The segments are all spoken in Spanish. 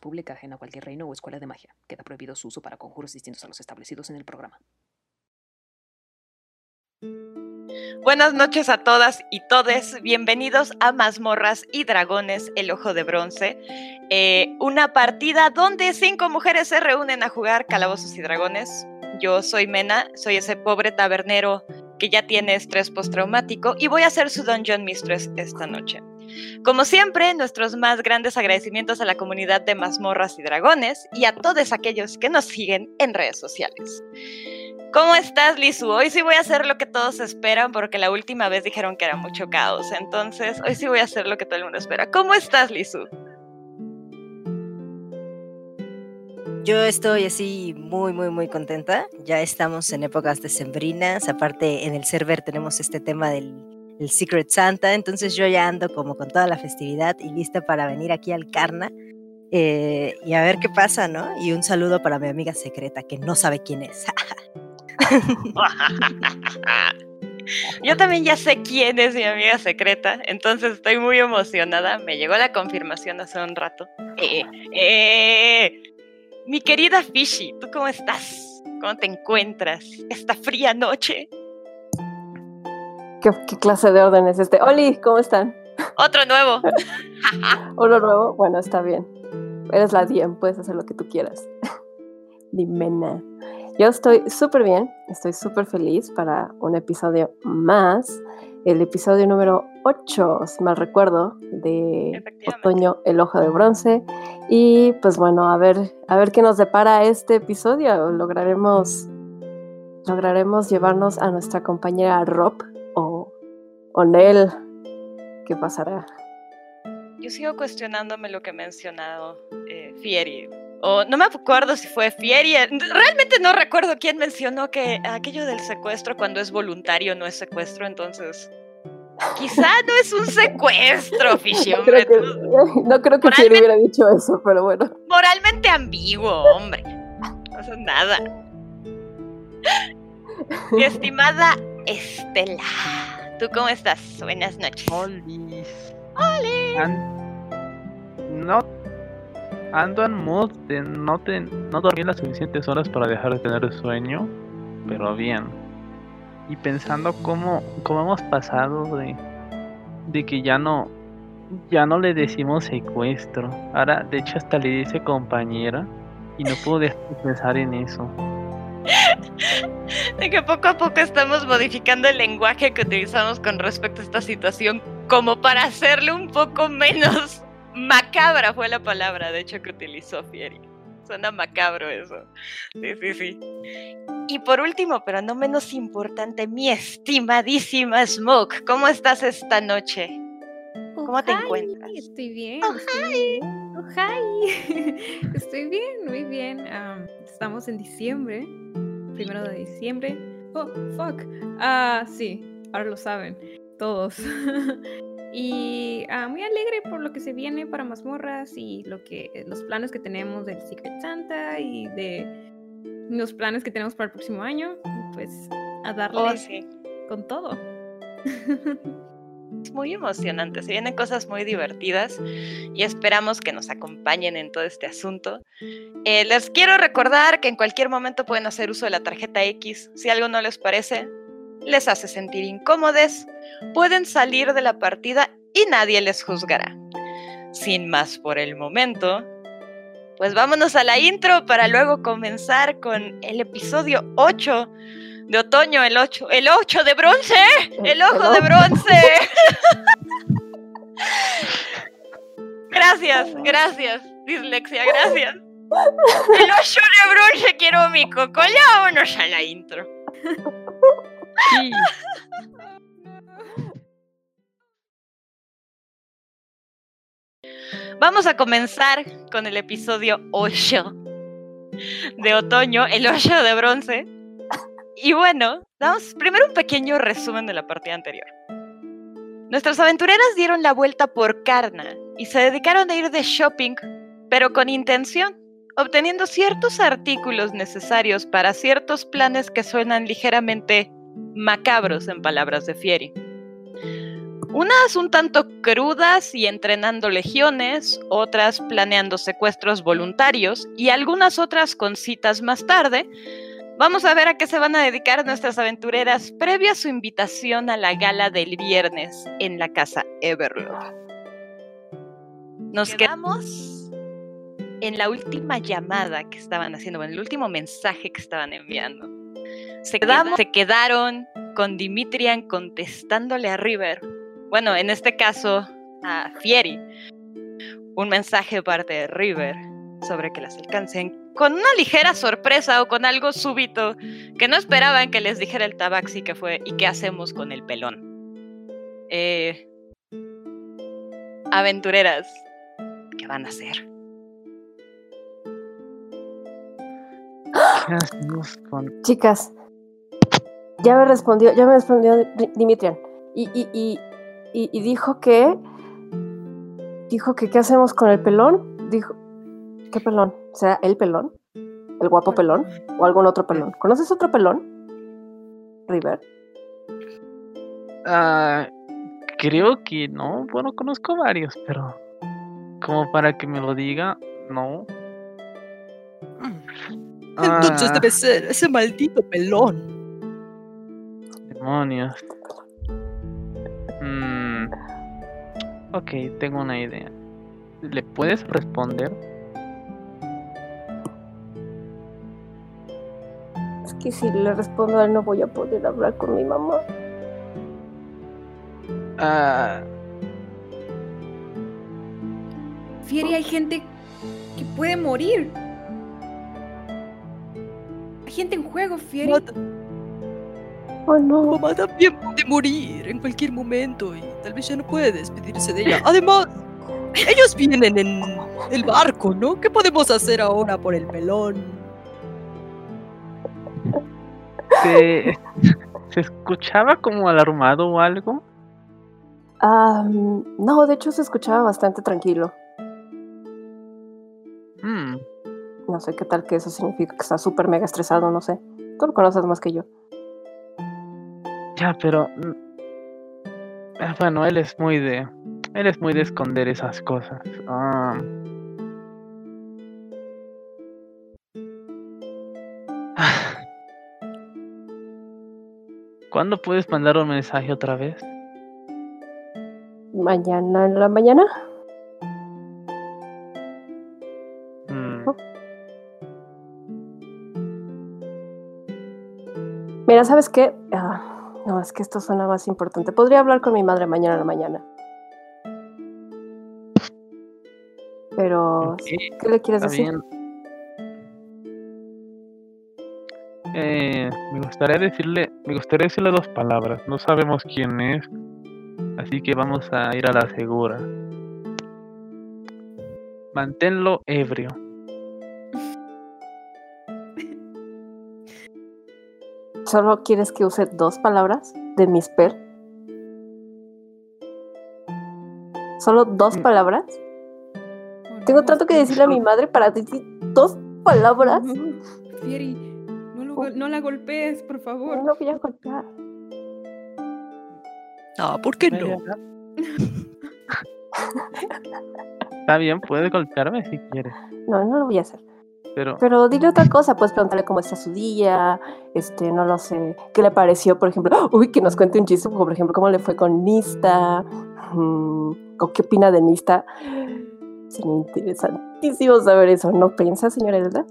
Pública, cualquier reino o escuela de magia. Queda prohibido su uso para conjuros distintos a los establecidos en el programa. Buenas noches a todas y todes. Bienvenidos a Mazmorras y Dragones, el Ojo de Bronce. Eh, una partida donde cinco mujeres se reúnen a jugar calabozos y dragones. Yo soy Mena, soy ese pobre tabernero que ya tiene estrés postraumático y voy a ser su Dungeon Mistress esta noche. Como siempre, nuestros más grandes agradecimientos a la comunidad de mazmorras y dragones y a todos aquellos que nos siguen en redes sociales. ¿Cómo estás, Lizu? Hoy sí voy a hacer lo que todos esperan porque la última vez dijeron que era mucho caos, entonces hoy sí voy a hacer lo que todo el mundo espera. ¿Cómo estás, Lizu? Yo estoy así muy, muy, muy contenta. Ya estamos en épocas decembrinas. Aparte, en el server tenemos este tema del el Secret Santa, entonces yo ya ando como con toda la festividad y lista para venir aquí al Carna eh, y a ver qué pasa, ¿no? Y un saludo para mi amiga secreta que no sabe quién es. Yo también ya sé quién es mi amiga secreta, entonces estoy muy emocionada. Me llegó la confirmación hace un rato. Eh, eh, mi querida Fishy, ¿tú cómo estás? ¿Cómo te encuentras esta fría noche? ¿Qué, clase de orden es este? Oli, ¿cómo están? Otro nuevo. Uno nuevo, bueno, está bien. Eres la DM, puedes hacer lo que tú quieras. Dimena. Yo estoy súper bien, estoy súper feliz para un episodio más, el episodio número 8, si mal recuerdo, de Otoño, el ojo de bronce. Y pues bueno, a ver, a ver qué nos depara este episodio. Lograremos, lograremos llevarnos a nuestra compañera Rob con él, ¿qué pasará? Yo sigo cuestionándome lo que ha mencionado eh, Fieri. O no me acuerdo si fue Fieri. Realmente no recuerdo quién mencionó que aquello del secuestro cuando es voluntario no es secuestro, entonces. Quizá no es un secuestro, Fishy, hombre. No creo que, Fieri hubiera dicho eso, pero bueno. Moralmente ambiguo, hombre. No pasa nada. Mi estimada Estela. ¿Tú cómo estás? Buenas noches. Hola. no. Ando en mood de no, te, no dormir las suficientes horas para dejar de tener sueño, pero bien. Y pensando cómo, cómo hemos pasado de, de que ya no, ya no le decimos secuestro. Ahora, de hecho, hasta le dice compañera y no puedo dejar de pensar en eso de que poco a poco estamos modificando el lenguaje que utilizamos con respecto a esta situación como para hacerle un poco menos macabra fue la palabra, de hecho, que utilizó Fieri. Suena macabro eso. Sí, sí, sí. Y por último, pero no menos importante, mi estimadísima Smoke, ¿cómo estás esta noche? ¿Cómo te encuentras? Estoy bien. Oh, estoy bien. Oh, hi. estoy bien, muy bien. estamos en diciembre primero de diciembre. Oh, fuck. Ah, sí, ahora lo saben, todos. y ah, muy alegre por lo que se viene para mazmorras y lo que, los planes que tenemos del Secret Santa y de los planes que tenemos para el próximo año. Pues a darle oh, con todo. Es muy emocionante, se vienen cosas muy divertidas y esperamos que nos acompañen en todo este asunto. Eh, les quiero recordar que en cualquier momento pueden hacer uso de la tarjeta X. Si algo no les parece, les hace sentir incómodos, pueden salir de la partida y nadie les juzgará. Sin más por el momento, pues vámonos a la intro para luego comenzar con el episodio 8 de otoño, el 8. ¡El 8 de bronce! ¡El ojo de bronce! gracias, gracias, dislexia, gracias. El 8 de bronce quiero mi coco. Ya vámonos a la intro. Vamos a comenzar con el episodio 8 de otoño, el 8 de bronce. Y bueno, damos primero un pequeño resumen de la partida anterior. Nuestras aventureras dieron la vuelta por Karna y se dedicaron a ir de shopping, pero con intención, obteniendo ciertos artículos necesarios para ciertos planes que suenan ligeramente macabros en palabras de Fieri. Unas un tanto crudas y entrenando legiones, otras planeando secuestros voluntarios y algunas otras con citas más tarde. Vamos a ver a qué se van a dedicar nuestras aventureras previa a su invitación a la gala del viernes en la casa Everlock. Nos quedamos en la última llamada que estaban haciendo, en el último mensaje que estaban enviando. Se, quedamos- se quedaron con Dimitrian contestándole a River. Bueno, en este caso a Fieri. Un mensaje de parte de River sobre que las alcancen con una ligera sorpresa o con algo súbito que no esperaban que les dijera el tabaxi que fue y qué hacemos con el pelón. Eh, aventureras, ¿qué van a hacer? ¿Qué hacemos con Chicas, ya me respondió, ya me respondió Di- Dimitrian. Y, y, y, y, y dijo que. Dijo que ¿qué hacemos con el pelón? Dijo. ¿Qué pelón? ¿Será el pelón? ¿El guapo pelón? ¿O algún otro pelón? ¿Conoces otro pelón? River. Ah, creo que no. Bueno, conozco varios, pero como para que me lo diga, no. Entonces Ah, debe ser ese maldito pelón. demonios. Mm, ok, tengo una idea. ¿Le puedes responder? Que si le respondo a él no voy a poder hablar con mi mamá. Ah, Fieri, hay gente que puede morir. Hay gente en juego, Fieri. Mata- Oh no. Mamá también puede morir en cualquier momento y tal vez ya no puede despedirse de ella. Además, ellos vienen en el barco, ¿no? ¿Qué podemos hacer ahora por el pelón? ¿Se, ¿Se escuchaba como alarmado o algo? Ah, no, de hecho se escuchaba bastante tranquilo. Mm, No sé qué tal que eso significa que está súper mega estresado, no sé. Tú lo conoces más que yo. ya, pero... mm, ah, bueno, él es muy de... Él es muy de esconder esas cosas. Ah, ¿Cuándo puedes mandar un mensaje otra vez? Mañana en la mañana. Mm, Mira, ¿sabes qué? Ah, no, es que esto suena más importante. Podría hablar con mi madre mañana en la mañana. Pero, ¿qué le quieres está decir? bien. Eh, me gustaría decirle, me gustaría decirle dos palabras. No sabemos quién es, así que vamos a ir a la segura. Manténlo ebrio. ¿Solo quieres que use dos palabras de mis per? ¿Solo dos Mm. palabras? Tengo tanto que decirle a mi madre para decir dos palabras. Fieri, no, no la golpees, por favor. No lo voy a golpear. Ah, ¿por qué no? Está bien, puedes golpearme si quieres, No, no lo voy a hacer. pero Pero dile otra cosa, puedes preguntarle cómo está su día, este, no lo sé, qué le pareció, por ejemplo, uy, que nos cuente un chiste, por ejemplo, cómo le fue con Nista, mm, o qué opina de Nista. Sería interesantísimo saber eso, ¿no piensa, señora Elda?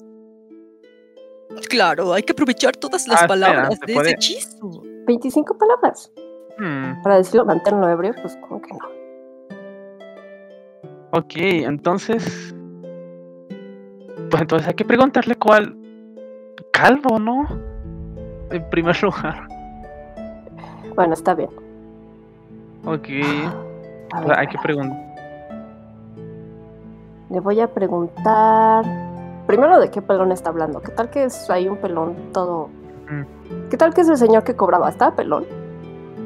Claro, hay que aprovechar todas las Ah, espera, palabras de puede- ese hechizo. 25 palabras. hmm, Para decirlo, mantenerlo ebrio, pues como que no. ok, entonces, pues entonces hay que preguntarle cuál calvo, ¿no? En primer lugar, Bueno, está bien. ok, A o ver, sea, hay que preguntar. le voy a preguntar primero de qué pelón está hablando. ¿Qué tal que es ahí un pelón todo? Mm. ¿Qué tal que es el señor que cobraba? ¿Estaba pelón?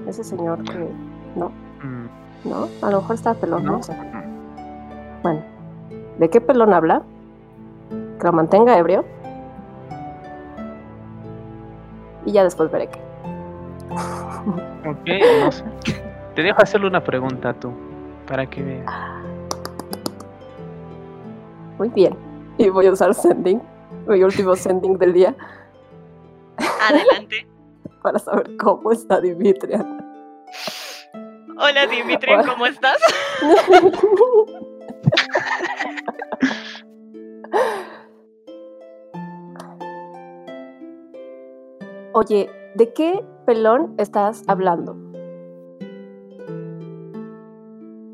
Ese señor que... No, hmm, no, a lo mejor estaba pelón, no, ¿no? sé. Bueno, ¿de qué pelón habla? Que lo mantenga ebrio. Y ya después veré qué. Ok, no sé. te dejo hacerle una pregunta tú, para que veas. Muy bien. Y voy a usar sending, mi último sending del día, Adelante. para saber cómo está Dimitria. Hola Dimitri, ¿cómo estás? Oye, ¿de qué pelón estás hablando?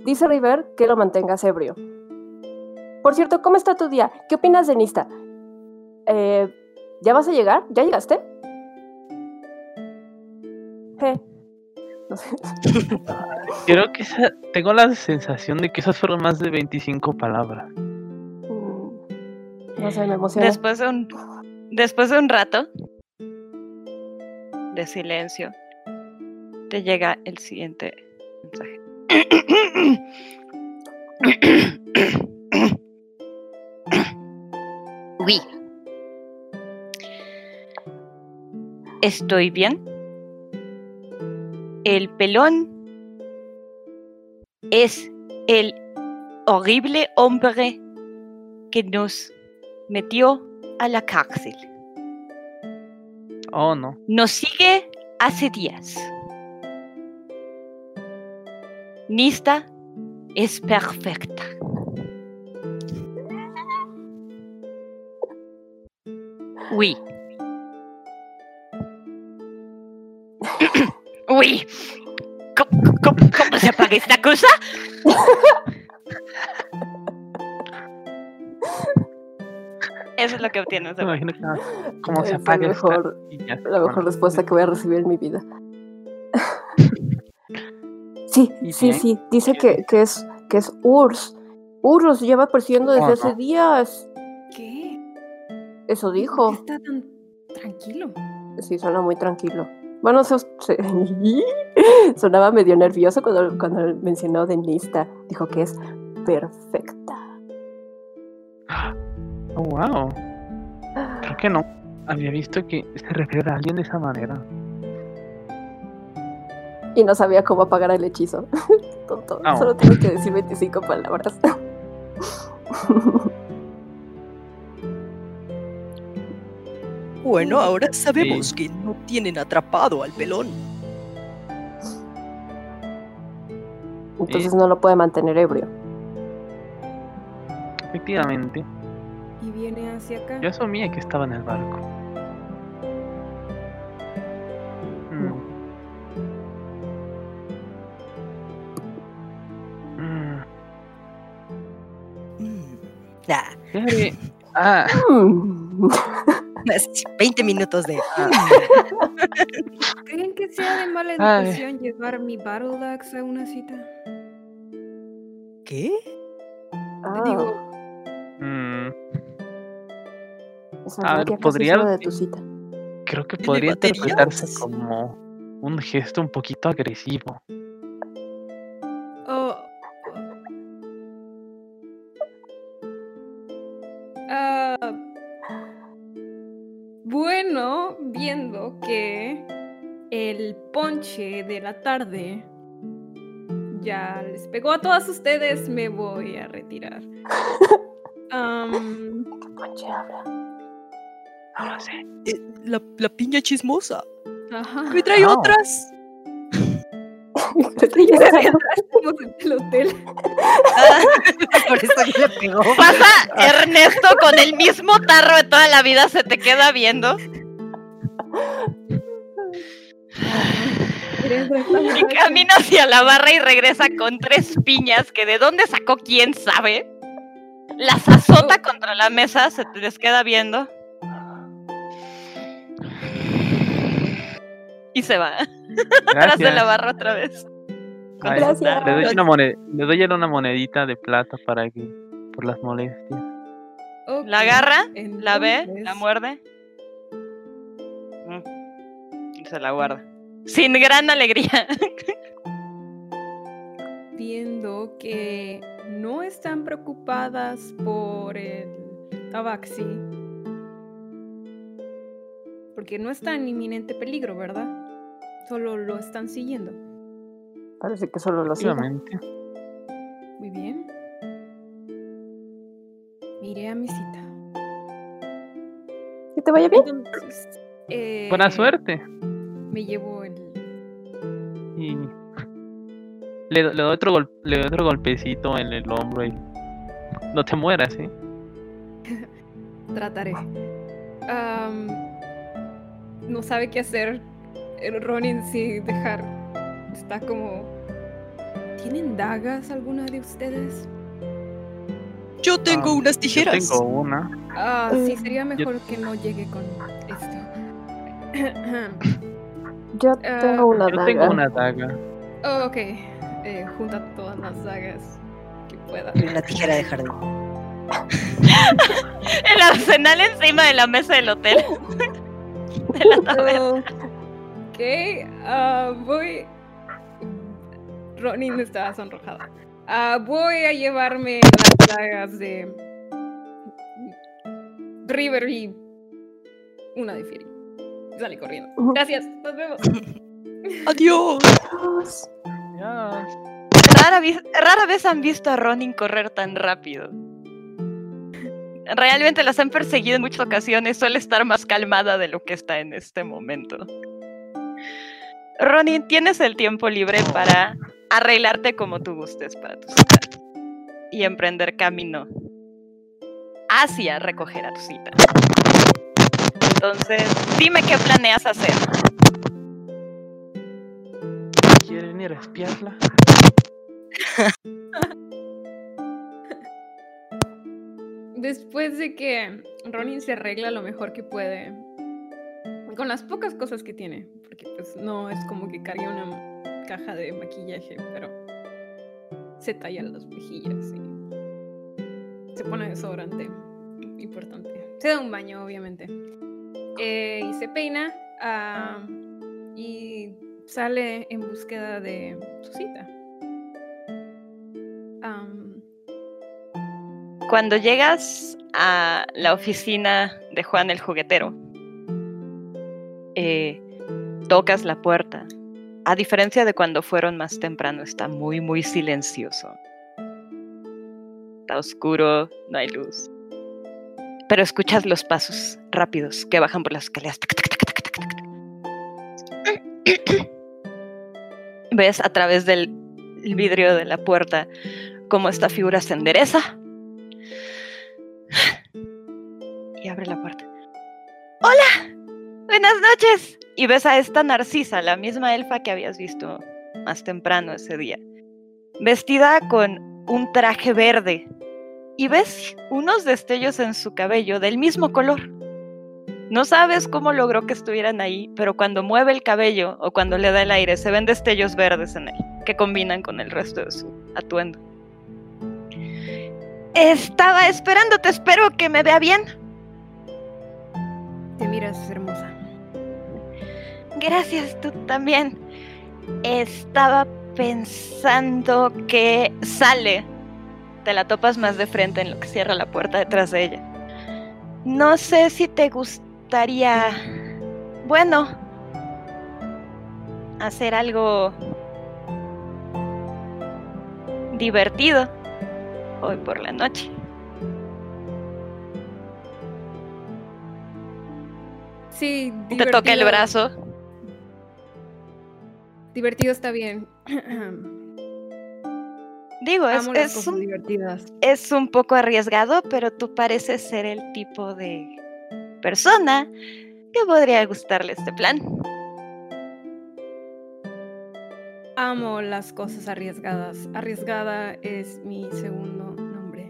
Dice River que lo mantengas ebrio. Por cierto, ¿cómo está tu día? ¿Qué opinas de Nista? Eh, ¿Ya vas a llegar? ¿Ya llegaste? Je. No sé. Creo que esa, tengo la sensación de que esas fueron más de 25 palabras. Mm, No sé, me emociona. Después de un, después de un rato de silencio, te llega el siguiente mensaje. Estoy bien. El pelón es el horrible hombre que nos metió a la cárcel. Oh, no. Nos sigue hace días. Nista es perfecta. Oui. oui. ¿Cómo, cómo- cómo se apaga esta cosa? Eso es lo que obtienes. de Me imagino que cómo se la apaga esta mejor- y ya se La mejor respuesta que voy a recibir en mi vida. Sí, ¿Y sí, sí. Dice que, que es que es Urs. Urs los lleva persiguiendo desde Oh, hace días. Eso ¿Por qué dijo. está tan tranquilo? Sí, suena muy tranquilo. Bueno, se- se- sonaba medio nervioso cuando, cuando mencionó Denista. Dijo que es perfecta. Oh, wow. Creo que no. Había visto que se refiere a alguien de esa manera. Y no sabía cómo apagar el hechizo. Tonto. Oh. Solo tiene que decir 25 palabras. Bueno, ahora sabemos que no tienen atrapado al pelón. Entonces no lo puede mantener ebrio. Efectivamente. Y viene hacia acá. Yo asumía que estaba en el barco. Mm. Mm. Mm. Ah. Ah, Mm. así, 20 minutos de... ¿Creen que sea de mala Ay. educación llevar mi Battle Axe a una cita? ¿Qué? Ah, Digo, mm, a ver, podría- de tu cita. creo que ¿Tiene podría interpretarse como un gesto un poquito agresivo. Que el ponche de la tarde ya les pegó a todas ustedes, me voy a retirar. Am, Conche, habla. No lo sé. Eh, la, la piña chismosa. ajá. Me trae Ah. otras. Por eso que le pegó. Pasa Ernesto con el mismo tarro de toda la vida, se te queda viendo. Y camina hacia la barra y regresa con tres piñas que de dónde sacó quién sabe. Las azota contra la mesa, se te les queda viendo. Y se va. Atrás de la barra otra vez. Ay, Gracias. Le doy, una moned- le doy a él una monedita de plata para que por las molestias. La agarra, la ve, la muerde. Mm. Y se la guarda. Sin gran alegría. Viendo que no están preocupadas por el tabaxi. Porque no está en inminente peligro, ¿verdad? Solo lo están siguiendo. Parece que solo lo sigue. Efectivamente. Muy bien. Iré a mi cita. Que te vaya bien. Entonces, eh, Buena suerte. Me llevo el. Y le, do- le doy otro gol- le doy otro golpecito en el hombro y no te mueras, ¿eh? Trataré. No sabe qué hacer. El Ronin sin dejar. Está como. ¿Tienen dagas alguna de ustedes? Yo tengo unas Yo tijeras. tengo una. Ah, Eh, sí, sería mejor que no llegue con esto. Yo Ah, tengo una Yo daga. tengo una daga. Oh, ok. Eh, junta todas las dagas que pueda. Y una tijera de jardín. El arsenal encima de la mesa del hotel. de la taberna. Ok, ah, voy. Ronin estaba sonrojada. Ah, voy a llevarme las dagas de. River y. Una de Fury. Sale corriendo. Gracias, nos vemos. Adiós. Ya. Rara, rara vez han visto a Ronin correr tan rápido. Realmente las han perseguido en muchas ocasiones. Suele estar más calmada de lo que está en este momento. Ronin, tienes el tiempo libre para arreglarte como tú gustes para tu cita y emprender camino hacia recoger a tu cita. Entonces, dime qué planeas hacer. ¿Quieren ir a espiarla? Después de que Ronin se arregla lo mejor que puede, con las pocas cosas que tiene, porque pues no es como que cargue una caja de maquillaje, pero se talla las mejillas y se pone desodorante, importante. Se da un baño, obviamente. Eh, y se peina ah, y sale en búsqueda de su cita. Cuando llegas a la oficina de Juan el juguetero, eh, tocas la puerta. A diferencia de cuando fueron más temprano, está muy, muy silencioso. Está oscuro, no hay luz. Pero escuchas los pasos rápidos que bajan por las escaleras. Ves a través del vidrio de la puerta cómo esta figura se endereza y abre la puerta. ¡Hola! ¡Buenas noches! Y ves a esta Narcisa, la misma elfa que habías visto más temprano ese día, vestida con un traje verde. Y ves unos destellos en su cabello del mismo color. No sabes cómo logró que estuvieran ahí, pero cuando mueve el cabello o cuando le da el aire, se ven destellos verdes en él, que combinan con el resto de su atuendo. Estaba esperándote, espero que me vea bien. te miras hermosa. Gracias, tú también. Estaba pensando que sale. Te la topas más de frente en lo que cierra la puerta detrás de ella. No sé si te gustaría, bueno, hacer algo divertido hoy por la noche. Sí, Te toca el divertido- brazo. Divertido está bien. Digo, es, es un divertidas. es un poco arriesgado, pero tú pareces ser el tipo de persona que podría gustarle este plan. Amo las cosas arriesgadas. Arriesgada es mi segundo nombre.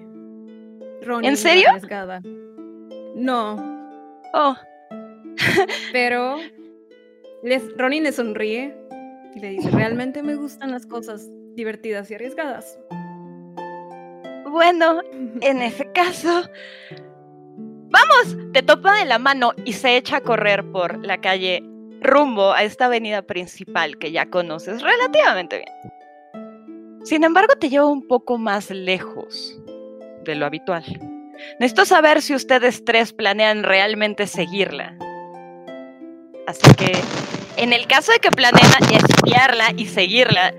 Ronin la serio? Arriesgada. No, Oh, pero les- Ronin le sonríe y le dice, realmente me gustan las cosas divertidas y arriesgadas. bueno, en ese caso... ¡Vamos! Te topa de la mano y se echa a correr por la calle rumbo a esta avenida principal que ya conoces relativamente bien. Sin embargo, te lleva un poco más lejos de lo habitual. Necesito saber si ustedes tres planean realmente seguirla. Así que, en el caso de que planeen espiarla y seguirla,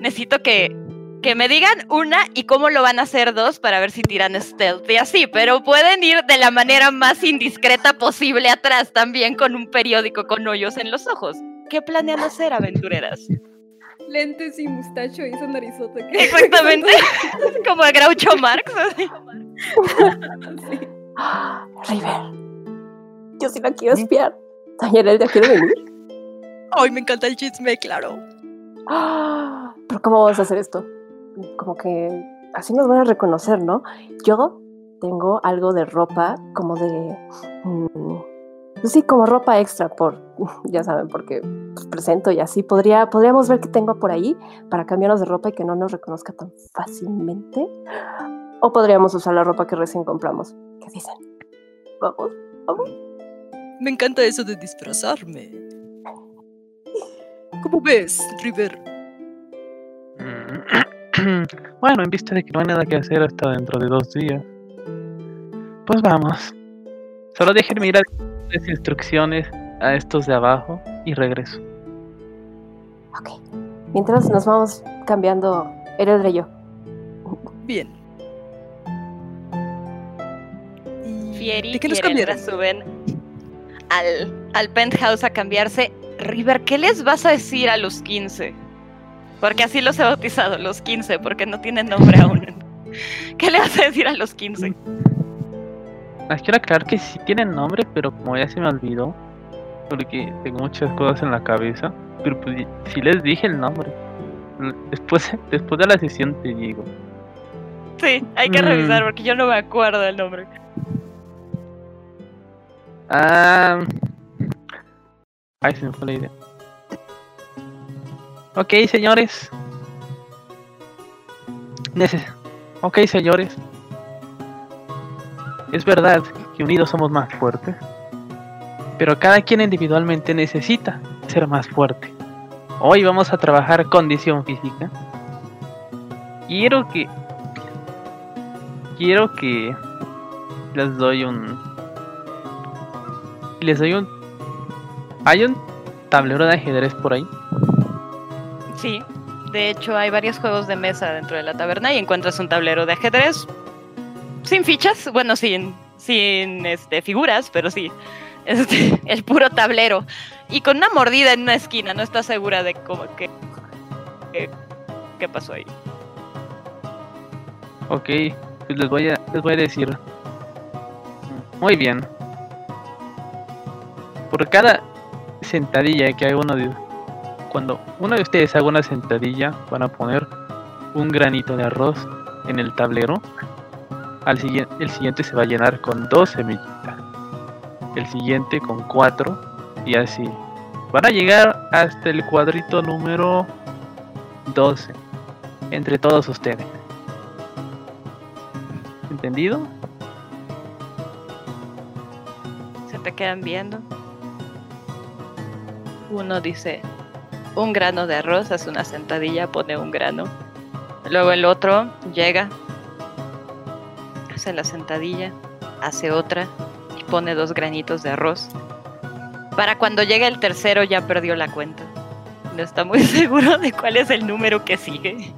necesito que, que me digan una y cómo lo van a hacer dos para ver si tiran stealth y así, pero pueden ir de la manera más indiscreta posible atrás también con un periódico con hoyos en los ojos. ¿Qué planean hacer, aventureras? Lentes y mustacho y esa narizota. que- Exactamente, como a Groucho Marx. así. Sí. River. Yo sí la quiero espiar. Doña Heredia quiere venir. Ay, me encanta el chisme, claro. Pero ¿cómo vamos a hacer esto? Como que así nos van a reconocer, ¿no? Yo tengo algo de ropa como de... mm, pues sí, como ropa extra por, ya saben, porque pues, presento y así. Podría, podríamos ver qué tengo por ahí para cambiarnos de ropa y que no nos reconozca tan fácilmente. O podríamos usar la ropa que recién compramos. ¿Qué dicen? Vamos, vamos. Me encanta eso de disfrazarme. ¿Cómo ves, River? Bueno, en vista de que no hay nada que hacer hasta dentro de dos días. Pues vamos. Solo déjenme ir a las instrucciones a estos de abajo y regreso. Ok. Mientras nos vamos cambiando Heredra y yo. Bien. ¿Y Fieri ¿De qué nos y suben al, al penthouse a cambiarse. River, ¿qué les vas a decir a los 15? Porque así los he bautizado, los 15, porque no tienen nombre aún. ¿Qué le vas a decir a los 15? Les quiero aclarar que sí tienen nombre, pero como ya se me olvidó, porque tengo muchas cosas en la cabeza, pero pues sí les dije el nombre. Después, después de la sesión te digo. Sí, hay que Mm. revisar porque yo no me acuerdo del nombre. Ah. Ay, se me fue la idea. Ok, señores. Neces- ok, señores. Es verdad que unidos somos más fuertes. Pero cada quien individualmente necesita ser más fuerte. Hoy vamos a trabajar condición física. Quiero que. Quiero que. Les doy un les doy un. Hay un tablero de ajedrez por ahí. Sí, de hecho hay varios juegos de mesa dentro de la taberna y encuentras un tablero de ajedrez sin fichas, bueno, sin, sin este, figuras, pero sí, este, el puro tablero. Y con una mordida en una esquina, no estás segura de cómo que, qué pasó ahí. Ok, pues les voy a, les voy a decir. Muy bien. Por cada sentadilla que hay uno de. Cuando uno de ustedes haga una sentadilla, van a poner un granito de arroz en el tablero. Al siguiente, el siguiente se va a llenar con dos semillitas. El siguiente con cuatro. Y así. Van a llegar hasta el cuadrito número 12. Entre todos ustedes. ¿Entendido? Se te quedan viendo. Uno dice un grano de arroz, hace una sentadilla, pone un grano. Luego el otro llega, hace la sentadilla, hace otra y pone dos granitos de arroz. Para cuando llegue el tercero ya perdió la cuenta. No está muy seguro de cuál es el número que sigue.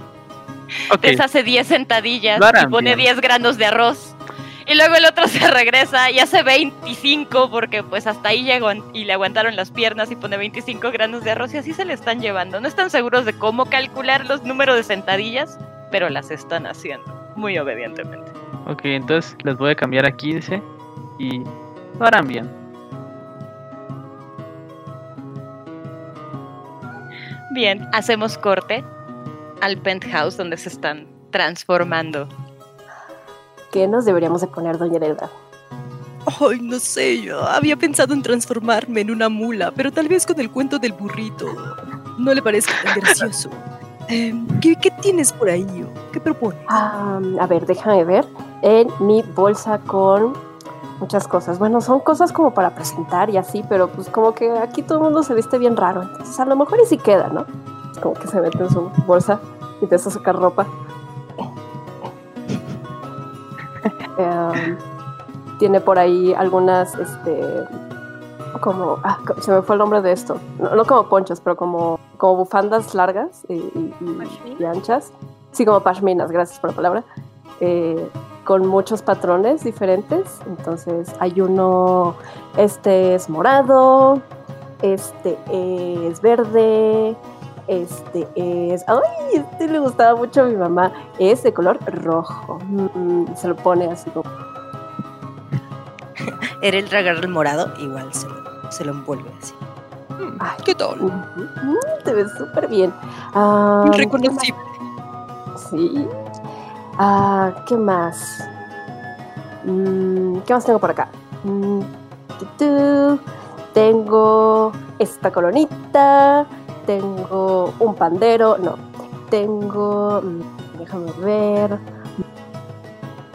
Entonces hace 10 sentadillas y pone bien. 10 granos de arroz. Y luego el otro se regresa y hace 25 porque pues hasta ahí llegó y le aguantaron las piernas y pone 25 granos de arroz y así se le están llevando. No están seguros de cómo calcular los números de sentadillas, pero las están haciendo muy obedientemente. Ok, entonces les voy a cambiar a 15 y lo harán bien. Bien, hacemos corte al penthouse donde se están transformando. ¿Qué nos deberíamos de poner, doña Heredra? Ay, no sé, yo había pensado en transformarme en una mula, pero tal vez con el cuento del burrito no le parezca tan gracioso. Em, ¿qué, qué tienes por ahí? ¿Qué propones? Ah, a ver, déjame ver. En mi bolsa con muchas cosas. Bueno, son cosas como para presentar y así, pero pues como que aquí todo el mundo se viste bien raro. Entonces a lo mejor y sí queda, ¿no? Como que se mete en su bolsa y empieza a sacar ropa. Em, tiene por ahí algunas, este, como, ah, se me fue el nombre de esto, no, no como ponchos, pero como, como bufandas largas y, y- y- Pashmina. y anchas, sí, como pashminas, gracias por la palabra, eh, con muchos patrones diferentes, entonces hay uno, este es morado, este es verde, este es, ay, este le gustaba mucho a mi mamá, es de color rojo, Mm, se lo pone así como Era el agarra el morado, igual se lo, se lo envuelve así. Ay. ¿Qué tal? Mm, Te ves súper bien. Ah, ¿qué Reconocible. Sí. Ah, ¿Qué más? Mm, ¿Qué más tengo por acá? Mm, tu, tu. Tengo esta colonita. Tengo un pandero. No. Tengo. mm, Déjame ver.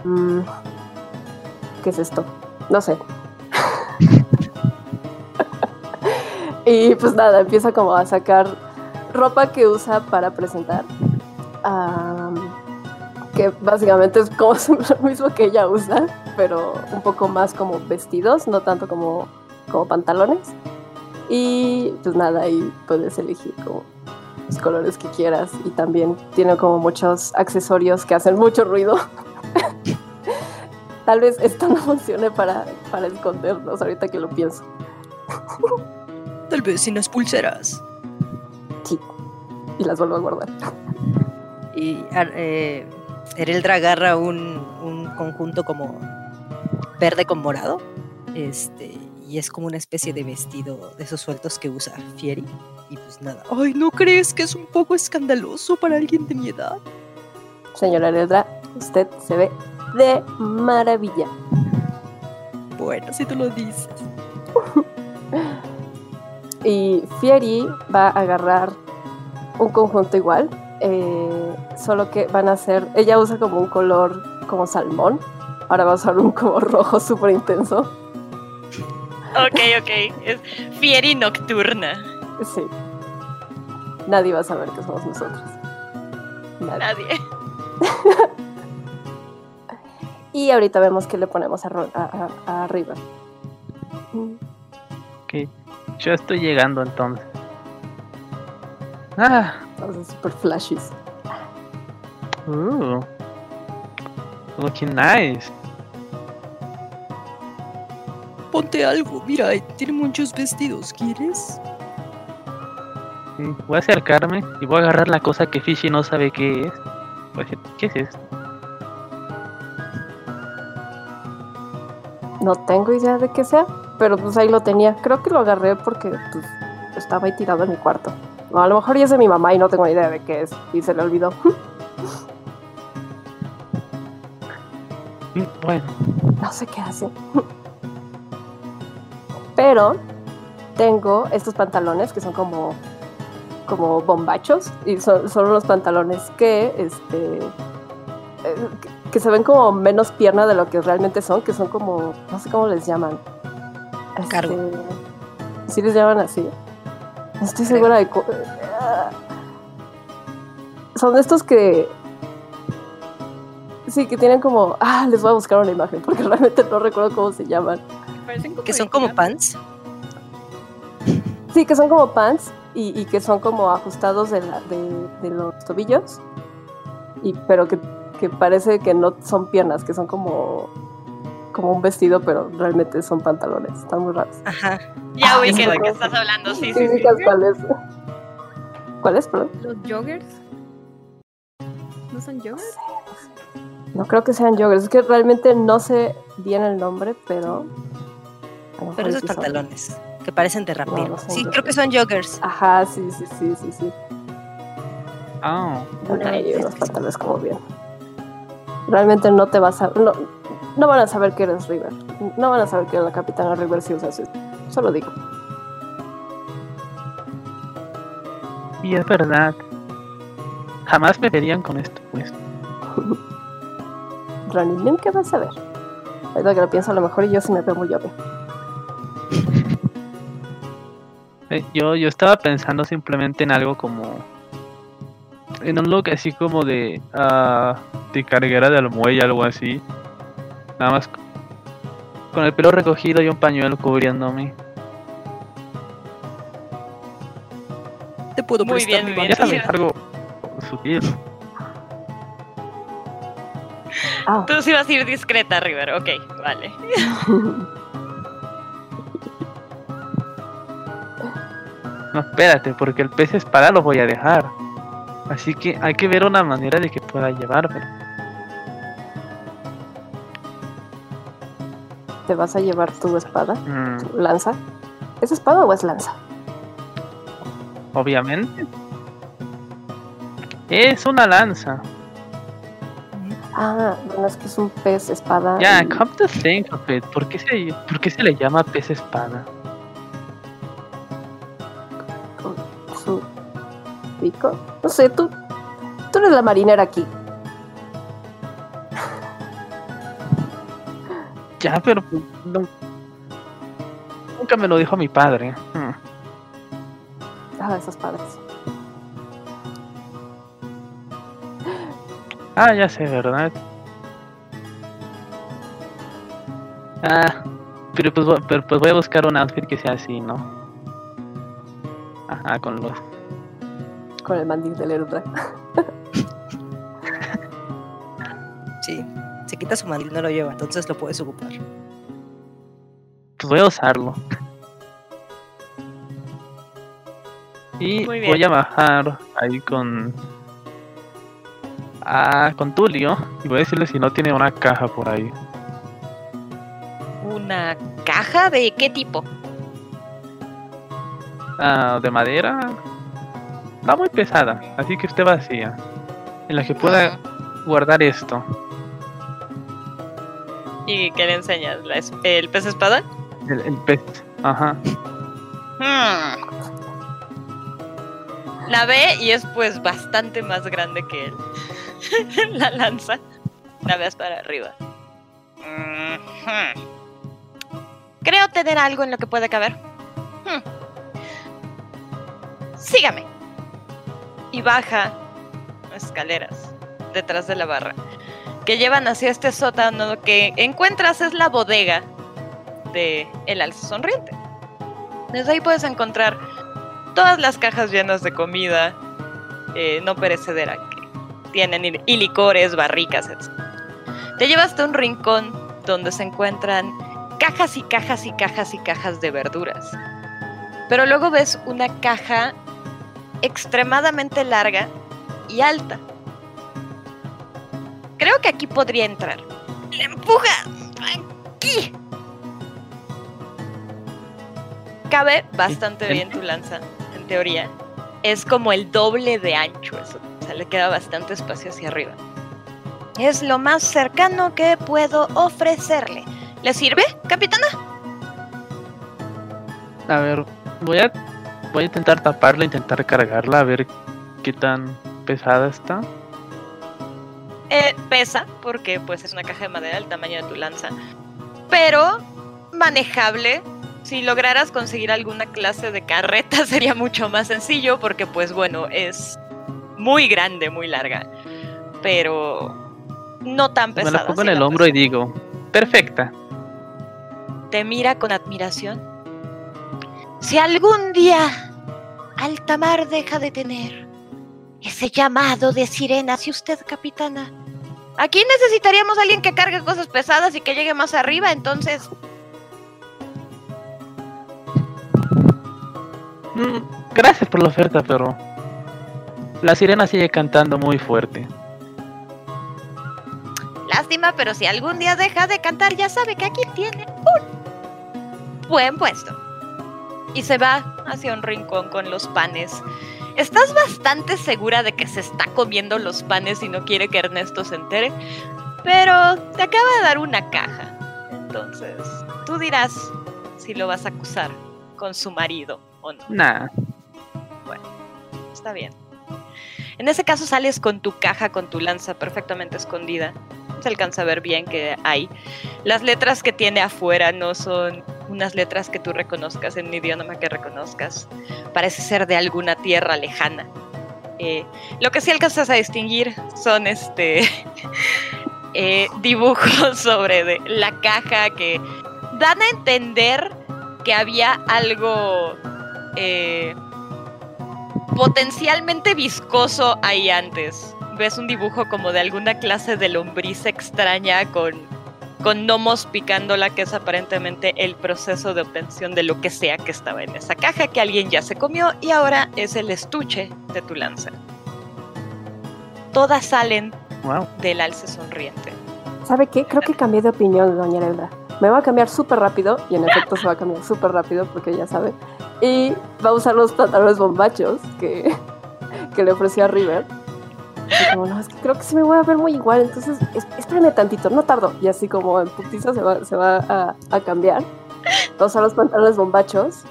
Mm, ¿Qué es esto? No sé. y pues nada, empieza como a sacar ropa que usa para presentar. Que básicamente es como lo mismo que ella usa, pero un poco más como vestidos, no tanto como, como pantalones. Y pues nada, ahí puedes elegir como los colores que quieras. Y también tiene como muchos accesorios que hacen mucho ruido. Tal vez esto no funcione para, para esconderlos ahorita que lo pienso. Tal vez sin las pulseras. Sí. Y las vuelvo a guardar. Y eh, Ereldra agarra un, un conjunto como verde con morado. Este, y es como una especie de vestido de esos sueltos que usa Fieri. Y pues nada. Ay, ¿no crees que es un poco escandaloso para alguien de mi edad? Señora Heredra, usted se ve de maravilla. Bueno, si tú lo dices. Y Fieri va a agarrar un conjunto igual, eh, solo que van a ser, ella usa como un color como salmón, ahora va a usar un como rojo súper intenso. Ok, ok. Es Fieri Nocturna. Sí. Nadie va a saber que somos nosotros. Nadie. Nadie. Y ahorita vemos que le ponemos a, Ro- a, a- a River. Ok. Yo estoy llegando entonces. Ah, Entonces, súper flashes. uh. Looking nice. Ponte algo, mira, tiene muchos vestidos, ¿quieres? Sí, voy a acercarme y voy a agarrar la cosa que Fishy no sabe qué es. Voy a decir, ¿qué es esto? No tengo idea de qué sea, pero pues ahí lo tenía. Creo que lo agarré porque pues, estaba ahí tirado en mi cuarto. O a lo mejor ya es de mi mamá y no tengo idea de qué es y se le olvidó. Mm, Bueno, No sé qué hace. Pero tengo estos pantalones que son como, como bombachos y son, son unos pantalones que, este, eh, que- se ven como menos pierna de lo que realmente son, que son como, no sé cómo les llaman. Este, Cargo. ¿Sí les llaman así? No estoy Creo. segura de... Son estos que... Sí, que tienen como... Ah, les voy a buscar una imagen porque realmente no recuerdo cómo se llaman. Que son como pants. Sí, que son como pants y, y que son como ajustados de, la- de- de los tobillos, y, pero que, que parece que no son piernas, que son como, como un vestido, pero realmente son pantalones. Están muy raros. Ajá. Ya Ah, ubiqué de qué estás hablando, sí, ¿Sí sí, sí. ubicas cuál es? ¿Cuál es, perdón? ¿Los joggers? ¿No son joggers? No creo que sean joggers, es que realmente no sé bien el nombre, pero... Pero esos son. pantalones que parecen de rapero. no sí, creo que son joggers. Ajá, sí, sí, sí, sí, sí. oh, es unos que- pantalones como bien. Realmente no te vas a... No, no van a saber que eres River. No van a saber que eres la capitana River si usas eso. Solo digo. y es verdad. Jamás me verían con esto, pues. Ronnie, nunca vas a ver. Ahorita que lo pienso a lo mejor y yo sí me veo muy obvio. Eh, yo, yo estaba pensando simplemente en algo como. En un look así como de. Uh, de carguera de almuella, algo así. Nada más con el pelo recogido y un pañuelo cubriéndome. Te puedo Muy bien, mi bien, bien. algo sutil. Ah. Tú sí vas a ir discreta, River. Ok, vale. No, espérate, porque el pez espada lo voy a dejar. Así que hay que ver una manera de que pueda llevármelo. ¿Te vas a llevar tu espada? Mm, ¿Tu lanza? ¿Es espada o es lanza? obviamente. Es una lanza. Ah, bueno, es que es un pez espada. Ya, y- come to think of it. ¿Por qué se, por qué se le llama pez espada? Pico. No sé, tú, tú eres la marinera aquí. Ya, pero pues, no- nunca me lo dijo mi padre. Hmm. Ah, esos padres. Ah, ya sé, ¿verdad? Ah, pero pues, pero pues voy a buscar un outfit que sea así, ¿no? Ajá, con los... Con el mandil del Erudra. Sí, se quita su mandil, no lo lleva, entonces lo puedes ocupar. Pues voy a usarlo. Y voy a bajar ahí con... Ah, con Tulio. Y voy a decirle si no tiene una caja por ahí. ¿Una caja de qué tipo? Ah, de madera. Va muy pesada, así que esté vacía. En la que pueda guardar esto. ¿Y qué le enseñas? ¿La es- ¿El pez espada? El, el pez. Ajá. Hmm. La ve y es pues bastante más grande que él. la lanza. La ves para arriba. Creo tener algo en lo que puede caber. Hmm. Sígame. Y baja escaleras detrás de la barra que llevan hacia este sótano. Lo que encuentras es la bodega de el alce sonriente. Desde ahí puedes encontrar todas las cajas llenas de comida eh, no perecedera que tienen y, licores, barricas, etc. Te llevas hasta un rincón donde se encuentran cajas y cajas y cajas y cajas de verduras. Pero luego ves una caja extremadamente larga y alta. Creo que aquí podría entrar. ¡Le empuja! ¡Aquí! Cabe bastante bien tu lanza, en teoría. Es como el doble de ancho, eso. O sea, le queda bastante espacio hacia arriba. Es lo más cercano que puedo ofrecerle. ¿Le sirve, capitana? A ver, voy a, voy a intentar taparla, intentar cargarla, a ver qué tan pesada está. Eh, pesa, porque pues es una caja de madera del tamaño de tu lanza. Pero manejable. Si lograras conseguir alguna clase de carreta sería mucho más sencillo porque pues bueno, es muy grande, muy larga. Pero no tan pesada. Me la pongo en el la hombro y digo, perfecta. Te mira con admiración. Si algún día Altamar deja de tener ese llamado de sirenas y usted, capitana, aquí necesitaríamos a alguien que cargue cosas pesadas y que llegue más arriba, entonces Mm, gracias por la oferta, pero la sirena sigue cantando muy fuerte. lástima, pero si algún día deja de cantar, ya sabe que aquí tiene un buen puesto. Y se va hacia un rincón con los panes. Estás bastante segura de que se está comiendo los panes y no quiere que Ernesto se entere, pero te acaba de dar una caja. Entonces, tú dirás si lo vas a acusar con su marido o no. Nah, Está bien. En ese caso sales con tu caja, con tu lanza perfectamente escondida. Se alcanza a ver bien que hay. Las letras que tiene afuera no son unas letras que tú reconozcas en un idioma que reconozcas. Parece ser de alguna tierra lejana. Eh, lo que sí alcanzas a distinguir son este eh, dibujos sobre la caja que dan a entender que había algo eh, potencialmente viscoso ahí antes. Ves un dibujo como de alguna clase de lombriz extraña con, con gnomos picándola, que es aparentemente el proceso de obtención de lo que sea que estaba en esa caja que alguien ya se comió y ahora es el estuche de tu lanza. Todas salen Wow. del alce sonriente. ¿Sabe qué? Creo que cambié de opinión, doña Elda. Me va a cambiar súper rápido, y en efecto se va a cambiar súper rápido porque ya sabe. Y va a usar los pantalones bombachos que, que le ofreció a River. Y como, no, es que creo que sí me voy a ver muy igual, entonces es- espérame tantito, no tardo. Y así como en putiza se va, se va a, a cambiar. Va a usar los pantalones bombachos,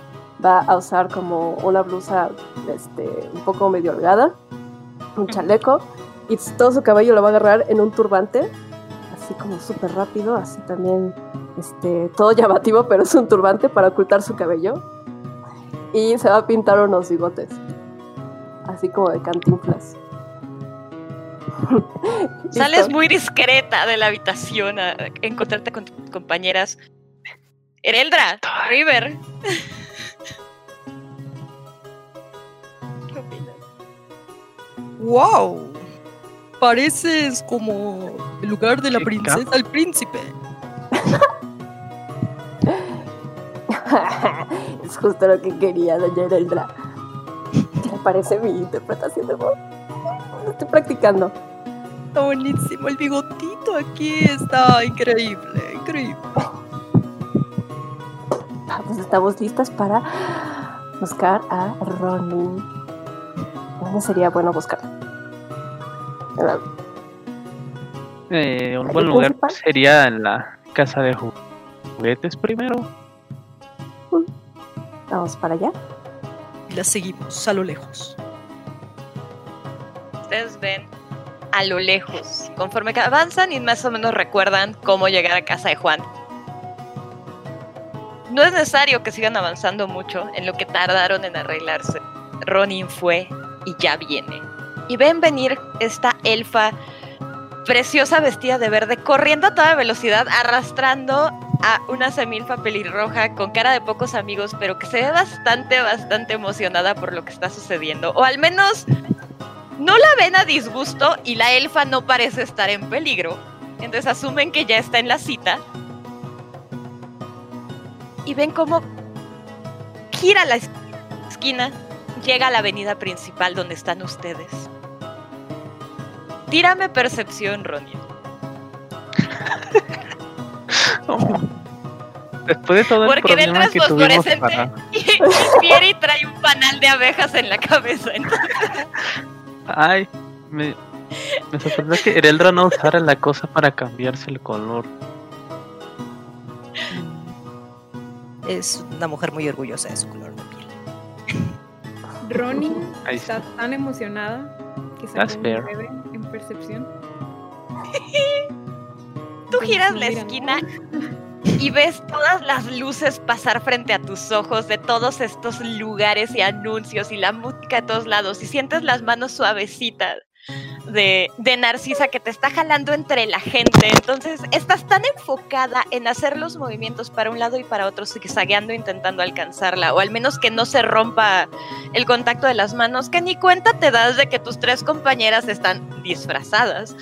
va a usar como una blusa este, un poco medio holgada, un chaleco, y todo su cabello lo va a agarrar en un turbante así como súper rápido, así también, este, todo llamativo, pero es un turbante para ocultar su cabello. Y se va a pintar unos bigotes, así como de cantinflas. Sales muy discreta de la habitación a encontrarte con tus compañeras. Ereldra, River. ¿Qué opinas? ¡Wow! Pareces como el lugar de la princesa al príncipe. es justo lo que quería, doña Ereldra. ¿Qué le parece mi interpretación de voz? Estoy practicando. Está buenísimo. El bigotito aquí está increíble, increíble. Ah, Pues estamos listas para buscar a Ronin. ¿Dónde sería bueno buscar? En la- Eh, un ¿El buen lugar principal? sería en la casa de ju- juguetes primero. Vamos para allá. Y la seguimos a lo lejos. Ustedes ven a lo lejos, conforme avanzan y más o menos recuerdan cómo llegar a casa de Juan. No es necesario que sigan avanzando mucho en lo que tardaron en arreglarse. Ronin fue y ya viene. Y ven venir esta elfa preciosa vestida de verde, corriendo a toda velocidad, arrastrando a una semilfa pelirroja con cara de pocos amigos, pero que se ve bastante, bastante emocionada por lo que está sucediendo. O al menos no la ven a disgusto y la elfa no parece estar en peligro. Entonces asumen que ya está en la cita. Y ven cómo gira la es- esquina, llega a la avenida principal donde están ustedes. Tírame percepción, Ronin. Después de todo el Porque problema detrás que tuvimos para... Y, y Fieri trae un panal de abejas en la cabeza. Entonces, Ay, me, me sorprendió que Ereldra no usara la cosa para cambiarse el color. Es una mujer muy orgullosa de su color de piel. Ronin Ahí está tan emocionada que fair. nueve en percepción. tú Entonces giras la esquina. y ves todas las luces pasar frente a tus ojos de todos estos lugares y anuncios y la música de todos lados y sientes las manos suavecitas de, de Narcisa que te está jalando entre la gente. Entonces estás tan enfocada en hacer los movimientos para un lado y para otro, zigzagueando intentando alcanzarla, o al menos que no se rompa el contacto de las manos, que ni cuenta te das de que tus tres compañeras están disfrazadas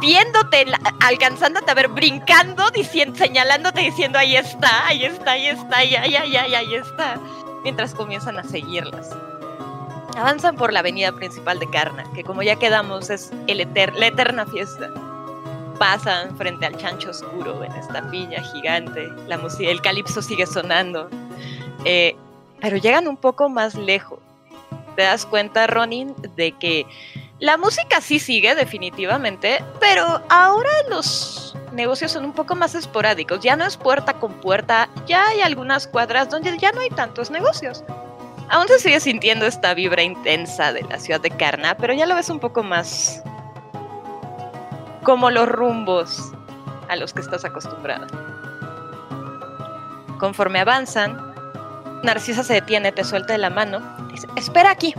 viéndote, alcanzándote a ver, brincando, diciendo, señalándote, diciendo, ahí está, ahí está, ahí está, ahí, ahí, ahí, ahí, ahí está, mientras comienzan a seguirlas. Avanzan por la avenida principal de Karna, que como ya quedamos es el eter- la eterna fiesta. Pasan frente al chancho oscuro en esta villa gigante, la música, el calipso sigue sonando, eh, pero llegan un poco más lejos. Te das cuenta, Ronin, de que la música sí sigue definitivamente, pero ahora los negocios son un poco más esporádicos. Ya no es puerta con puerta, ya hay algunas cuadras donde ya no hay tantos negocios. Aún se sigue sintiendo esta vibra intensa de la ciudad de Karna, pero ya lo ves un poco más como los rumbos a los que estás acostumbrada. Conforme avanzan, Narcisa se detiene, te suelta de la mano, dice, espera aquí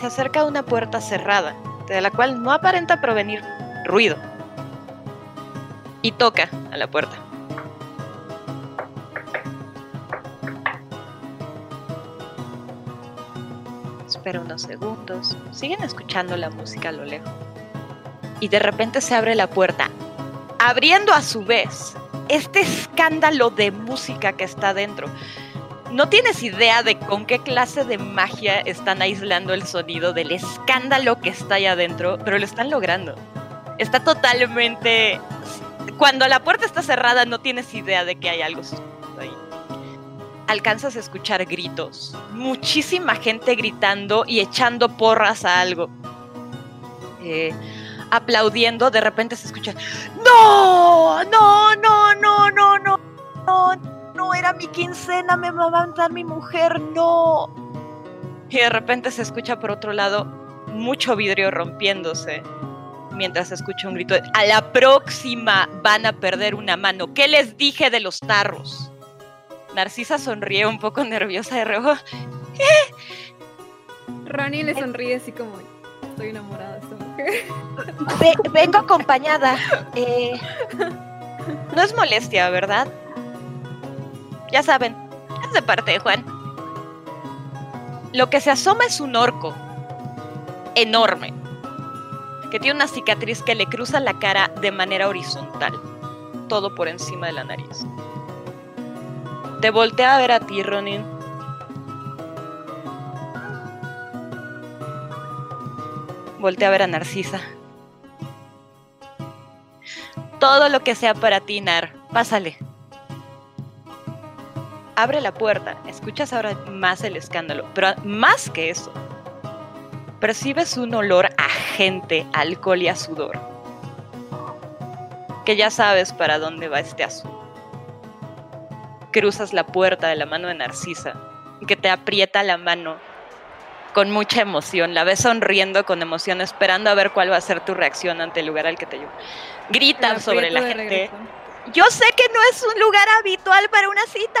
se acerca a una puerta cerrada, de la cual no aparenta provenir ruido. Y toca a la puerta. espera unos segundos, siguen escuchando la música a lo lejos. Y de repente se abre la puerta, abriendo a su vez este escándalo de música que está dentro. No tienes idea de con qué clase de magia están aislando el sonido del escándalo que está allá adentro, pero lo están logrando. Está totalmente... Cuando la puerta está cerrada no tienes idea de que hay algo ahí. Alcanzas a escuchar gritos, muchísima gente gritando y echando porras a algo. Eh, aplaudiendo, de repente se escucha, no, no, no, no, no, no, no era mi quincena, me va a mandar mi mujer, no. Y de repente se escucha por otro lado mucho vidrio rompiéndose. Mientras se escucha un grito, de, a la próxima van a perder una mano. ¿Qué les dije de los tarros? Narcisa sonríe un poco nerviosa de reojo. Ronnie le sonríe así como, estoy enamorada de esta mujer. Ve- vengo acompañada. Eh, no es molestia, ¿verdad? Ya saben, es de parte de Juan. Lo que se asoma es un orco enorme, que tiene una cicatriz que le cruza la cara de manera horizontal, todo por encima de la nariz. Te voltea a ver a ti, Ronin. Voltea a ver a Narcisa. Todo lo que sea para ti, Nar, pásale. Abre la puerta, escuchas ahora más el escándalo, pero más que eso, percibes un olor a gente, alcohol y a sudor. Que ya sabes para dónde va este asunto. Cruzas la puerta de la mano de Narcisa, que te aprieta la mano con mucha emoción. La ves sonriendo con emoción, esperando a ver cuál va a ser tu reacción ante el lugar al que te llevo. Gritan sobre la gente. Yo sé que no es un lugar habitual para una cita,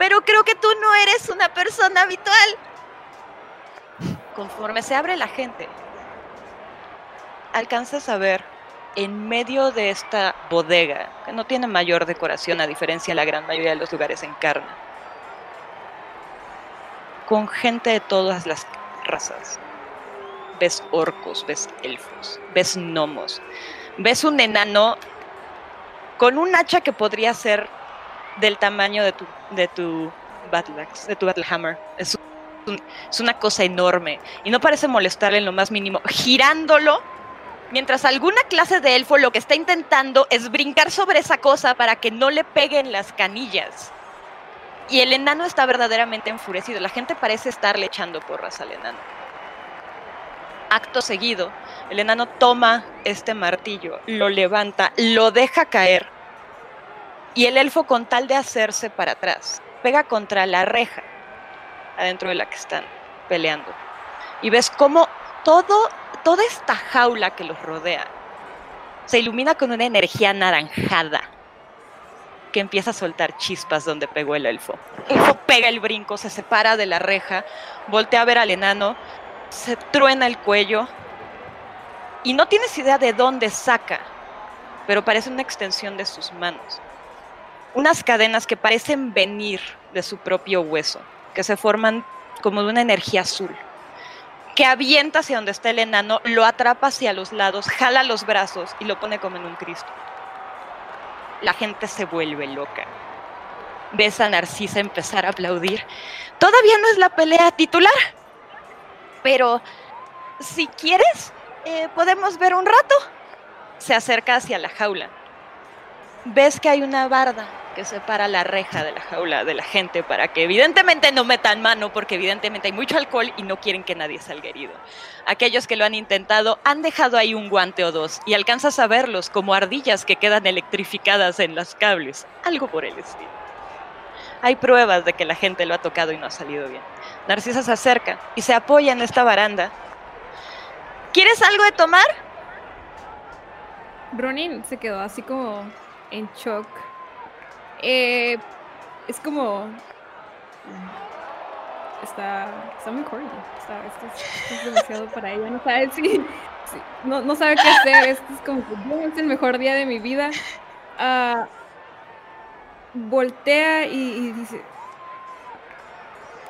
pero creo que tú no eres una persona habitual. Conforme se abre la gente, alcanzas a ver en medio de esta bodega, que no tiene mayor decoración a diferencia de la gran mayoría de los lugares en carne, con gente de todas las razas. Ves orcos, ves elfos, ves gnomos, ves un enano con un hacha que podría ser del tamaño de tu, de tu battle axe, de tu battle hammer. Es, es una cosa enorme y no parece molestarle en lo más mínimo, girándolo mientras alguna clase de elfo lo que está intentando es brincar sobre esa cosa para que no le peguen las canillas. Y el enano está verdaderamente enfurecido. La gente parece estarle echando porras al enano. Acto seguido, el enano toma este martillo, lo levanta, lo deja caer. Y el elfo, con tal de hacerse para atrás, pega contra la reja adentro de la que están peleando. Y ves cómo todo, toda esta jaula que los rodea se ilumina con una energía anaranjada que empieza a soltar chispas donde pegó el elfo. El elfo pega el brinco, se separa de la reja, voltea a ver al enano, se truena el cuello y no tienes idea de dónde saca, pero parece una extensión de sus manos. Unas cadenas que parecen venir de su propio hueso, que se forman como de una energía azul, que avienta hacia donde está el enano, lo atrapa hacia los lados, jala los brazos y lo pone como en un Cristo. La gente se vuelve loca. Ves a Narcisa empezar a aplaudir. Todavía no es la pelea titular, pero si quieres, eh, podemos ver un rato. Se acerca hacia la jaula. Ves que hay una barda que separa la reja de la jaula de la gente para que evidentemente no metan mano porque evidentemente hay mucho alcohol y no quieren que nadie salga herido. Aquellos que lo han intentado han dejado ahí un guante o dos y alcanzas a verlos como ardillas que quedan electrificadas en los cables, algo por el estilo. Hay pruebas de que la gente lo ha tocado y no ha salido bien. Narcisa se acerca y se apoya en esta baranda. ¿Quieres algo de tomar? Ronin se quedó así como en shock. Eh, es como. Está, está muy corny. Está, esto, es, demasiado para ella. No sabe si. si- no, no sabe qué hacer. Esto es como que "No, es el mejor día de mi vida. Ah, voltea y, y dice: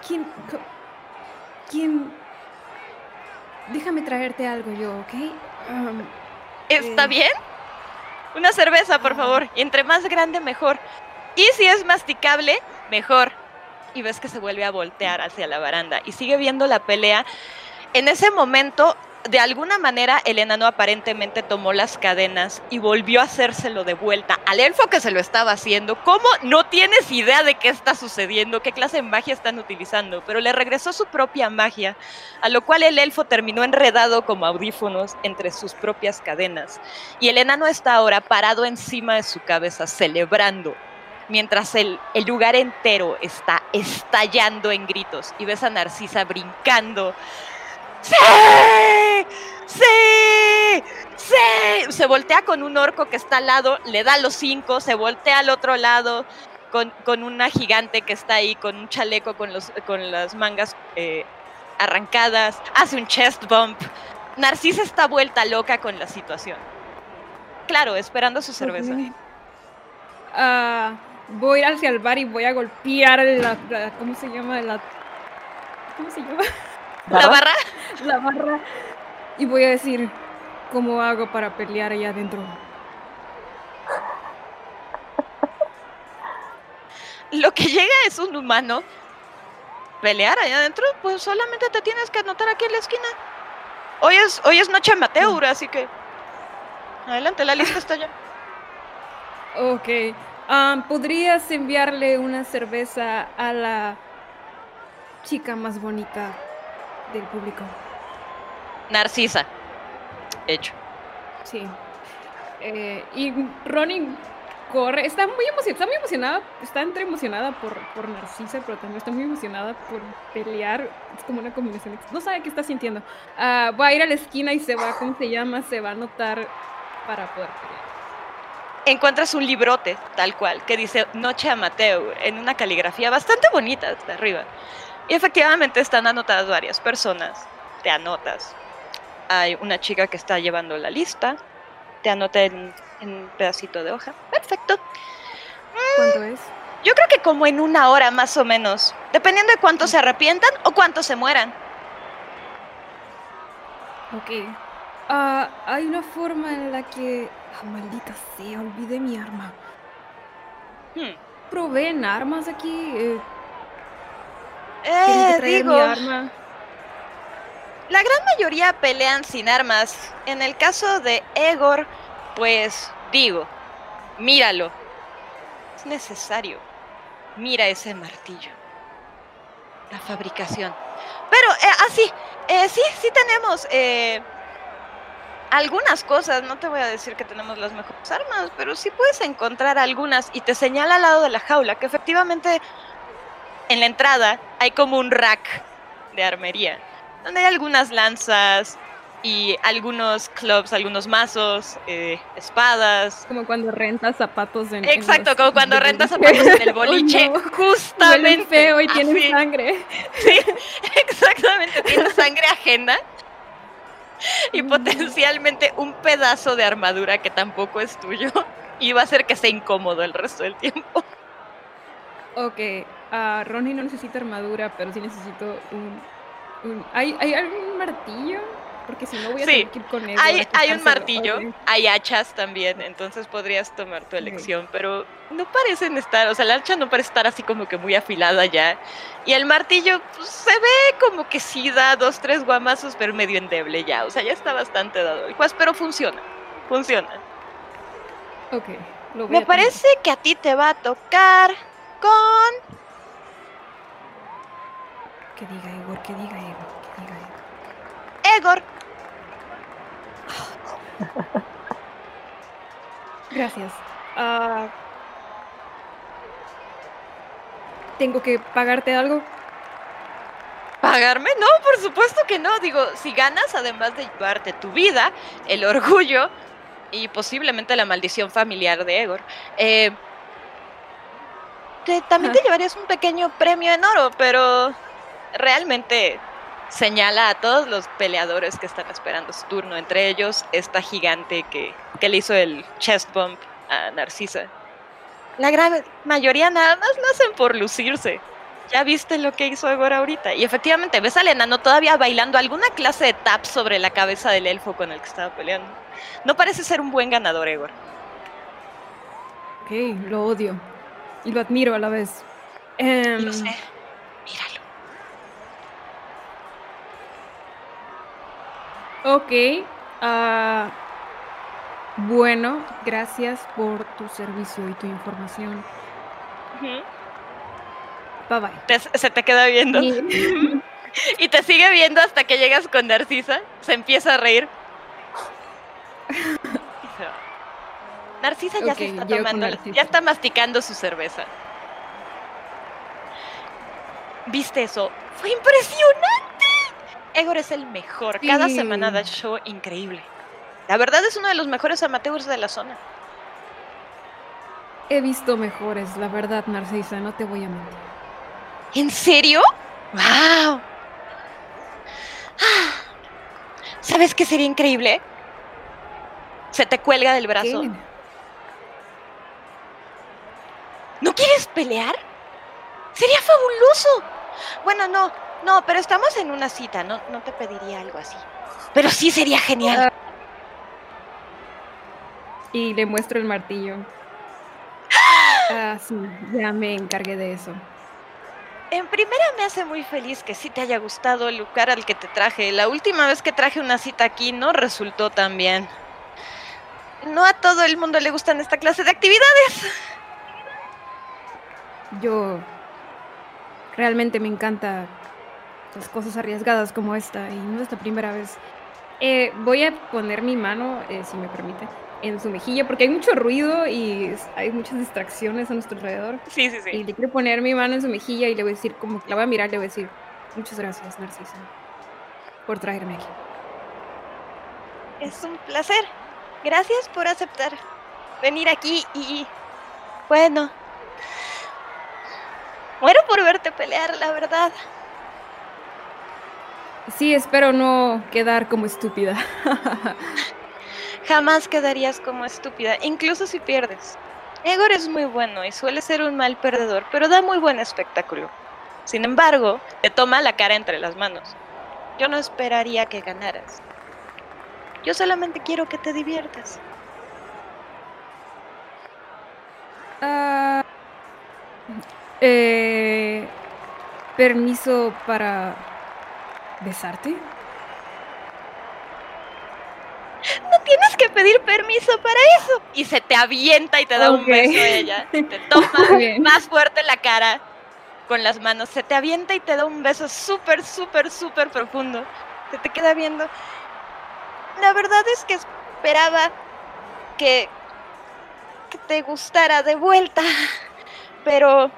¿Quién. ¿Quién. déjame traerte algo yo, ¿ok? Um, ¿Está Eh. bien? Una cerveza, por favor. Y entre más grande, mejor. Y si es masticable, mejor. Y ves que se vuelve a voltear hacia la baranda y sigue viendo la pelea. En ese momento, de alguna manera, el enano aparentemente tomó las cadenas y volvió a hacérselo de vuelta al elfo que se lo estaba haciendo. ¿Cómo? No tienes idea de qué está sucediendo, qué clase de magia están utilizando, pero le regresó su propia magia, a lo cual el elfo terminó enredado como audífonos entre sus propias cadenas. Y el enano está ahora parado encima de su cabeza, celebrando, mientras el, el lugar entero está estallando en gritos. Y ves a Narcisa brincando. ¡Sí! ¡Sí! ¡Sí! Se voltea con un orco que está al lado, le da los cinco, se voltea al otro lado con, con una gigante que está ahí, con un chaleco con, los, con las mangas eh, arrancadas, hace un chest bump. Narcisa está vuelta loca con la situación. Claro, esperando su cerveza. Ah, voy hacia el bar y voy a golpear la, la- ¿cómo se llama? La, ¿Cómo se llama? La barra La barra. Y voy a decir, ¿cómo hago para pelear allá adentro? lo que llega es un humano. Pelear allá adentro, pues solamente te tienes que anotar aquí en la esquina. Hoy es, hoy es noche amateur, así que. Adelante, la lista está ya. Ok. ah, ¿Podrías enviarle una cerveza a la chica más bonita del público? Narcisa. Hecho. Sí. Eh, y Ronnie corre, está muy emocionada, está muy emocionada, está entre emocionada por, por Narcisa, pero también está muy emocionada por pelear. Es como una combinación. No sabe qué está sintiendo. Ah, va a ir a la esquina y se va, ¿cómo se llama? Se va a anotar para poder pelear. Encuentras un librote, tal cual, que dice Noche Amateur, en una caligrafía bastante bonita hasta arriba. Y efectivamente están anotadas varias personas. Te anotas. Hay una chica que está llevando la lista. Te anota en, en un pedacito de hoja. Perfecto. ¿Cuánto es? Yo creo que como en una hora más o menos. Dependiendo de cuántos se arrepientan o cuántos se mueran. Ok. Ah, hay una forma en la que. Ah, maldita sea, olvidé mi arma. Hmm. ¿Proveen armas aquí? Eh, ¿Tienen que Eh, digo, mi arma? la gran mayoría pelean sin armas. En el caso de Egor, pues digo, míralo. Es necesario. Mira ese martillo. La fabricación. Pero, eh, ah, sí, eh, sí, sí tenemos eh, algunas cosas. No te voy a decir que tenemos las mejores armas, pero sí puedes encontrar algunas. Y te señala al lado de la jaula que efectivamente en la entrada hay como un rack de armería, donde hay algunas lanzas y algunos clubs, algunos mazos, eh, espadas. Como cuando rentas zapatos en. en Exacto, los- como cuando rentas zapatos en el Oh, boliche, no. Justamente. feo y tienen así. sangre. Sí, exactamente, tiene sangre ajena y potencialmente un pedazo de armadura que tampoco es tuyo y va a hacer que sea incómodo el resto del tiempo. Ok, ah, Ronnie no necesita armadura, pero sí necesito un. un- ¿Hay, ¿Hay algún martillo? Porque si no voy a Sí, tener que ir con él. Hay, hay un martillo, hay hachas también, entonces podrías tomar tu elección, pero no parecen estar, o sea, la hacha no parece estar así como que muy afilada ya. Y el martillo pues, se ve como que sí da dos, tres guamazos, pero medio endeble ya, o sea, ya está bastante dado el juez, pero funciona, funciona. Ok, lo voy Me a parece que a ti te va a tocar con... Que diga Igor, que diga Igor, que diga Igor. Egor. Gracias. Ah, ¿Tengo que pagarte algo? ¿Pagarme? No, por supuesto que no. Digo, si ganas, además de llevarte tu vida, el orgullo y posiblemente la maldición familiar de Egor, eh, te- también te llevarías un pequeño premio en oro, pero realmente señala a todos los peleadores que están esperando su turno, entre ellos esta gigante que, que le hizo el chest bump a Narcisa. La gran mayoría nada más lo hacen por lucirse. ¿Ya viste lo que hizo Egor ahorita? Y efectivamente, ves al enano todavía bailando alguna clase de tap sobre la cabeza del elfo con el que estaba peleando. No parece ser un buen ganador, Egor. Ok, lo odio. Y lo admiro a la vez. Em, Lo sé. Míralo. Ok. ah, bueno, gracias por tu servicio y tu información. Bye bye. Te- se te queda viendo. Y- Y te sigue viendo hasta que llegas con Narcisa. Se empieza a reír. Narcisa ya se está tomando, ya está masticando su cerveza. ¿Viste eso? ¡Fue impresionante! Egor es el mejor. Cada semana da show increíble. La verdad es uno de los mejores amateurs de la zona. He visto mejores, la verdad, Narcisa, no te voy a mentir. ¿En serio? ¡Wow! Ah. ¿Sabes qué sería increíble? Se te cuelga del brazo. ¿Qué? ¿No quieres pelear? Sería fabuloso. Bueno, no, no, pero estamos en una cita, no, no te pediría algo así. Pero sí sería genial. Y le muestro el martillo. Ah, sí, ya me encargué de eso. En primera me hace muy feliz que sí te haya gustado el lugar al que te traje. La última vez que traje una cita aquí no resultó tan bien. No a todo el mundo le gustan esta clase de actividades. Yo realmente me encanta cosas arriesgadas como esta y no es la primera vez. Eh, voy a poner mi mano, eh, si me permite, en su mejilla porque hay mucho ruido y hay muchas distracciones a nuestro alrededor. Sí, sí, Y sí. le quiero poner mi mano en su mejilla y le voy a decir, como que la voy a mirar, le voy a decir, muchas gracias, Narcisa, por traerme aquí. Es un placer. Gracias por aceptar venir aquí y... Bueno. Muero por verte pelear, la verdad. Sí, espero no quedar como estúpida. Jamás quedarías como estúpida, incluso si pierdes. Egor es muy bueno y suele ser un mal perdedor, pero da muy buen espectáculo. Sin embargo, te toma la cara entre las manos. Yo no esperaría que ganaras. Yo solamente quiero que te diviertas. Ah, eh, permiso para besarte. No tienes que pedir permiso para eso. Y se te avienta y te da un beso ella. Te toma bien. más fuerte la cara con las manos. Se te avienta y te da un beso súper, súper, súper profundo. Se te queda viendo. La verdad es que esperaba que, que te gustara de vuelta. Pero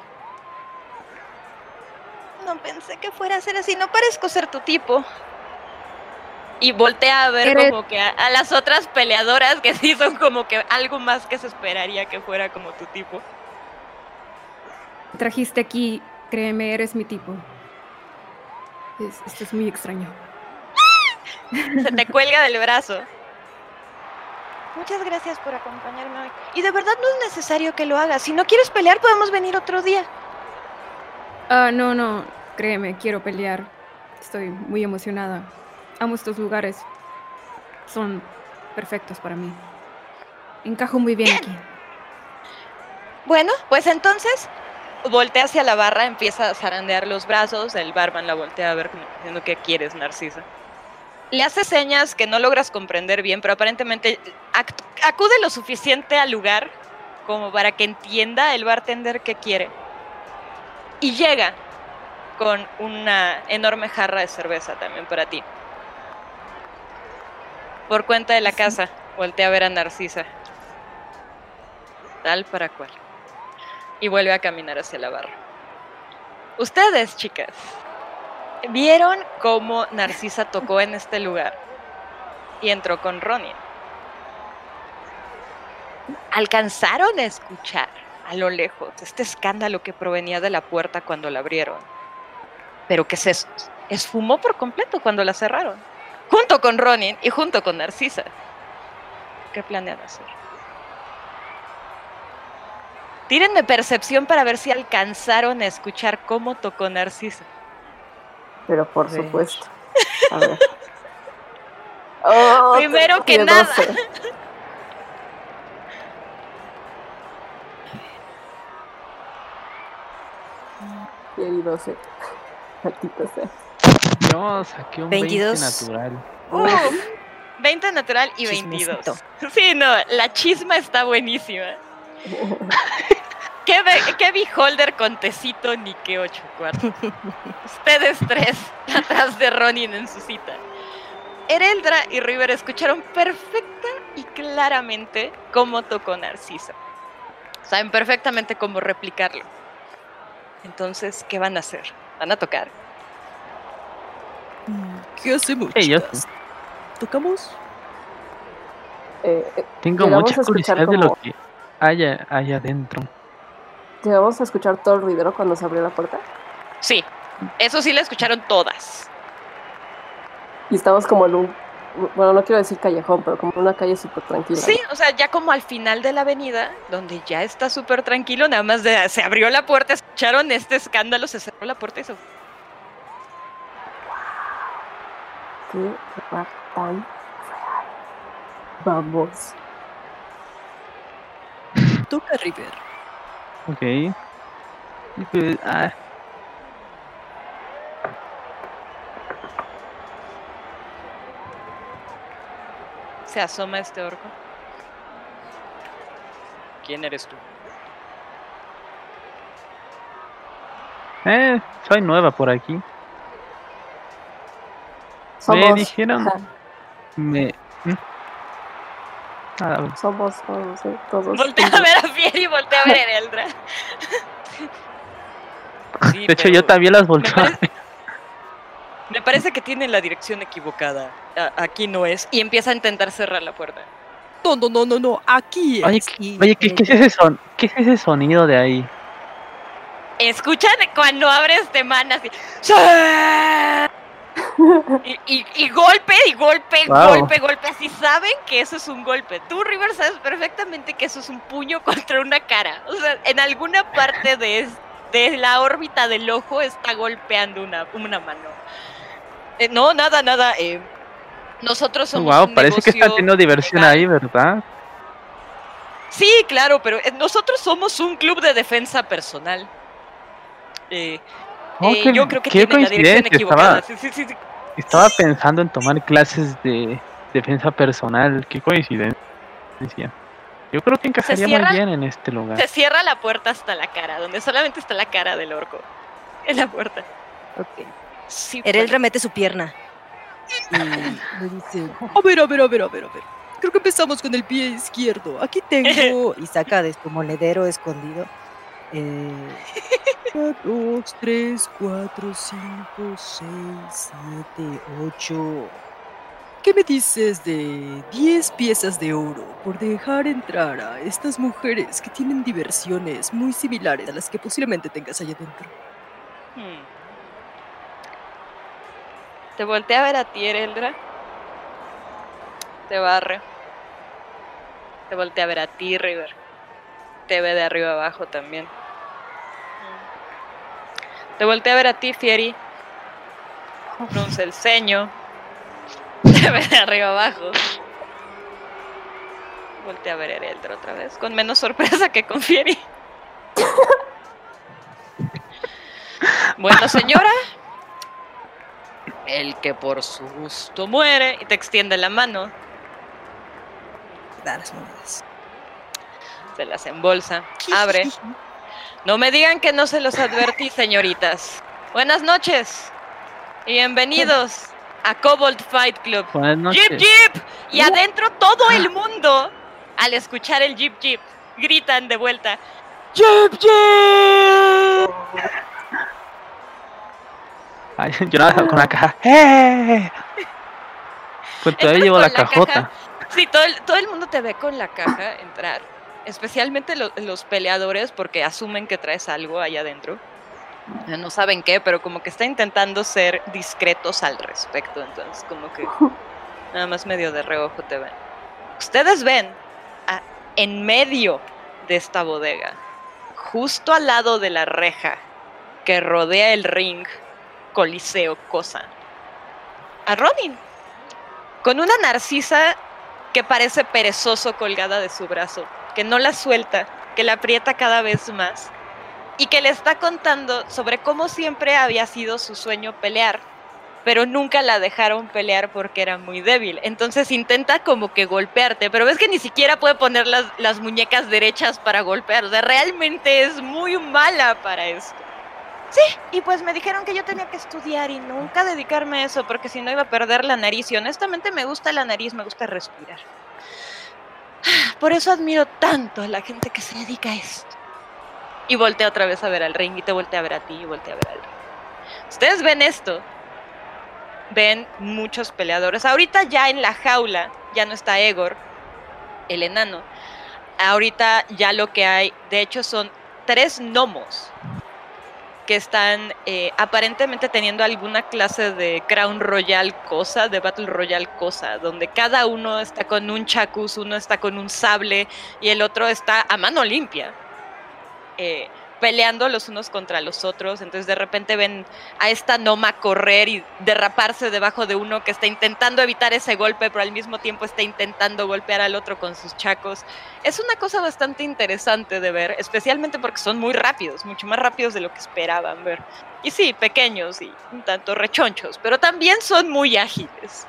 no pensé que fuera a ser así. No parezco ser tu tipo. Y voltea a ver Eres- como que a, a las otras peleadoras que sí son como que algo más que se esperaría que fuera como tu tipo. Trajiste aquí, créeme, eres mi tipo. Es- esto es muy extraño. Se te cuelga del brazo. Muchas gracias por acompañarme hoy. Y de verdad no es necesario que lo hagas. Si no quieres pelear, podemos venir otro día. Ah, no, no, créeme, quiero pelear. Estoy muy emocionada. Amo estos lugares. Son perfectos para mí. Encajo muy bien aquí. Bueno, pues entonces voltea hacia la barra, empieza a zarandear los brazos. El barman la voltea a ver diciendo qué quieres, Narcisa. Le hace señas que no logras comprender bien, pero aparentemente acude lo suficiente al lugar como para que entienda el bartender qué quiere. Y llega con una enorme jarra de cerveza también para ti. Por cuenta de la casa, voltea a ver a Narcisa. Tal para cual. Y vuelve a caminar hacia la barra. Ustedes, chicas, vieron cómo Narcisa tocó en este lugar y entró con Ronin. Alcanzaron a escuchar a lo lejos este escándalo que provenía de la puerta cuando la abrieron, pero que se es- esfumó por completo cuando la cerraron, junto con Ronin y junto con Narcisa. ¿Qué planean hacer? Tírenme percepción para ver si alcanzaron a escuchar cómo tocó Narciso. Pero por supuesto. A ver. Oh, Primero que nada. 12. Tiene 12. Maldita sea. Yo saqué un 22. 20 natural. Uf, 20 natural y Chismecito. 22. Sí, no, la chisma está buenísima. ¿Qué, qué beholder con tecito ni qué 8 cuartos? Ustedes tres atrás de Ronin en su cita. Ereldra y River escucharon perfecta y claramente cómo tocó Narciso. Saben perfectamente cómo replicarlo. Entonces, ¿qué van a hacer? ¿Van a tocar? ¿Qué hacemos? Chicas? ¿Tocamos? Eh, eh, Tengo mucha curiosidad de lo que haya, haya adentro. Llegamos a escuchar todo el ruidero cuando se abrió la puerta. Sí, eso sí la escucharon todas. Y estamos como en un. Bueno, no quiero decir callejón, pero como una calle súper tranquila. Sí, o sea, ya como al final de la avenida, donde ya está súper tranquilo, nada más de, se abrió la puerta, escucharon este escándalo, se cerró la puerta y se... Qué lugar tan real. Vamos. Toca River. Ok. Y pues, ah, se asoma este orco. ¿Quién eres tú? eh, soy nueva por aquí. Somos. dijeron- ajá, Me. ¿Mm? Ah, somos, todos. Voltea a ver a Fier y voltea a ver a Eldra. Sí, de hecho, pero yo también las volteo. a parece- ver. Me parece que tiene la dirección equivocada. A- aquí no es. Y empieza a intentar cerrar la puerta. No, no, no, no, no. Aquí Oye, es. Y Oye, ¿qué, qué es ese son? ¿Qué es ese sonido de ahí? Escuchan cuando abres de mana así. ¡Sí! Y, y- y golpe, y golpe, Wow. golpe, golpe. Así saben que eso es un golpe. Tú, River, sabes perfectamente que eso es un puño contra una cara. O sea, en alguna parte de, es- de la órbita del ojo está golpeando una, una mano. Eh, no, nada, nada. eh, nosotros somos. wow, un parece que están negocio teniendo diversión legal. ahí, ¿verdad? Sí, claro, pero eh, nosotros somos un club de defensa personal. Eh, Oh, eh, qué- yo creo que qué tienen la dirección equivocada. Estaba, Sí, sí, sí, estaba pensando en tomar clases de defensa personal. Qué coincidencia. Yo creo que encajaría muy cierra? bien en este lugar. Se cierra la puerta hasta la cara, donde solamente está la cara del orco. En la puerta. Ok. Sí, Ereldra mete su pierna. Y Me dice. A ver, a ver, a ver, a ver, a ver. Creo que empezamos con el pie izquierdo. Aquí tengo. y saca de su monedero escondido. Eh, dos, tres, cuatro, cinco, seis, siete, ocho. ¿Qué me dices de 10 piezas de oro por dejar entrar a estas mujeres que tienen diversiones muy similares a las que posiblemente tengas allá adentro? Hmm. Te voltea a ver a ti, Ereldra. Te barre. Te voltea a ver a ti, River. Te ve de arriba abajo también. Te voltea a ver a ti, Fieri. Frunce el ceño. Te ve de arriba abajo. Voltea a ver a Ereldra otra vez. Con menos sorpresa que con Fieri. Bueno, señora. El que por su gusto muere y te extiende la mano, da las monedas. se las embolsa, abre. No me digan que no se los advertí, señoritas. Buenas noches y bienvenidos a Cobalt Fight Club. Buenas noches. ¡Jeep, jeep! Y adentro todo el mundo, al escuchar el jeep, jeep, gritan de vuelta. ¡Jeep, jeep! Ay, yo nada con la caja. ¡Eh! Pues todavía llevo la la cajota. caja. Sí, todo el, todo el mundo te ve con la caja entrar. Especialmente lo- los peleadores porque asumen que traes algo allá adentro. No saben qué, pero como que está intentando ser discretos al respecto. Entonces como que nada más medio de reojo te ven. Ustedes ven a- en medio de esta bodega justo al lado de la reja que rodea el ring Coliseo Cosa a Ronin con una narcisa que parece perezoso colgada de su brazo, que no la suelta, que la aprieta cada vez más y que le está contando sobre cómo siempre había sido su sueño pelear, pero nunca la dejaron pelear porque era muy débil. Entonces intenta como que golpearte, pero ves que ni siquiera puede poner las, las muñecas derechas para golpear. O sea, realmente es muy mala para esto. Sí, y pues me dijeron que yo tenía que estudiar y nunca dedicarme a eso porque si no iba a perder la nariz. Y honestamente me gusta la nariz, me gusta respirar. Por eso admiro tanto a la gente que se dedica a esto. Y voltea otra vez a ver al ring y te voltea a ver a ti y voltea a ver al ring. Ustedes ven esto. Ven muchos peleadores. Ahorita ya en la jaula ya no está Egor, el enano. Ahorita ya lo que hay, de hecho, son tres gnomos están eh, aparentemente teniendo alguna clase de Crown Royal cosa, de Battle Royal cosa, donde cada uno está con un chacus, uno está con un sable y el otro está a mano limpia. Eh, peleando los unos contra los otros, entonces de repente ven a esta Noma correr y derraparse debajo de uno que está intentando evitar ese golpe, pero al mismo tiempo está intentando golpear al otro con sus chacos. Es una cosa bastante interesante de ver, especialmente porque son muy rápidos, mucho más rápidos de lo que esperaban ver. Y sí, pequeños y un tanto rechonchos, pero también son muy ágiles.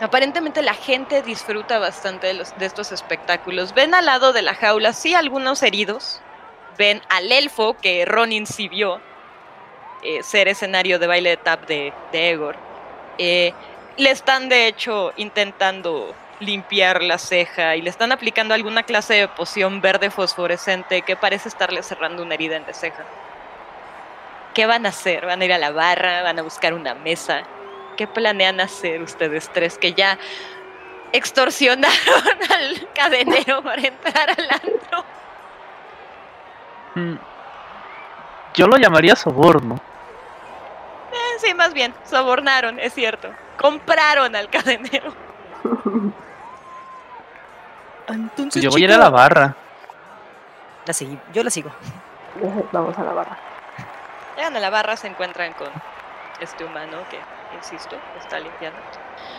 Aparentemente la gente disfruta bastante de, los, de estos espectáculos. Ven al lado de la jaula, sí, algunos heridos, ven al elfo que Ronin sí vio eh, ser escenario de baile de tap de, de Egor. Eh, le están de hecho intentando limpiar la ceja y le están aplicando alguna clase de poción verde fosforescente que parece estarle cerrando una herida en la ceja. ¿Qué van a hacer? ¿Van a ir a la barra? ¿Van a buscar una mesa? ¿Qué planean hacer ustedes tres que ya extorsionaron al cadenero para entrar al antro? Mm. Yo lo llamaría soborno. Eh, sí, más bien, sobornaron, es cierto. Compraron al cadenero. Entonces, Yo voy a ir a la barra. La seguí- yo la sigo. Vamos a la barra. Llegan a la barra, se encuentran con este humano que, insisto, está limpiando.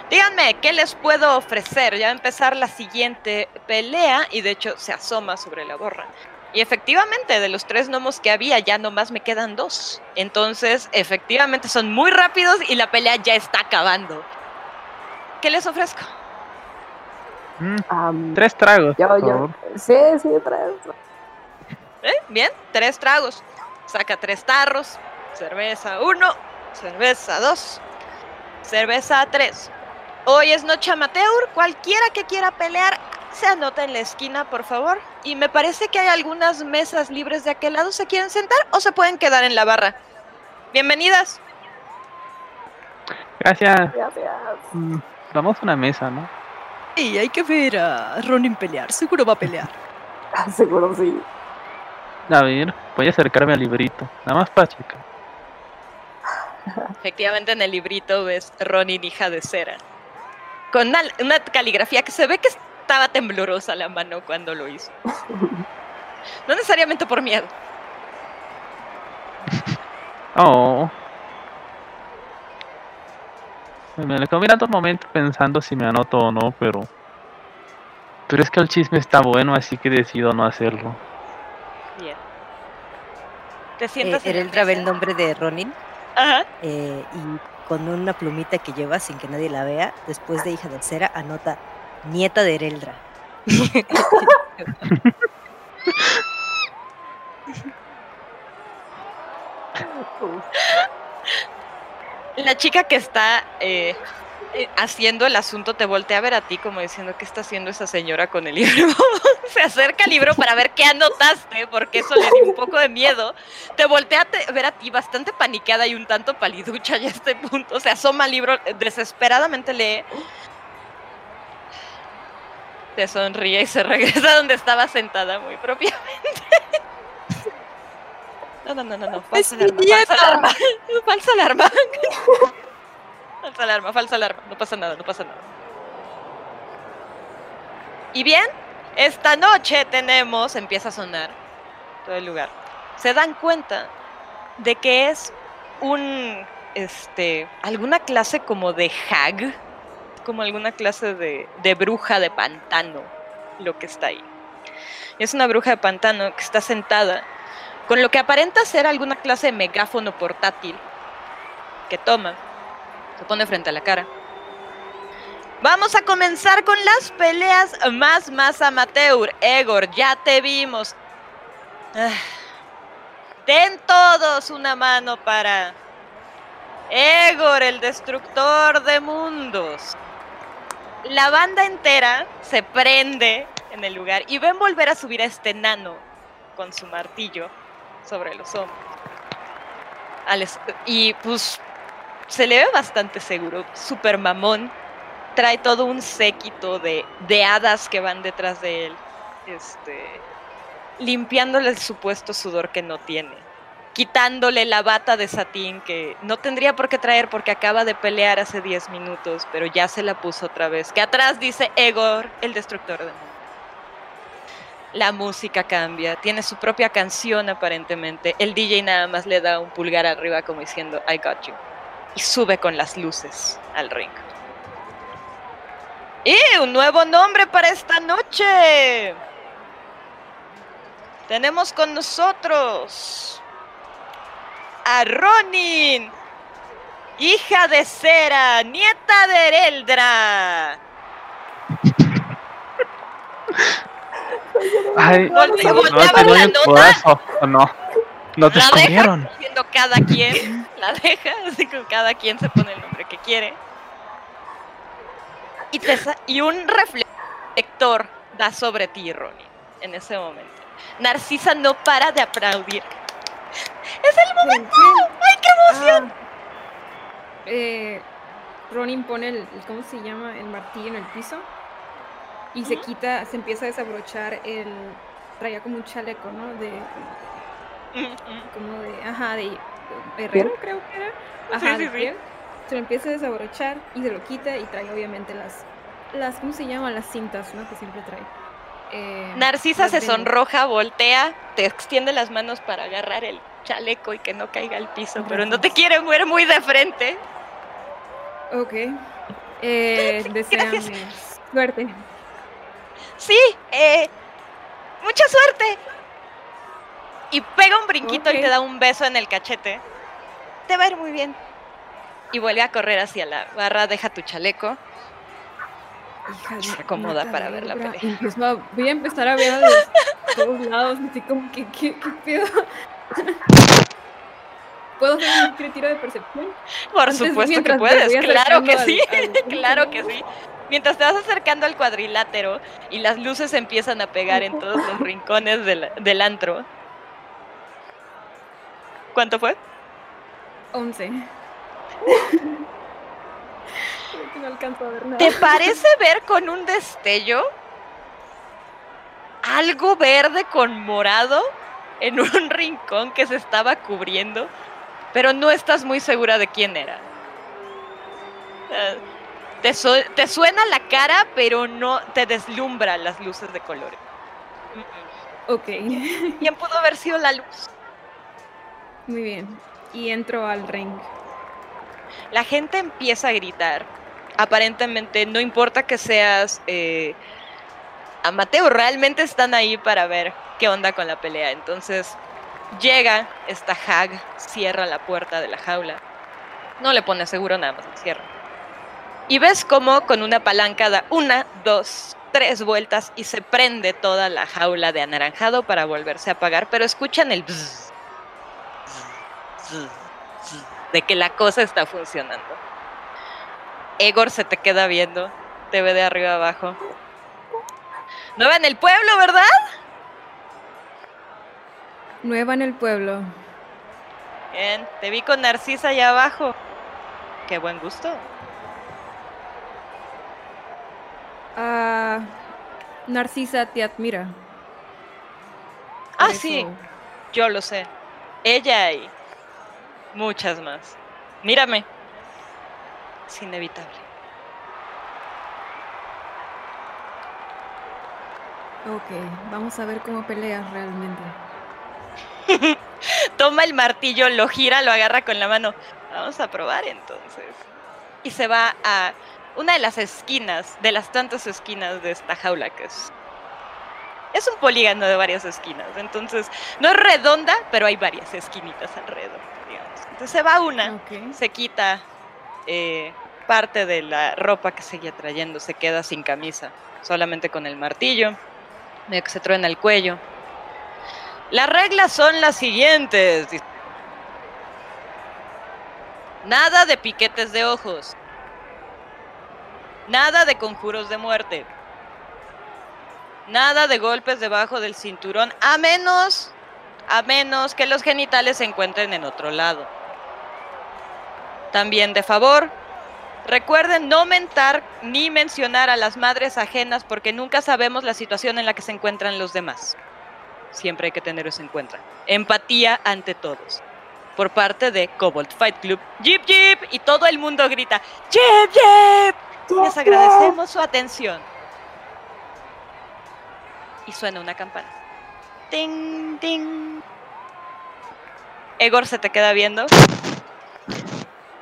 Díganme, ¿qué les puedo ofrecer? Ya va a empezar la siguiente pelea y de hecho se asoma sobre la borra. Y efectivamente, de los tres gnomos que había, ya nomás me quedan dos. Entonces, efectivamente, son muy rápidos y la pelea ya está acabando. ¿Qué les ofrezco? Mm, Tres tragos, yo, por yo. favor. Sí, sí, tres. ¿Eh? Bien, tres tragos. Saca tres tarros. Cerveza uno, cerveza dos, cerveza tres. Hoy es noche amateur. Cualquiera que quiera pelear, se anota en la esquina, por favor. Y me parece que hay algunas mesas libres de aquel lado. ¿Se quieren sentar o se pueden quedar en la barra? Bienvenidas. Gracias. Gracias. Mm, Vamos a una mesa, ¿no? Sí, hay que ver a Ronin pelear. Seguro va a pelear. Ah, Seguro sí. A ver, voy a acercarme al librito. Nada más para checar. Efectivamente, en el librito ves Ronin, hija de cera. Con una, una caligrafía que se ve que estaba temblorosa la mano cuando lo hizo. No necesariamente por miedo. Oh. Me le quedo mirando un momento pensando si me anoto o no, pero. Pero es que el chisme está bueno, así que decido no hacerlo. Bien. Te Eh, sientas en la Ereldra ve el nombre de Ronin Ajá. eh, y con una plumita que lleva sin que nadie la vea, después de hija de cera, anota nieta de Ereldra. La chica que está eh, eh, haciendo el asunto te voltea a ver a ti como diciendo qué está haciendo esa señora con el libro. Se acerca al libro para ver qué anotaste, porque eso le dio un poco de miedo. Te voltea a ver a ti bastante paniqueada y un tanto paliducha ya a este punto. Se asoma al libro, eh, desesperadamente lee. Te sonríe y se regresa donde estaba sentada muy propiamente. No, no, no, no, no. Falsa alarma. Falsa alarma. Falsa alarma, falsa alarma. No pasa nada, no pasa nada. Y bien, esta noche tenemos, empieza a sonar, todo el lugar. Se dan cuenta de que es un, este, alguna clase como de hag, como alguna clase de, de bruja de pantano, lo que está ahí. Es una bruja de pantano que está sentada con lo que aparenta ser alguna clase de megáfono portátil que toma, se pone frente a la cara. Vamos a comenzar con las peleas más, más amateur. Egor, ya te vimos. Ah. Den todos una mano para Egor, el destructor de mundos. La banda entera se prende en el lugar y ven volver a subir a este nano con su martillo sobre los hombros. Y pues se le ve bastante seguro, super mamón. Trae todo un séquito de, de hadas que van detrás de él, este, limpiándole el supuesto sudor que no tiene, quitándole la bata de satín que no tendría por qué traer porque acaba de pelear hace 10 minutos, pero ya se la puso otra vez. Que atrás dice Egor, el destructor de mundos. La música cambia, tiene su propia canción aparentemente. El DJ nada más le da un pulgar arriba como diciendo I got you. Y sube con las luces al ring. ¡Y un nuevo nombre para esta noche! Tenemos con nosotros a Ronin, hija de Cera, nieta de Ereldra. Ay, no, volteaba doy la un nota. codazo. ¿o no? No te La deja escondieron. Siendo cada quien, la deja, así que cada quien se pone el nombre que quiere. Y, te y un reflector da sobre ti, Ronnie, en ese momento. Narcisa no para de aplaudir. ¡Es el momento! ¡Ay, qué emoción! Ah, eh, Ronin pone el, el- ¿cómo se llama? El martillo en el piso y se quita, se empieza a desabrochar el, traía como un chaleco, ¿no? De, como de, ajá, de herrero creo que era. Ajá, sí, sí. Se lo empieza a desabrochar y se lo quita y trae obviamente las, las, ¿cómo se llaman? Las cintas, ¿no? Que siempre trae. Eh, Narcisa se sonroja, voltea, te extiende las manos para agarrar el chaleco y que no caiga al piso, pero no te quiere ver muy de frente. Ok. Eh, Gracias. suerte. Sí, eh, mucha suerte. Y pega un brinquito y te da un beso en el cachete. Te va a ir muy bien. Y vuelve a correr hacia la barra, deja tu chaleco. Hija Y se acomoda para ver la pelea. Voy a empezar a ver a los todos lados, así como que, ¿qué, qué pedo? ¿Puedo hacer un tiro de percepción? Por Antes, supuesto que puedes, claro que sí, al- al- ¿cómo se claro que sí. Mientras te vas acercando al cuadrilátero y las luces empiezan a pegar en todos los rincones del, del antro. ¿Cuánto fue? 11. Creo que no alcanzo a ver nada. ¿Te parece ver con un destello algo verde con morado en un rincón que se estaba cubriendo? Pero no estás muy segura de quién era. Eh, Te, su- te suena la cara, pero no te deslumbra las luces de colores. Ok, ¿Quién pudo haber sido la luz? muy bien. Y entro al ring. La gente empieza a gritar. Aparentemente, no importa que seas eh, amateur, realmente están ahí para ver qué onda con la pelea. Entonces, llega esta hag, cierra la puerta de la jaula. No le pone seguro nada más, cierra. Y ves cómo con una palanca da una, dos, tres vueltas y se prende toda la jaula de anaranjado para volverse a apagar, pero escuchan el bzz, de que la cosa está funcionando. Egor se te queda viendo, te ve de arriba abajo. Nueva en el pueblo, ¿verdad? Nueva en el pueblo. Bien, te vi con Narcisa allá abajo. Qué buen gusto. Ah, Narcisa te admira. Ah, sí, yo lo sé. Ella y muchas más. Mírame. Es inevitable. Ok, vamos a ver cómo peleas realmente. Toma el martillo, lo gira, lo agarra con la mano. Vamos a probar entonces. Y se va a una de las esquinas, de las tantas esquinas de esta jaula que es. Es un polígono de varias esquinas. Entonces, no es redonda, pero hay varias esquinitas alrededor, digamos. Entonces se va una, se quita eh, parte de la ropa que seguía trayendo, se queda sin camisa, solamente con el martillo, medio que se truena el cuello. Las reglas son las siguientes. Nada de piquetes de ojos. Nada de conjuros de muerte. Nada de golpes debajo del cinturón, a menos, a menos que los genitales se encuentren en otro lado. También de favor, recuerden no mentar ni mencionar a las madres ajenas porque nunca sabemos la situación en la que se encuentran los demás. Siempre hay que tener eso en cuenta. Empatía ante todos. Por parte de Cobalt Fight Club, Jeep Jeep, y todo el mundo grita, Jeep Jeep. Les agradecemos su atención. Y suena una campana. Ting, ting. Egor se te queda viendo.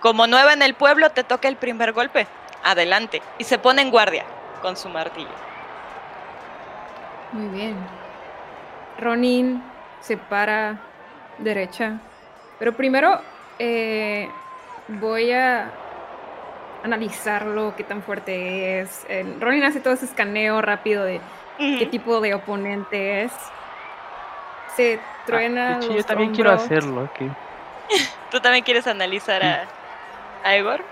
Como nueva en el pueblo, te toca el primer golpe. Adelante. Y se pone en guardia con su martillo. Muy bien. Ronin se para derecha. Pero primero eh, voy a analizarlo, qué tan fuerte es. El- Ronin hace todo ese escaneo rápido de qué tipo de oponente es. Se truena. Ah, los yo también quiero hacerlo. ok. ¿Tú también quieres analizar a, a Egor?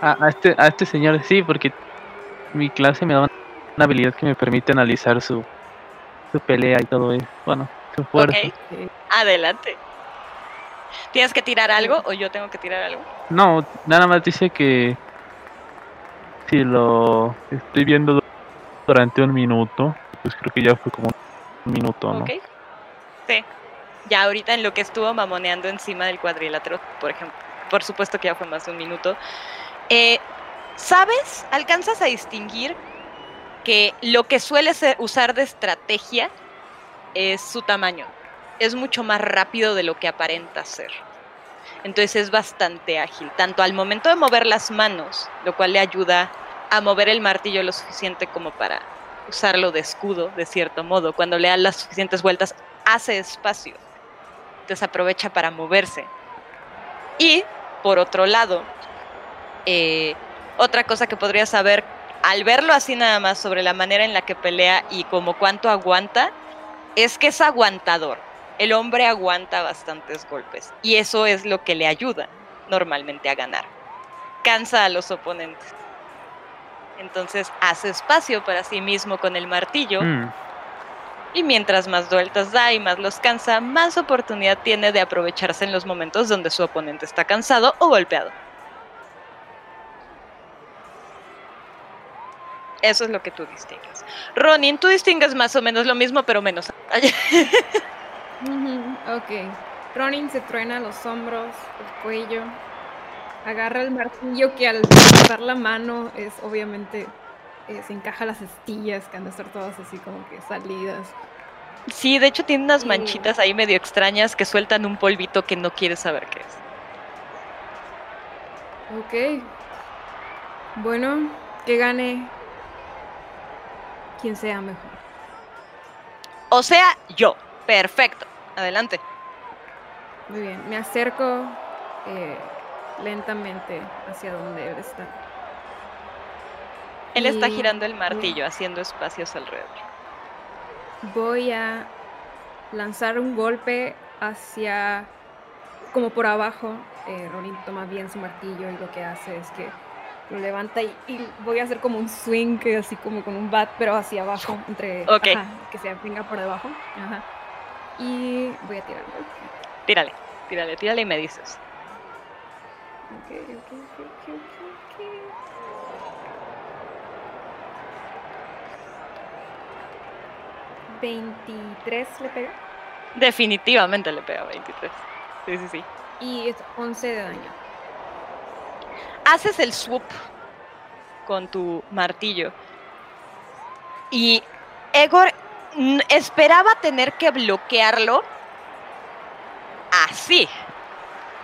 A, a este, a este señor sí, porque mi clase me da una habilidad que me permite analizar su, su pelea y todo eso. Bueno, su fuerza. Ok. Adelante. ¿Tienes que tirar algo o yo tengo que tirar algo? No, nada más dice que si lo estoy viendo du- durante un minuto, pues creo que ya fue como un minuto, ¿no? Ok. Sí. Ya ahorita en lo que estuvo mamoneando encima del cuadrilátero, por ejemplo. Por supuesto que ya fue más de un minuto. Eh, ¿Sabes? ¿Alcanzas a distinguir que lo que suele usar de estrategia es su tamaño? Es mucho más rápido de lo que aparenta ser. Entonces es bastante ágil, tanto al momento de mover las manos, lo cual le ayuda a mover el martillo lo suficiente como para usarlo de escudo, de cierto modo. Cuando le da las suficientes vueltas, hace espacio. Entonces aprovecha para moverse. Y, por otro lado, eh, otra cosa que podría saber, al verlo así nada más sobre la manera en la que pelea y como cuánto aguanta, es que es aguantador. El hombre aguanta bastantes golpes. Y eso es lo que le ayuda normalmente a ganar. Cansa a los oponentes. Entonces hace espacio para sí mismo con el martillo. Mm, Y mientras más vueltas da y más los cansa, más oportunidad tiene de aprovecharse en los momentos donde su oponente está cansado o golpeado. Eso es lo que tú distingues. Ronin, tú distingues más o menos lo mismo, pero menos. Ok. Ronin se truena los hombros, el cuello. Agarra el martillo que al pasar la mano es obviamente eh, se encaja las estillas que han de estar todas así como que salidas. sí, de hecho tiene unas manchitas ahí medio extrañas que sueltan un polvito que no quieres saber qué es. Ok. Bueno, que gane quien sea mejor. O sea, yo. Perfecto. Adelante. Muy bien, me acerco eh, lentamente hacia donde él está. Él está Y- girando el martillo, haciendo espacios alrededor. Voy a lanzar un golpe hacia, como por abajo. Eh, Ronin toma bien su martillo y lo que hace es que lo levanta y, y voy a hacer como un swing, que así como con un bat, pero hacia abajo, entre, ajá, que se venga por debajo. Ajá. Y voy a tirar el golpe. Tírale, tírale, tírale y me dices. Ok, ok, ok. ¿23 le pega? Definitivamente le pega 23. Sí, sí, sí. Y es 11 de daño. Haces el swoop con tu martillo. Y Egor esperaba tener que bloquearlo, así.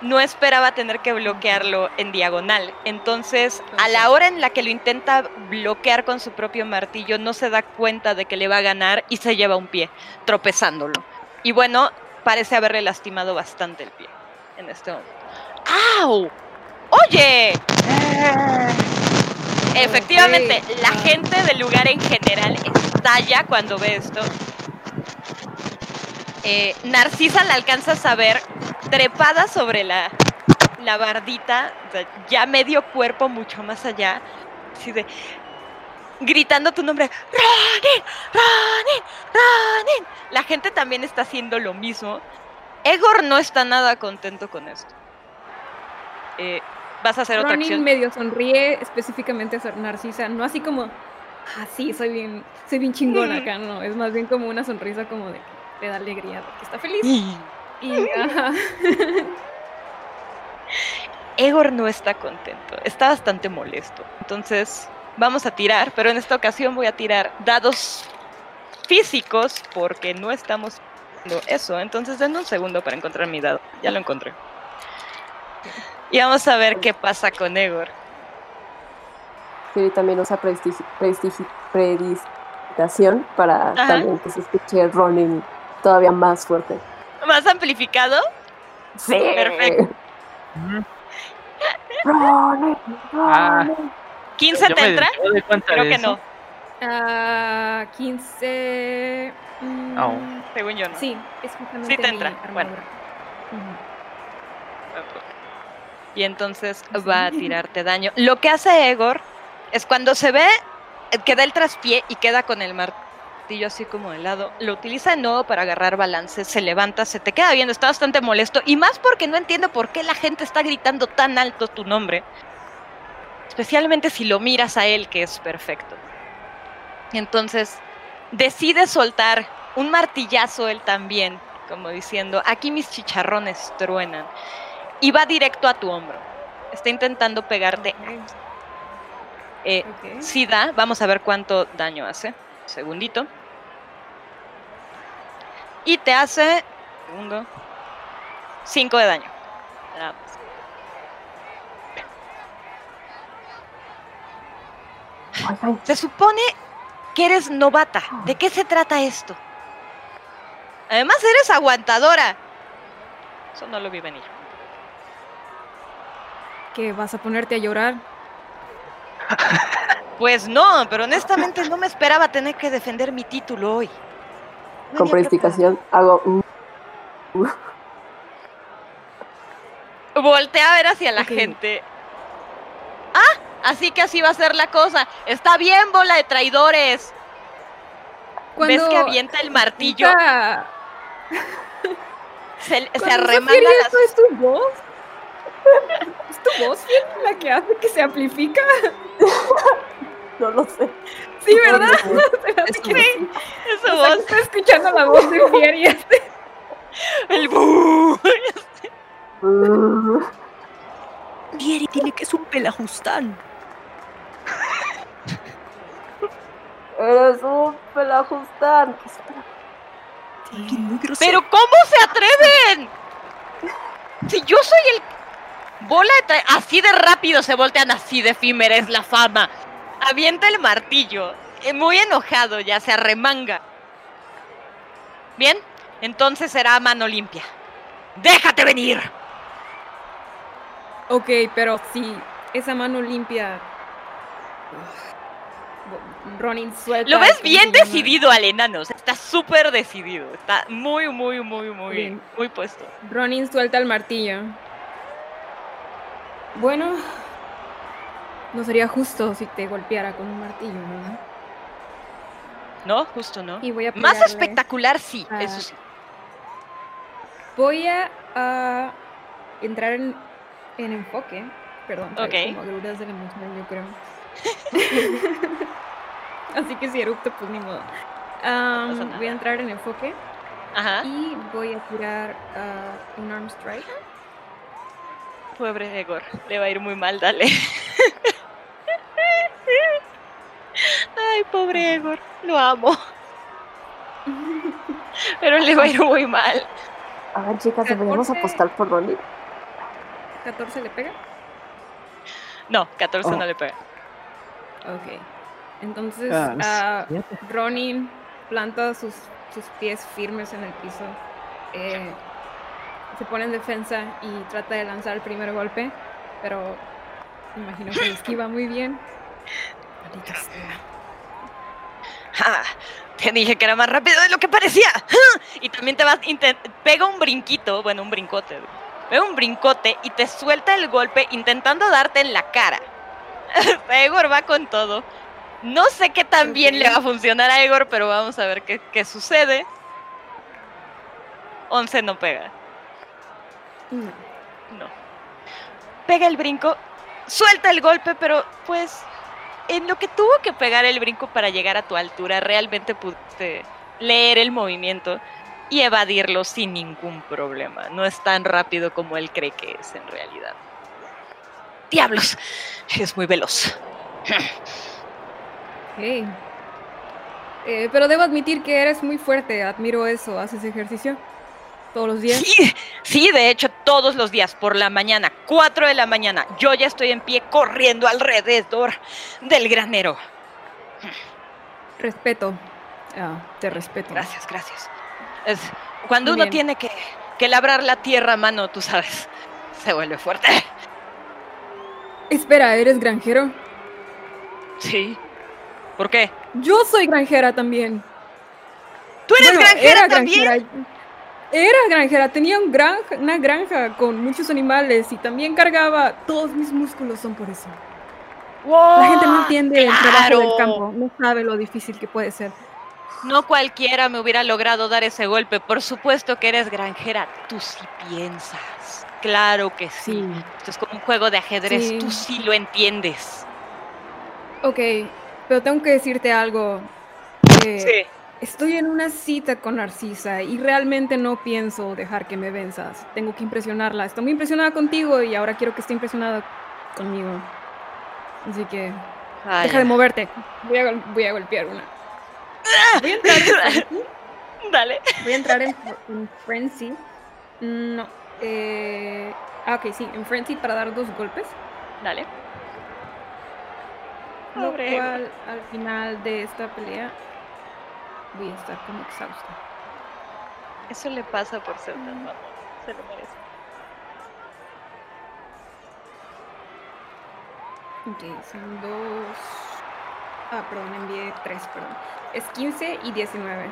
No esperaba tener que bloquearlo en diagonal. Entonces, a la hora en la que lo intenta bloquear con su propio martillo, no se da cuenta de que le va a ganar y se lleva un pie, tropezándolo. Y bueno, parece haberle lastimado bastante el pie en este momento. ¡Au! ¡Oye! Efectivamente, la gente del lugar en general estalla cuando ve esto. Eh, Narcisa la alcanza a saber trepada sobre la, la bardita, o sea, ya medio cuerpo mucho más allá, así de gritando tu nombre, Ronin, Ronin, Ronin. La gente también está haciendo lo mismo. Egor no está nada contento con esto. Eh, ¿Vas a hacer otra acción? medio sonríe específicamente a Narcisa, no así como, ah, sí, soy bien, soy bien chingona acá, no, es más bien como una sonrisa como de le da alegría, de que está feliz. Y, ajá. Egor no está contento, está bastante molesto. Entonces, vamos a tirar, pero en esta ocasión voy a tirar dados físicos porque no estamos haciendo eso. Entonces, denme un segundo para encontrar mi dado. Ya lo encontré. Y vamos a ver qué pasa con Egor. Siri también usa prestigi- prestigi- predictación para Ajá. también que se escuche Ronin todavía más fuerte. ¿Más amplificado? Sí. Perfecto. Ah. Ronin. ¿15 Yo te entra? Creo que eso. no, Ah, 15. mm, Au. según yo no. Sí, es justamente te mi entra, bueno. Y entonces Así. va a tirarte daño. Lo que hace Egor es cuando se ve eh, que da el traspié y queda con el martillo así como de lado, lo utiliza de nuevo para agarrar balance, se levanta, se te queda viendo, está bastante molesto y más porque no entiendo por qué la gente está gritando tan alto tu nombre. Especialmente si lo miras a él, que es perfecto. Entonces decide soltar un martillazo él también, como diciendo, aquí mis chicharrones truenan y va directo a tu hombro. Está intentando pegarte. Eh, Ok, ok. si da, vamos a ver cuánto daño hace. Segundito. Y te hace. Segundo. 5 de daño. Nada más. Oigan, Se supone que eres novata. ¿De qué se trata esto? Además, eres aguantadora. Eso no lo vi venir. ¿Qué vas a ponerte a llorar? Pues no, pero honestamente no me esperaba tener que defender mi título hoy. Con venía presticación hago. Voltea a ver hacia la gente. Ah, así que así va a ser la cosa. Está bien, bola de traidores. ¿Ves que avienta el martillo? esa- Se, se arremanga las... ¿Esto es tu voz? ¿Es tu voz la que hace que se amplifica? No lo sé. Sí, ¿verdad? Es que sí. Sea, voz, que está escuchando la voz de Fieri. el bu. Mm, Fieri tiene que es un pelajustán. Eres un pelajustán. ¿Qué es pelajustán? Muy. Pero ¿cómo se atreven? Si yo soy el bola de tra- así de rápido se voltean así de efímera es la fama. Avienta el martillo, eh, muy enojado ya se arremanga. Bien, entonces será mano limpia. Déjate venir. Ok, pero si esa mano limpia. Ronin suelta. Lo ves ¿cómo bien decidido al enano, o sea, está súper decidido, está muy, muy, muy, muy, Bien. muy puesto. Ronin suelta el martillo. Bueno, no sería justo si te golpeara con un martillo, ¿no? No, justo no. Y voy a Más espectacular sí, eso sí. Voy a, a entrar en, en enfoque. Perdón, traigo Ok. como agruras de la emoción, yo creo. Así que si erupto, pues ni modo. Nada. voy a entrar en enfoque Ajá. y voy a tirar ah, un arm strike. Pobre Egor, le va a ir muy mal, dale. Ay, pobre Egor, lo amo. Pero le va a ir muy mal. A ver, chicas, deberíamos 14. apostar por Ronnie. 14 le pega. No, 14 Oh. no le pega. Ok. Entonces, siete. Ronin planta sus, sus pies firmes en el piso. eh, se pone en defensa y trata de lanzar el primer golpe, pero me imagino que lo esquiva muy bien. Maldita sea. ¡Ja! Te dije que era más rápido de lo que parecía. Y también te vas, pega un brinquito, bueno, un brincote. Pega un brincote y te suelta el golpe intentando darte en la cara. Egor va con todo. No sé qué tan bien le va a funcionar a Egor, pero vamos a ver qué, qué sucede. 11 no pega. No. No. Pega el brinco, suelta el golpe, pero pues en lo que tuvo que pegar el brinco para llegar a tu altura, realmente pudiste leer el movimiento y evadirlo sin ningún problema. No es tan rápido como él cree que es en realidad. ¡Diablos! Eres muy veloz. Ok. Eh, pero debo admitir que eres muy fuerte. Admiro eso. ¿Haces ejercicio? Todos los días. Sí, sí, de hecho, todos los días por la mañana, 4 de la mañana, yo ya estoy en pie corriendo alrededor del granero. Respeto. Ah, te respeto. Gracias, gracias. Es, cuando Muy uno bien. tiene que, que labrar la tierra a mano, tú sabes, se vuelve fuerte. Espera, ¿eres granjero? Sí. ¿Por qué? Yo soy granjera también. ¿Tú eres Bueno, granjera era también? granjera. Era granjera, tenía un granja, una granja con muchos animales y también cargaba. Todos mis músculos son por eso. La gente no entiende el trabajo del campo, no sabe lo difícil que puede ser. No cualquiera me hubiera logrado dar ese golpe. Por supuesto que eres granjera. Tú sí piensas. Claro que sí. Sí. Esto es como un juego de ajedrez. Sí. Tú sí lo entiendes. Ok, pero tengo que decirte algo. Eh, Sí. Estoy en una cita con Narcisa y realmente no pienso dejar que me venzas. Tengo que impresionarla. Estoy muy impresionada contigo y ahora quiero que esté impresionada conmigo. Así que deja de moverte. Voy a, voy a golpear una. Voy a entrar en. Dale. Voy a entrar en, en frenzy. No. Eh, ah, ok, sí, en frenzy para dar dos golpes. Dale. Lo cual al final de esta pelea voy a estar como exhausta. Eso le pasa por ser tan mamón. Se lo merece. Ok, son dos. Ah, perdón, envié tres, perdón. Es 15 y 19.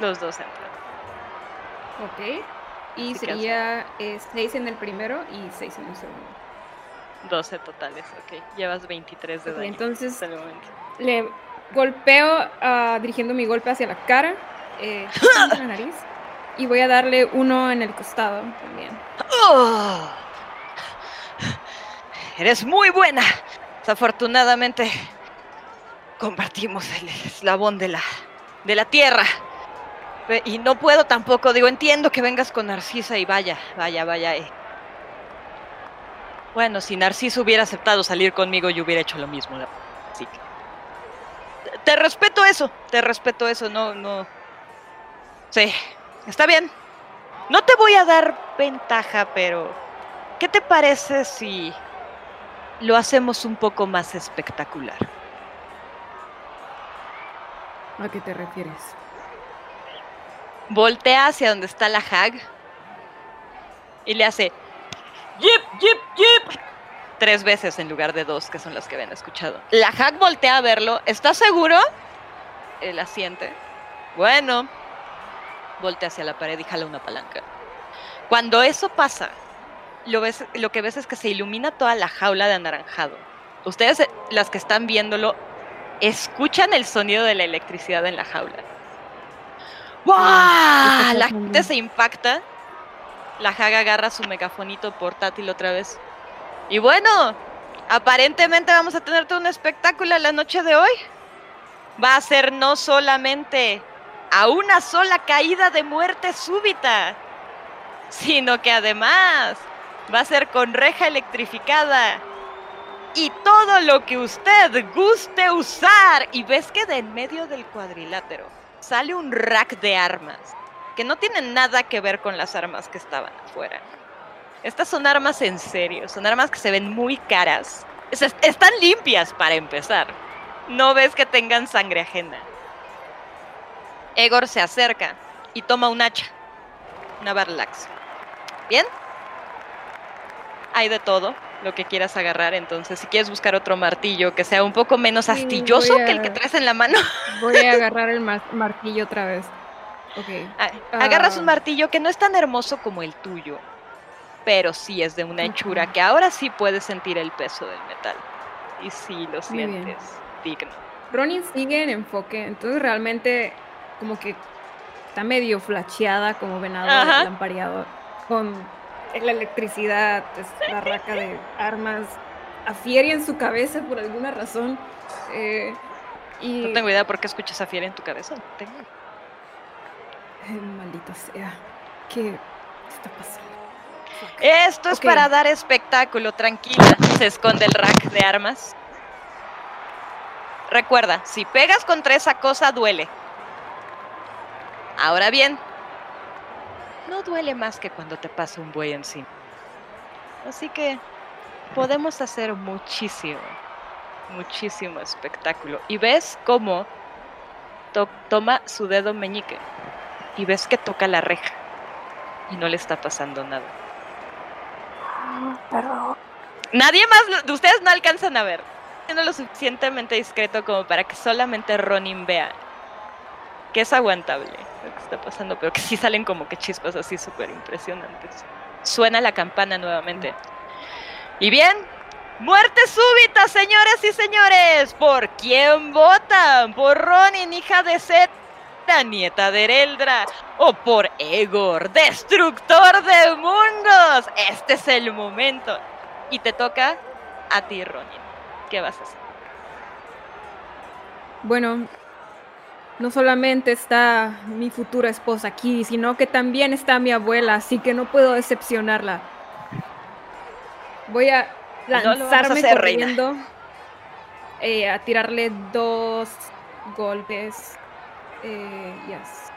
Los dos entran. Ok. Y Sí que sería 6 en el primero y 6 en el segundo. 12 totales, ok. Llevas 23 de Ok, daño. entonces hasta el momento. le golpeo ah, dirigiendo mi golpe hacia la cara, eh, la nariz. Y voy a darle uno en el costado también. ¡Oh! Eres muy buena. Desafortunadamente compartimos el eslabón de la, de la tierra. Y no puedo tampoco, digo, entiendo que vengas con Narcisa y vaya, vaya, vaya. eh. Bueno, si Narciso hubiera aceptado salir conmigo, yo hubiera hecho lo mismo. la-. Te- respeto eso, te respeto eso, no, no. Sí, está bien. No te voy a dar ventaja, pero ¿qué te parece si lo hacemos un poco más espectacular? ¿A qué te refieres? Voltea hacia donde está la hag y le hace Yip, yip, yip tres veces en lugar de dos, que son las que habían escuchado. La hag voltea a verlo. ¿Estás seguro? Él asiente. Bueno, voltea hacia la pared y jala una palanca. Cuando eso pasa, lo, ves, lo que ves es que se ilumina toda la jaula de anaranjado. Ustedes, eh, las que están viéndolo, escuchan el sonido de la electricidad en la jaula. ¡Wow! La gente se impacta. La Haga agarra su megafonito portátil otra vez. Y bueno, aparentemente vamos a tener todo un espectáculo la noche de hoy. Va a ser no solamente a una sola caída de muerte súbita, sino que además va a ser con reja electrificada y todo lo que usted guste usar. Y ves que de en medio del cuadrilátero sale un rack de armas que no tienen nada que ver con las armas que estaban afuera. Estas son armas en serio, son armas que se ven muy caras. Es- es- están limpias para empezar. No ves que tengan sangre ajena. Egor se acerca y toma un hacha, una barlax. ¿Bien? Hay de todo, lo que quieras agarrar, entonces si quieres buscar otro martillo que sea un poco menos astilloso que el que traes en la mano, Voy a agarrar el mar- martillo otra vez. Ok. a- agarras un Ah. martillo que no es tan hermoso como el tuyo, pero sí es de una hechura Ujú. que ahora sí puedes sentir el peso del metal. Y sí lo sientes digno. Ronin sigue en enfoque, entonces realmente como que está medio flasheada como venado Ajá. lampareado con la electricidad, la raca de armas a Fieri en su cabeza por alguna razón. eh, y No tengo idea por qué escuchas a Fiera en tu cabeza. no tengo. Maldita sea. ¿Qué está pasando? Esto es para dar espectáculo, tranquila. Se esconde el rack de armas. Recuerda, si pegas contra esa cosa duele. Ahora bien, no duele más que cuando te pasa un buey encima. Así que podemos hacer muchísimo, muchísimo espectáculo. Y ves cómo to- toma su dedo meñique y ves que toca la reja y no le está pasando nada. Nadie más de ustedes no alcanzan a ver. Siendo lo suficientemente discreto como para que solamente Ronin vea que es aguantable lo que está pasando, pero que sí salen como que chispas así súper impresionantes. Suena la campana nuevamente. Y bien, muerte súbita, señores y señores. ¿Por quién votan? ¿Por Ronin, hija de Zeta, nieta de Ereldra? ¿O por Egor, destructor de mundos? Este es el momento. Y te toca a ti, Ronin. ¿Qué vas a hacer? Bueno, no solamente está mi futura esposa aquí, sino que también está mi abuela, así que no puedo decepcionarla. Voy a No a lanzarme hacer, reina. corriendo eh, a tirarle dos golpes. Eh, yes.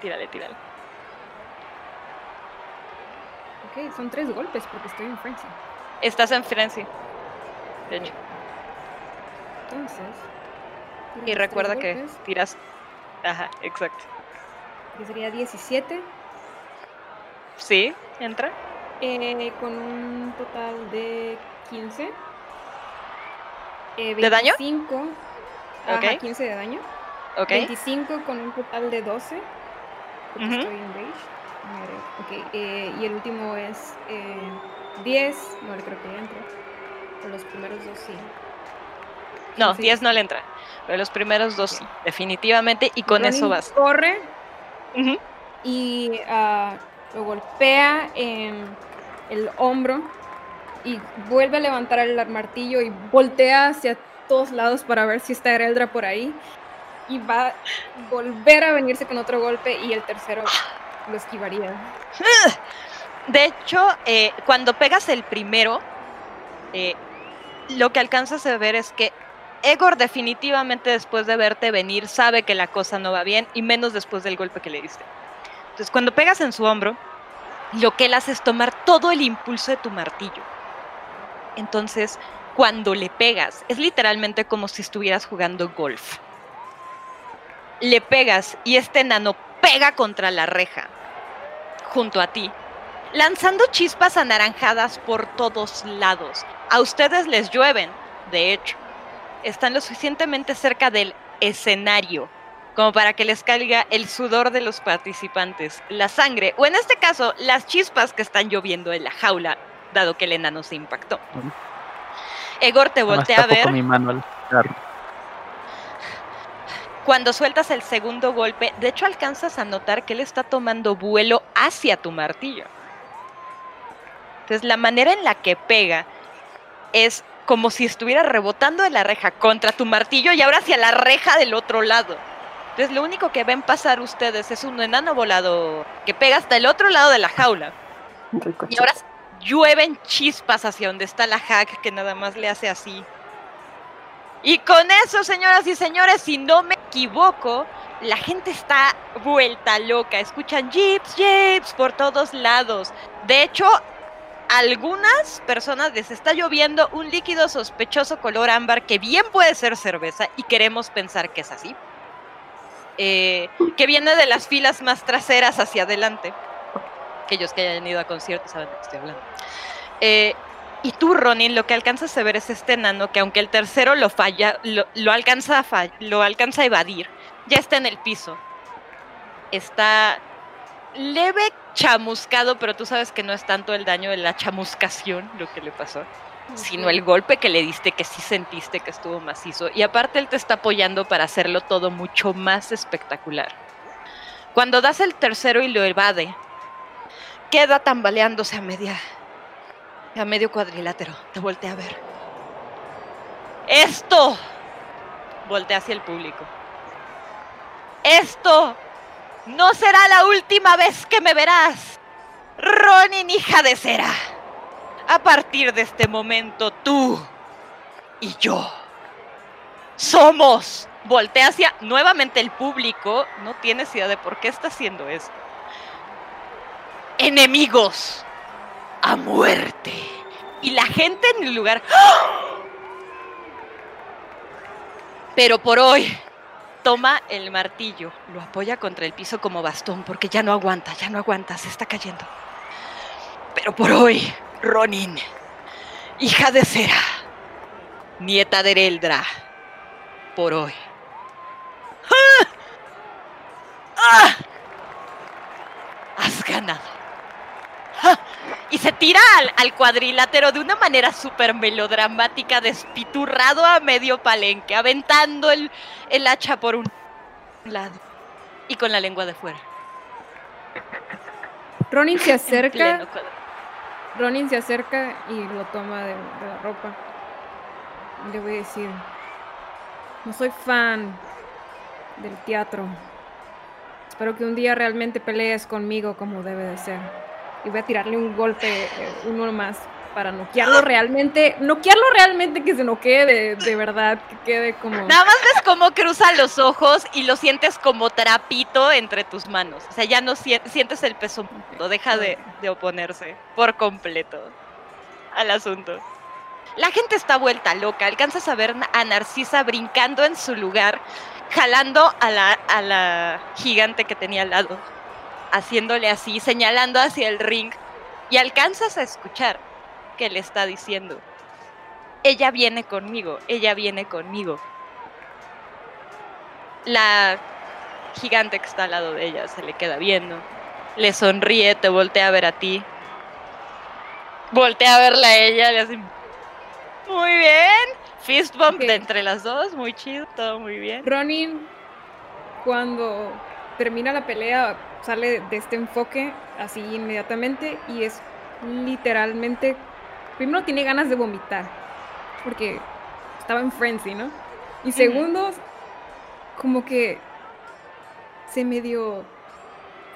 Tírale, tírale. Ok, son tres golpes porque estoy en frenzy. Estás en frenzy. De hecho. Entonces. Y recuerda que golpes, tiras. Ajá, exacto. que sería 17. Sí, entra. Eh, con un total de 15. Eh, ¿De daño? 25. Ajá, Ok. 15 de daño. Ok. 25 con un total de 12. Porque estoy rage. A ver, Ok, eh, y el último es eh, 10. No le creo que le entre. Pero los primeros dos sí. No, sí. 10 no le entra. Pero los primeros dos sí, definitivamente. Y con Ronin eso vas. Corre y ah, lo golpea en el hombro y vuelve a levantar el martillo y voltea hacia todos lados para ver si está Ereldra por ahí y va a volver a venirse con otro golpe y el tercero lo esquivaría. De hecho, eh, cuando pegas el primero, eh, lo que alcanzas a ver es que Egor definitivamente después de verte venir sabe que la cosa no va bien y menos después del golpe que le diste. Entonces cuando pegas en su hombro, lo que él hace es tomar todo el impulso de tu martillo. Entonces, cuando le pegas, es literalmente como si estuvieras jugando golf. Le pegas y este enano pega contra la reja, junto a ti, lanzando chispas anaranjadas por todos lados. A ustedes les llueven, de hecho. Están lo suficientemente cerca del escenario como para que les caiga el sudor de los participantes, la sangre, o en este caso, las chispas que están lloviendo en la jaula, dado que el enano se impactó. Egor te voltea a ver. con mi mano al carro. Cuando sueltas el segundo golpe, de hecho alcanzas a notar que él está tomando vuelo hacia tu martillo. Entonces la manera en la que pega es como si estuviera rebotando de la reja contra tu martillo y ahora hacia la reja del otro lado. Entonces lo único que ven pasar ustedes es un enano volador que pega hasta el otro lado de la jaula. Rico Y ahora llueven chispas hacia donde está la hack que nada más le hace así. Y con eso, señoras y señores, si no me equivoco, la gente está vuelta loca. Escuchan jeeps, jeeps por todos lados. De hecho, algunas personas les está lloviendo un líquido sospechoso color ámbar que bien puede ser cerveza y queremos pensar que es así. Eh, que viene de las filas más traseras hacia adelante. Aquellos que hayan ido a conciertos saben de qué estoy hablando. Eh, y tú, Ronin, lo que alcanzas a ver es este enano que aunque el tercero lo falla, lo, lo alcanza, a fall- lo alcanza a evadir, ya está en el piso. Está leve chamuscado, pero tú sabes que no es tanto el daño de la chamuscación lo que le pasó, sino el golpe que le diste que sí sentiste que estuvo macizo. Y aparte él te está apoyando para hacerlo todo mucho más espectacular. Cuando das el tercero y lo evade, queda tambaleándose a media a medio cuadrilátero. Te voltea a ver. Esto. Voltea hacia el público. Esto no será la última vez que me verás. Ronin, hija de cera. A partir de este momento, tú y yo somos. Voltea hacia nuevamente el público. No tienes idea de por qué está haciendo esto. Enemigos a muerte. Y la gente en el lugar. ¡Ah! Pero por hoy, toma el martillo, lo apoya contra el piso como bastón, porque ya no aguanta, ya no aguanta, se está cayendo. Pero por hoy, Ronin, hija de Cera, nieta de Ereldra, por hoy. ¡Ah! ¡Ah! Has ganado. Y se tira al, al cuadrilátero de una manera súper melodramática, despiturrado a medio palenque, aventando el, el hacha por un lado y con la lengua de fuera. Ronin se acerca. Ronin se acerca y lo toma de, de la ropa. Le voy a decir, no soy fan del teatro. Espero que un día realmente pelees conmigo como debe de ser. Y voy a tirarle un golpe, eh, uno más, para noquearlo realmente, noquearlo realmente que se noquee de, de verdad, que quede como... Nada más ves cómo cruza los ojos y lo sientes como trapito entre tus manos. O sea, ya no sien- sientes el peso, deja de, de oponerse por completo al asunto. La gente está vuelta loca. Alcanzas a ver a Narcisa brincando en su lugar, jalando a la, a la gigante que tenía al lado, haciéndole así, señalando hacia el ring. Y alcanzas a escuchar que le está diciendo, ella viene conmigo, ella viene conmigo. La gigante que está al lado de ella se le queda viendo, le sonríe, te voltea a ver a ti. Voltea a verla a ella, le hace muy bien. Fist bump de entre las dos, muy chido, todo muy bien. Ronin, cuando termina la pelea, sale de este enfoque así inmediatamente y es literalmente. Primero tiene ganas de vomitar, porque estaba en frenzy, ¿no? Y segundos, como que se medio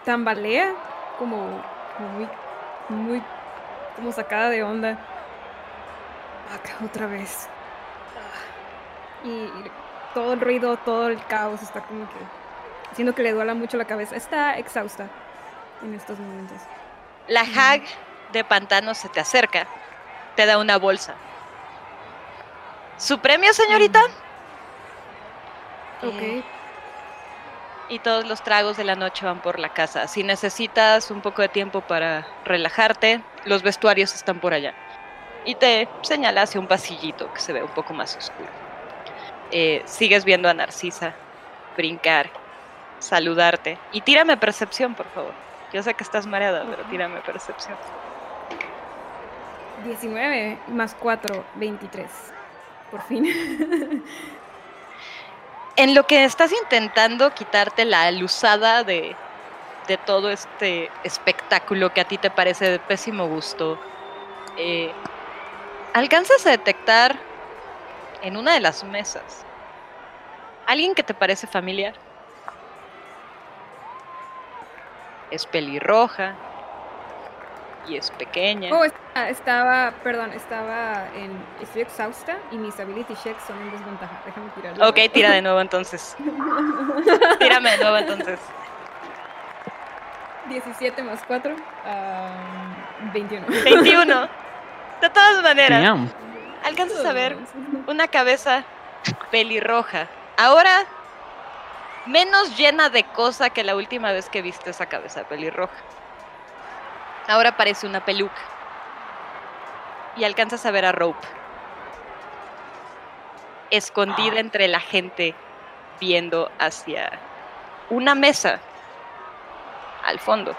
tambalea, como, como muy, muy, como sacada de onda. Acá otra vez. Ah. Y, y todo el ruido, todo el caos está como que haciendo que le duela mucho la cabeza. Está exhausta en estos momentos. La hag de pantano se te acerca, te da una bolsa. ¿Su premio, señorita? Ok. Eh, y todos los tragos de la noche van por la casa. Si necesitas un poco de tiempo para relajarte, los vestuarios están por allá. Y te señala hacia un pasillito que se ve un poco más oscuro. Eh, sigues viendo a Narcisa brincar, saludarte. Y tírame percepción, por favor. Yo sé que estás mareada, pero tírame percepción. 19 más 4, 23. Por fin. En lo que estás intentando quitarte la luzada de, de todo este espectáculo que a ti te parece de pésimo gusto, eh, alcanzas a detectar en una de las mesas alguien que te parece familiar. Es pelirroja, y es pequeña. Oh, está- estaba, perdón, estaba en. Estoy exhausta y mis ability checks son en desventaja. Déjame tirar. Ok, tira de nuevo entonces. Tírame de nuevo entonces. 17 más 4. 21. 21. De todas maneras, Damn. alcanzas a ver una cabeza pelirroja. Ahora menos llena de cosa que la última vez que viste esa cabeza pelirroja. Ahora parece una peluca. Y alcanzas a ver a Rope. Escondida entre la gente viendo hacia una mesa al fondo.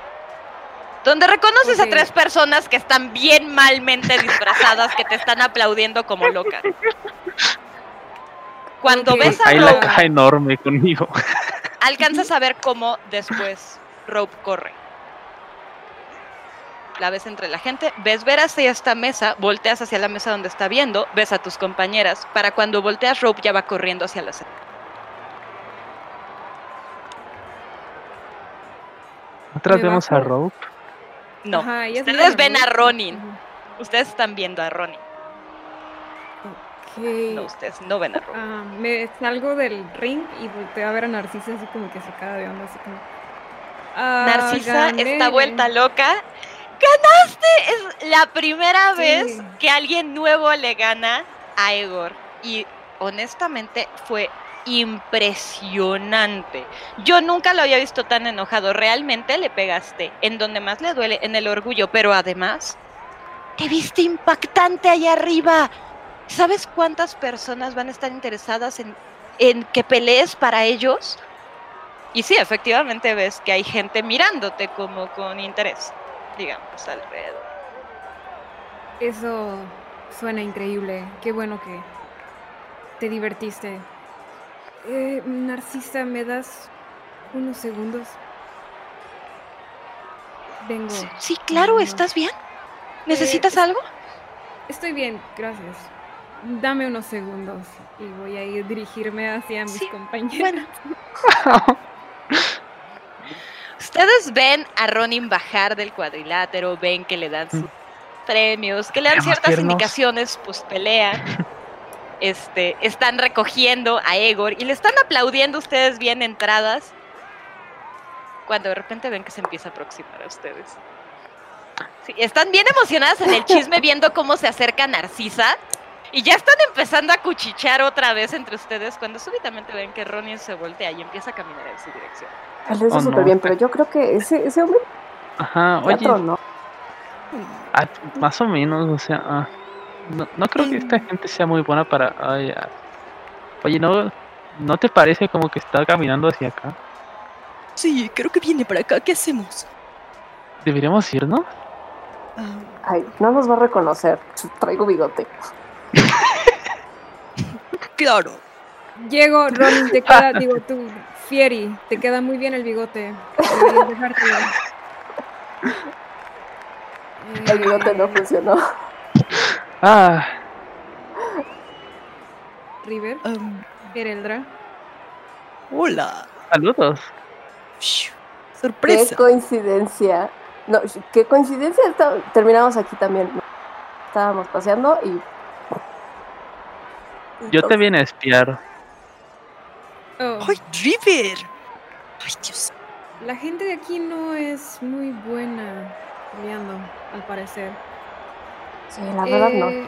Donde reconoces a tres personas que están bien malmente disfrazadas, que te están aplaudiendo como loca. Cuando Ok. ves a Hay la Rope, caja enorme conmigo. alcanzas a ver cómo después Rope corre. La ves entre la gente, ves ver hacia esta mesa, volteas hacia la mesa donde está viendo, ves a tus compañeras. Para cuando volteas, Rope ya va corriendo hacia la sala. Atrás vemos a. Rope. No, Ajá, ustedes ven a Rope. Ronin. Ustedes están viendo a Ronin. No, ustedes no ven a Rope. Ah, me salgo del ring y volteo a ver a Narcisa así como que sacada de onda, así como. Ah, Narcisa gané. está vuelta loca. ¡Ganaste! Es la primera Sí. vez que alguien nuevo le gana a Egor. Y honestamente fue impresionante. Yo nunca lo había visto tan enojado. Realmente le pegaste en donde más le duele, en el orgullo. Pero además, te viste impactante allá arriba. ¿Sabes cuántas personas van a estar interesadas en, en que pelees para ellos? Y sí, efectivamente ves que hay gente mirándote como con interés, digamos, alrededor. Eso suena increíble. Qué bueno que te divertiste. Eh, Narcisa, ¿me das unos segundos? Vengo. Sí, claro. ¿estás bien? ¿Necesitas Eh, algo? Estoy bien, gracias. Dame unos segundos y voy a ir dirigirme hacia mis Sí, compañeros. Bueno, ustedes ven a Ronin bajar del cuadrilátero, ven que le dan sus premios, que le dan ciertas tiernos. indicaciones, pues pelea. Este, están recogiendo a Egor y le están aplaudiendo ustedes bien entradas. Cuando de repente ven que se empieza a aproximar a ustedes. Sí, están bien emocionadas en el chisme viendo cómo se acerca Narcisa. Y ya están empezando a cuchichear otra vez entre ustedes cuando súbitamente ven que Ronin se voltea y empieza a caminar en su dirección. Lo hizo Oh, súper no. bien, pero yo creo que ese, ese hombre Ajá, oye, teatro, ¿no? ah, más o menos, o sea, ah, no, no creo que esta gente sea muy buena para... ay, ah. Oye, ¿no, ¿no te parece como que está caminando hacia acá? Sí, creo que viene para acá. ¿Qué hacemos? ¿Deberíamos irnos? Ah, Ay, no nos va a reconocer. Traigo bigote. claro. Llego, Ronin, te queda, digo tú, Fieri, te queda muy bien el bigote. El bigote no funcionó. Ah, River, Ereldra. hola. saludos. Shh, Qué Sorpresa. coincidencia. No, qué coincidencia. Terminamos aquí también. Estábamos paseando y. Yo te vine a espiar. Oh, ¡Ay, River! ¡Ay, Dios! la gente de aquí no es muy buena peleando, al parecer. Sí, la verdad no. Eh,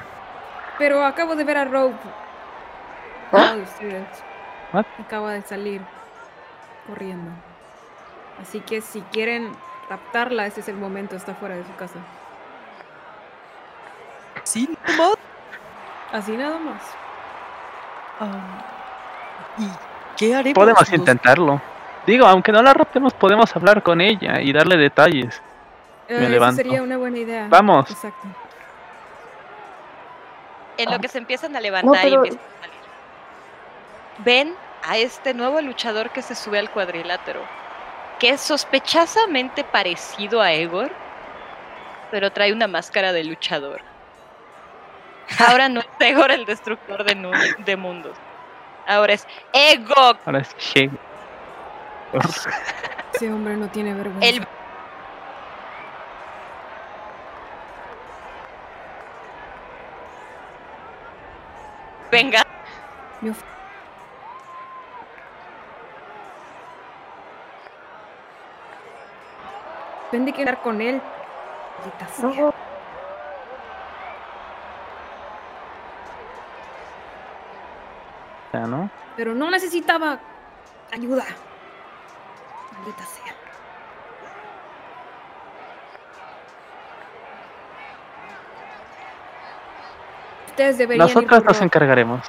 Pero acabo de ver a Rope. ¿Ah? What? Acaba de salir corriendo. Así que si quieren raptarla, ese es el momento, está fuera de su casa. Sí, nomás. Así nada más. ¿Y qué haremos? Podemos intentarlo. Digo, aunque no la raptemos, podemos hablar con ella y darle detalles. Eh, Me levanto. sería una buena idea. Vamos. Exacto. En lo que se empiezan a levantar y pero- empiezan a salir. Ven a este nuevo luchador que se sube al cuadrilátero, que es sospechosamente parecido a Egor, pero trae una máscara de luchador. Ahora no es Egor el destructor de, de mundos. Ahora es Egog. Ahora es Shego. Ese hombre no tiene vergüenza. Venga. Yo... Tendré que quedar con él. Sea, ¿no? Pero no necesitaba ayuda. Maldita sea. Ustedes deberían con nos encargaremos.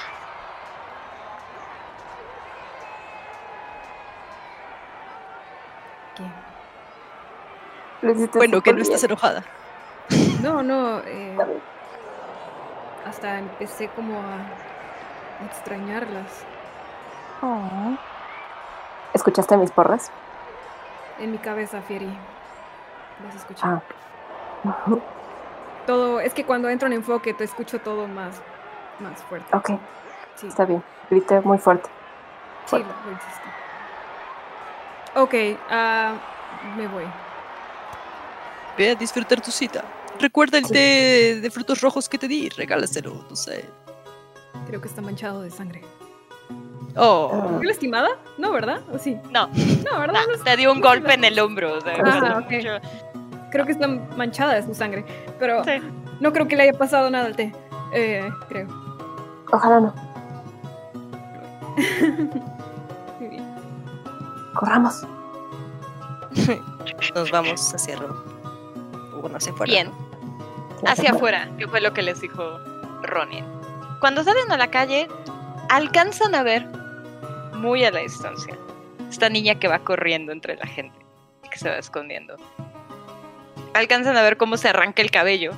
Bueno, que no estás enojada. No, no. eh, hasta empecé como a extrañarlas. ¿Escuchaste mis porras? En mi cabeza, Fieri. Las escuché. Ah. Todo, es que cuando entro en enfoque te escucho todo más, más fuerte. ok, Sí, está bien. Grité muy fuerte. sí, lo, lo hiciste. Ok, ah, me voy. Ve a disfrutar tu cita. Recuerda el Sí. té de frutos rojos que te di, regálaselo, no sé. Creo que está manchado de sangre. Oh, ¿Fue lastimada? No, ¿verdad? ¿O sí? No, No, ¿verdad? no, No, te dio un no golpe en el hombro. o sea, Ah, mucho. Creo que está manchada de su sangre. Pero Sí. no creo que le haya pasado nada al té. Eh, creo. ojalá no. Muy bien. Corramos. Nos vamos hacia Ro- Bueno, hacia afuera. Bien, hacia afuera, que fue lo que les dijo Ronin. Cuando salen a la calle, alcanzan a ver, muy a la distancia, esta niña que va corriendo entre la gente, que se va escondiendo. Alcanzan a ver cómo se arranca el cabello.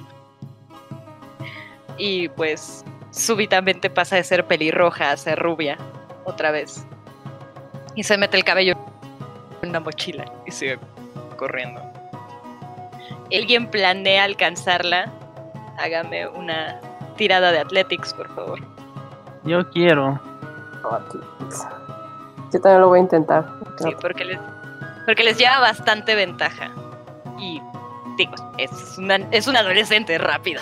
Y pues súbitamente pasa de ser pelirroja a ser rubia, otra vez. Y se mete el cabello en una mochila y sigue corriendo. ¿Alguien planea alcanzarla? Hágame una tirada de athletics, por favor. Yo quiero. Yo también lo voy a intentar. Sí, porque les, porque les lleva bastante ventaja. Y digo, es una, es una adolescente rápida.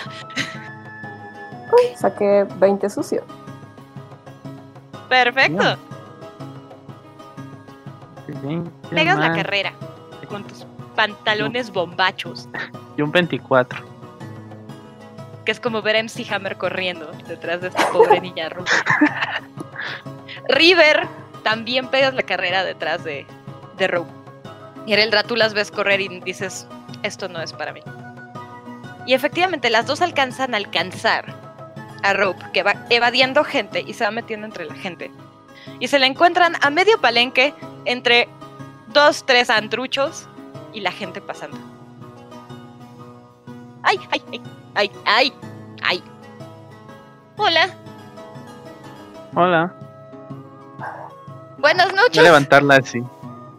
Uy, saqué 20 sucio. Perfecto. Pegas la carrera con tus pantalones bombachos, Y un 24. Que es como ver a MC Hammer corriendo detrás de esta pobre niña rubia. River, también pegas la carrera detrás de, de Rope. Y en el rato las ves correr y dices, esto no es para mí. Y efectivamente, las dos alcanzan a alcanzar a Rope, que va evadiendo gente y se va metiendo entre la gente. Y se la encuentran a medio palenque entre dos, tres antruchos y la gente pasando. ¡Ay, ay, ay! ¡Ay, ay! ¡Ay! Hola, Hola. buenas Voy a noches. levantarla así.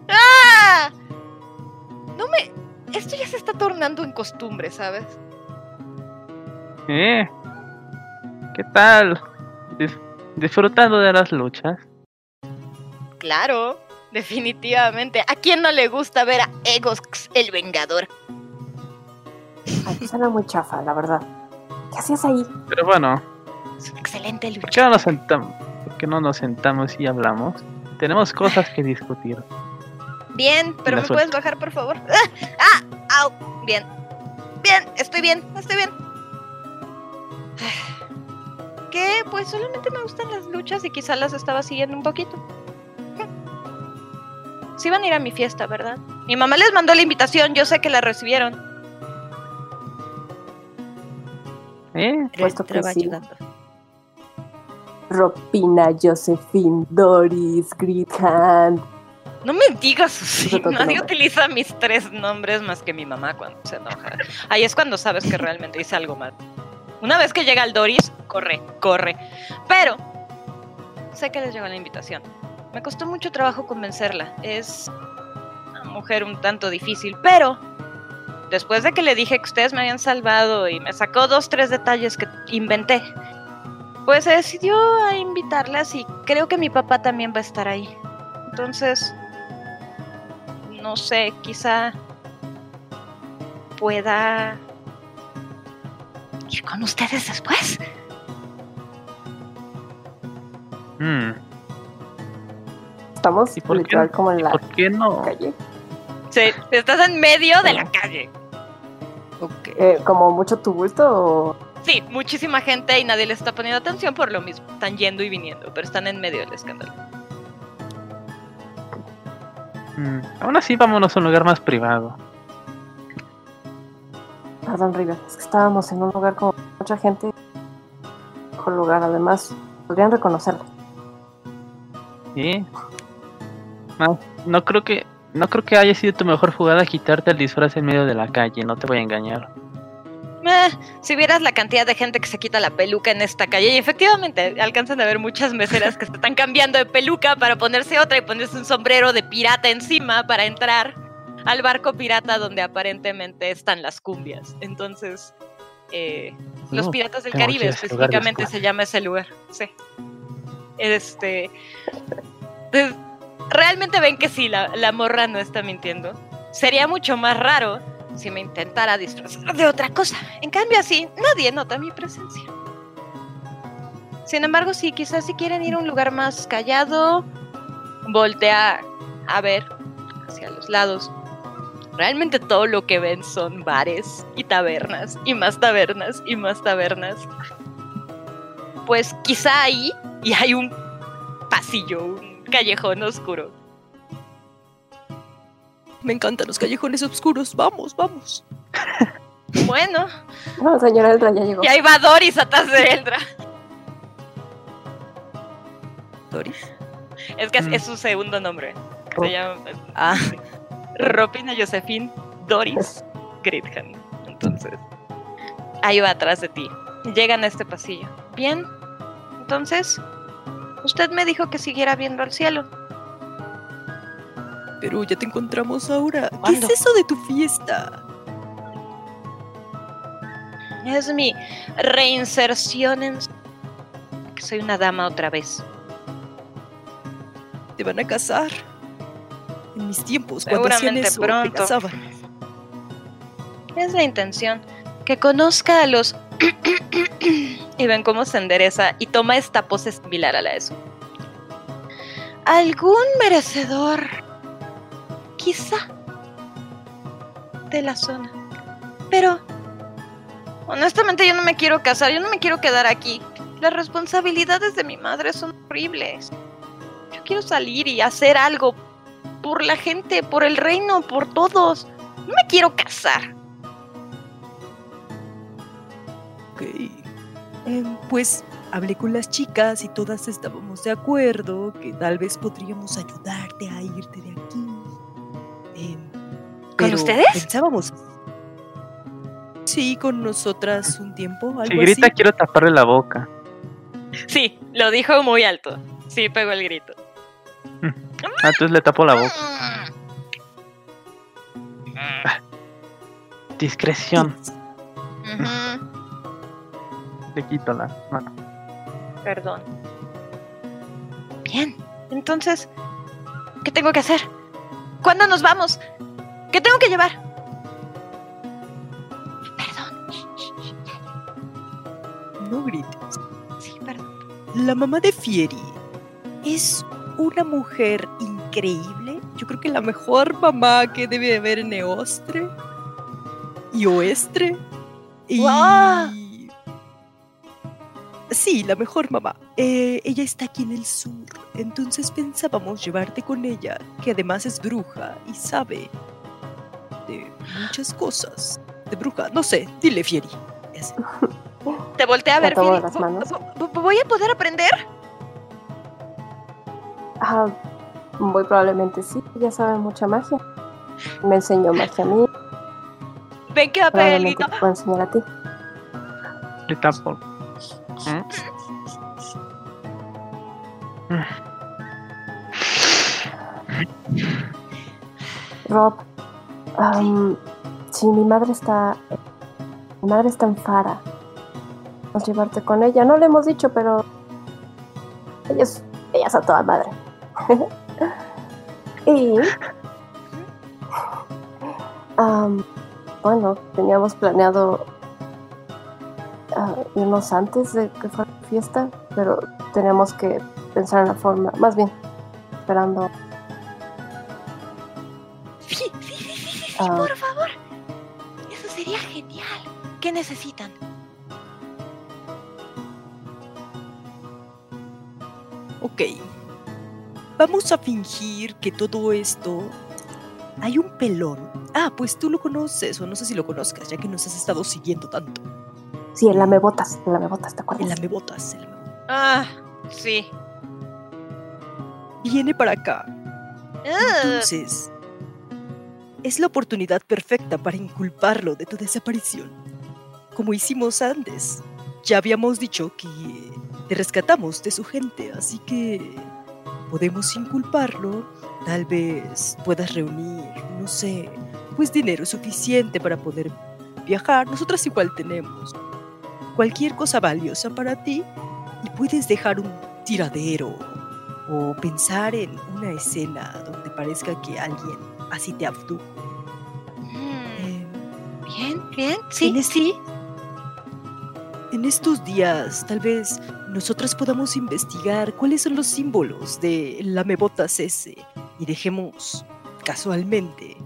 ¡Ah! No me. Esto ya se está tornando en costumbre, ¿sabes? ¿Eh? ¿Qué tal? Dis- disfrutando de las luchas. Claro, definitivamente. ¿A quién no le gusta ver a Egox el Vengador? Ay, suena muy chafa, la verdad. ¿Qué hacías ahí? Pero bueno, Es un excelente ¿por qué no nos sentamos? ¿Por qué no nos sentamos y hablamos? Tenemos cosas que discutir. Bien, pero ¿me puedes bajar, por favor? ¡Ah! ¡Ah! ¡Au! Bien. Bien, estoy bien, estoy bien. ¿Qué? Pues solamente me gustan las luchas y quizá las estaba siguiendo un poquito. Sí van a ir a mi fiesta, ¿verdad? Mi mamá les mandó la invitación, yo sé que la recibieron. ¿Eh? Puesto que sí. Ropina, Josephine, Doris, Grithand. No me digas así. Nadie utiliza mis tres nombres más que mi mamá cuando se enoja. Ahí es cuando sabes que realmente hice algo mal. Una vez que llega el Doris, corre, corre. Pero sé que les llegó la invitación. Me costó mucho trabajo convencerla. Es una mujer un tanto difícil, pero después de que le dije que ustedes me habían salvado y me sacó dos, tres detalles que inventé, pues se decidió a invitarlas y creo que mi papá también va a estar ahí. Entonces, no sé, quizá pueda ir con ustedes después. Hmm, Estamos ¿Y por qué literal como en la ¿Por qué no? calle. Sí, estás en medio de la calle. Eh, como mucho tumulto o... Sí, muchísima gente y nadie les está poniendo atención por lo mismo. Están yendo y viniendo, pero están en medio del escándalo. Hmm, Aún así, vámonos a un lugar más privado. Perdón, River, es que estábamos en un lugar con mucha gente. Mejor lugar, además, podrían reconocerlo. ¿Sí? No, no creo que no creo que haya sido tu mejor jugada quitarte el disfraz en medio de la calle, no te voy a engañar. Eh, si vieras la cantidad de gente que se quita la peluca en esta calle, y efectivamente alcanzan a ver muchas meseras que se están cambiando de peluca para ponerse otra y ponerse un sombrero de pirata encima para entrar al barco pirata donde aparentemente están las cumbias. Entonces, eh, los piratas del Caribe específicamente se llama ese lugar. Sí. Este. Realmente ven que sí, la, morra no está mintiendo. Sería mucho más raro si me intentara disfrazar de otra cosa. En cambio, así nadie nota mi presencia. Sin embargo, sí, quizás si quieren ir a un lugar más callado, voltea a ver hacia los lados. Realmente todo lo que ven son bares y tabernas y más tabernas y más tabernas. Pues quizá ahí y hay un pasillo, un callejón oscuro. Me encantan los callejones oscuros. Vamos, vamos. Bueno, No, señora Eldra ya llegó. y ahí va Doris atrás de Eldra. Doris. Es que es, Mm. es su segundo nombre. Se llama Ah, Robina Josephine Doris Gridham. Entonces, ahí va atrás de ti. Llegan a este pasillo. Bien, entonces, usted me dijo que siguiera viendo al cielo. Pero ya te encontramos ahora. ¿Qué es eso de tu fiesta? Es mi reinserción en... que soy una dama otra vez. ¿Te van a casar? En mis tiempos, cuando hacían eso, pronto. te casaban. Es la intención. Que conozca a los... y ven cómo se endereza y toma esta pose similar a la de su. Algún merecedor, quizá, de la zona. Pero, honestamente yo no me quiero casar, yo no me quiero quedar aquí. Las responsabilidades de mi madre son horribles. Yo quiero salir y hacer algo por la gente, por el reino, por todos. No me quiero casar. Ok. Em, pues hablé con las chicas y todas estábamos de acuerdo que tal vez podríamos ayudarte a irte de aquí. Em, pero ustedes? Pensábamos. Sí, con nosotras un tiempo, algo Si grita, así. quiero taparle la boca. Sí, lo dijo muy alto. Sí, pegó el grito. Ah, entonces le tapo la boca. Discreción. Ujú, Le quito la mano. Perdón. Bien, entonces, ¿qué tengo que hacer? ¿Cuándo nos vamos? ¿Qué tengo que llevar? Perdón. No grites. Sí, perdón. La mamá de Fieri es una mujer increíble. Yo creo que la mejor mamá que debe haber en Eostre y Oestre. Y... ¡Guau! Sí, la mejor mamá. Eh, ella está aquí en el sur. Entonces pensábamos llevarte con ella, que además es bruja y sabe de muchas cosas. De bruja, no sé, dile Fieri. Así. Te volteé a ver, tomo de Fili. las ¿Vo- manos. vo- vo- ¿Voy a poder aprender? Ah, muy probablemente sí, ya sabe mucha magia. Me enseñó magia a mí, Ven que va a te puedo enseñar a ti. Le tapo. Rob, am, sí, mi madre está. Mi madre está en Fara. Vamos a llevarte con ella. No le hemos dicho, pero. Ella es, ella es a toda madre. y. bueno, teníamos planeado ah, irnos antes de que fuera la fiesta, pero tenemos que pensar en la forma, más bien, esperando. Sí, sí, sí, sí, sí, sí, Ah. por favor. Eso sería genial. ¿Qué necesitan? Ok. Vamos a fingir que todo esto... Hay un pelón. Ah, pues tú lo conoces, o no sé si lo conozcas, ya que nos has estado siguiendo tanto. Sí, el lamebotas, el lamebotas, ¿te acuerdas? El lamebotas. el lamebotas. Ah, sí. Viene para acá. Ah, Entonces, es la oportunidad perfecta para inculparlo de tu desaparición. Como hicimos antes. Ya habíamos dicho que te rescatamos de su gente, así que podemos inculparlo. Tal vez puedas reunir, no sé, pues dinero suficiente para poder viajar. Nosotras igual tenemos cualquier cosa valiosa para ti y puedes dejar un tiradero o pensar en una escena donde parezca que alguien así te abdujo. mm, Eh, bien, bien, sí, en este- sí. En estos días, tal vez nosotras podamos investigar cuáles son los símbolos de la mebotas ese y dejemos casualmente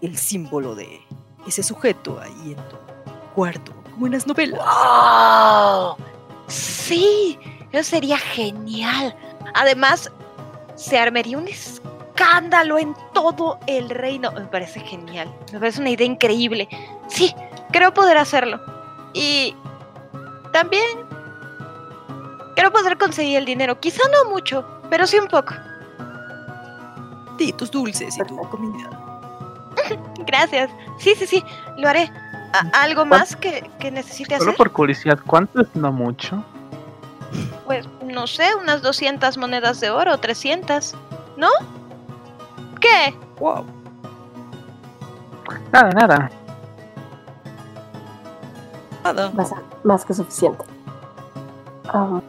el símbolo de ese sujeto ahí en tu cuarto, como en las novelas. ¡Wow! Sí, eso sería genial. Además, se armaría un escándalo en todo el reino. Me parece genial. Me parece una idea increíble. Sí, creo poder hacerlo. Y también creo poder conseguir el dinero. Quizá no mucho, pero sí un poco. Sí, tus dulces y tu comida. Gracias. Sí, sí, sí, lo haré. ¿A- ¿Algo más que, que necesite Solo hacer? por curiosidad, ¿cuánto es no mucho? Pues no sé, unas 200 monedas de oro, 300. ¿No? ¿Qué? Wow. Nada, nada. Nada. Ser más que suficiente. Ah,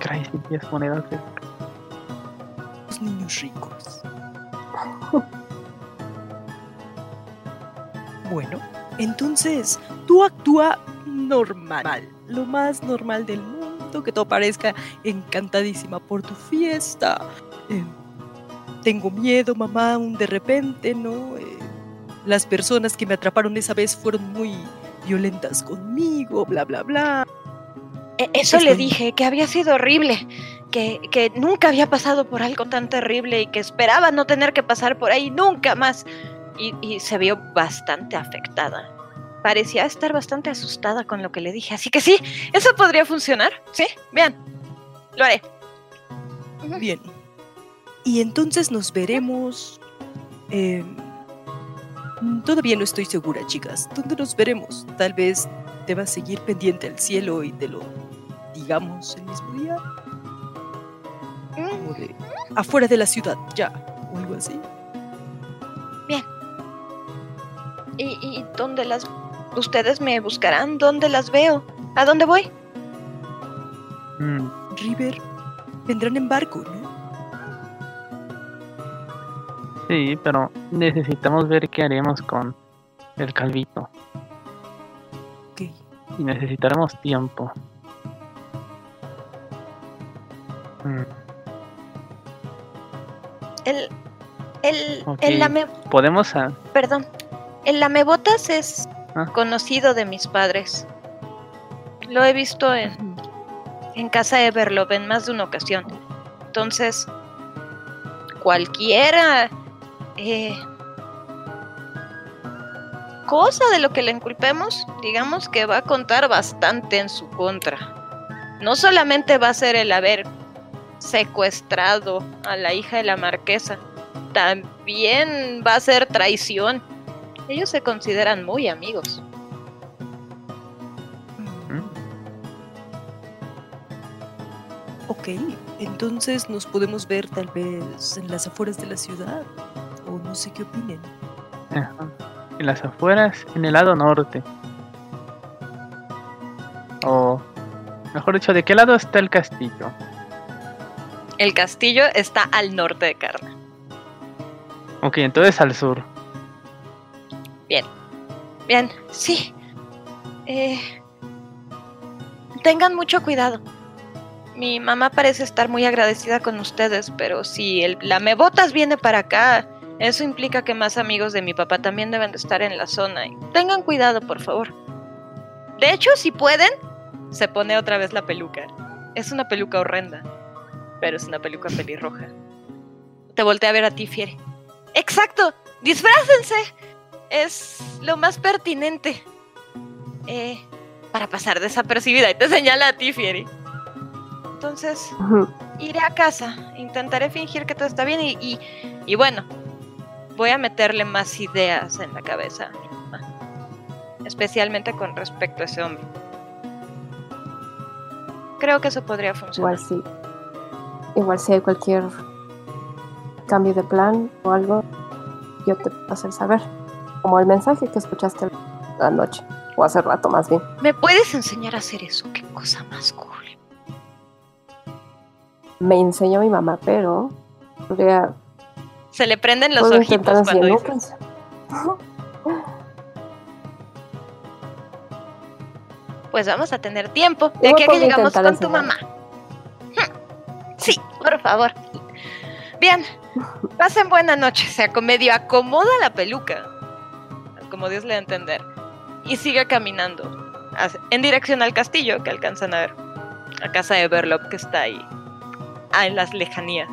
Crazy 10 monedas de Los niños ricos. Bueno, entonces tú actúa normal, lo más normal del mundo, que todo parezca encantadísima por tu fiesta. Eh, tengo miedo, mamá, un de repente, ¿no? Eh, las personas que me atraparon esa vez fueron muy violentas conmigo, bla, bla, bla. E- Eso le dije, que había sido horrible, que, que nunca había pasado por algo tan terrible y que esperaba no tener que pasar por ahí nunca más. Y, y se vio bastante afectada. Parecía estar bastante asustada con lo que le dije. Así que sí, eso podría funcionar. Sí, bien. Lo haré. Bien. Y entonces nos veremos. eh, todavía no estoy segura, chicas. ¿Dónde nos veremos? Tal vez debas seguir pendiente al cielo y te lo digamos el mismo día. Mm, de afuera de la ciudad, ya. O algo así. ¿Y, y dónde las... ustedes me buscarán? ¿Dónde las veo? ¿A dónde voy? Mm, River, vendrán en barco, ¿no? sí, pero necesitamos ver qué haremos con el calvito. Ok. Y necesitaremos tiempo. Mm, El... El... Ok. El lame... Podemos a- Perdón. El lamebotas es Ah. conocido de mis padres. Lo he visto en, en casa de Berlov en más de una ocasión. Entonces, cualquiera eh, cosa de lo que le inculpemos, digamos que va a contar bastante en su contra. No solamente va a ser el haber secuestrado a la hija de la marquesa, también va a ser traición. Ellos se consideran muy amigos. mm, Ok, entonces nos podemos ver tal vez en las afueras de la ciudad. O no sé qué opinen. ajá. En las afueras, en el lado norte. O, mejor dicho, ¿de qué lado está el castillo? El castillo está al norte de Carna. Ok, entonces al sur. Bien, sí. Eh, tengan mucho cuidado. Mi mamá parece estar muy agradecida con ustedes, pero si el lamebotas viene para acá, eso implica que más amigos de mi papá también deben de estar en la zona. Tengan cuidado, por favor. De hecho, si pueden, se pone otra vez la peluca. Es una peluca horrenda, pero es una peluca pelirroja. Te volteé a ver a ti, Fiere. ¡Exacto! ¡Disfrácense! Es lo más pertinente. Eh, para pasar desapercibida. Y te señala a ti, Fieri. Entonces, iré a casa. Intentaré fingir que todo está bien y, y, y bueno, voy a meterle más ideas en la cabeza a mi mamá. Especialmente con respecto a ese hombre. Creo que eso podría funcionar. Igual sí. Igual si hay cualquier cambio de plan o algo, yo te puedo hacer saber. Como el mensaje que escuchaste anoche, o hace rato más bien. ¿Me puedes enseñar a hacer eso? Qué cosa más cool. Me enseñó mi mamá, pero podría, Se le prenden los ojitos cuando dices. Pues vamos a tener tiempo de aquí a que llegamos con tu mamá. Hmm. Sí, por favor. Bien, pasen buena noche. Se acomedio, acomoda la peluca, como Dios le da a entender, y sigue caminando en dirección al castillo que alcanzan a ver, a casa de Berlop que está ahí, ah, en las lejanías.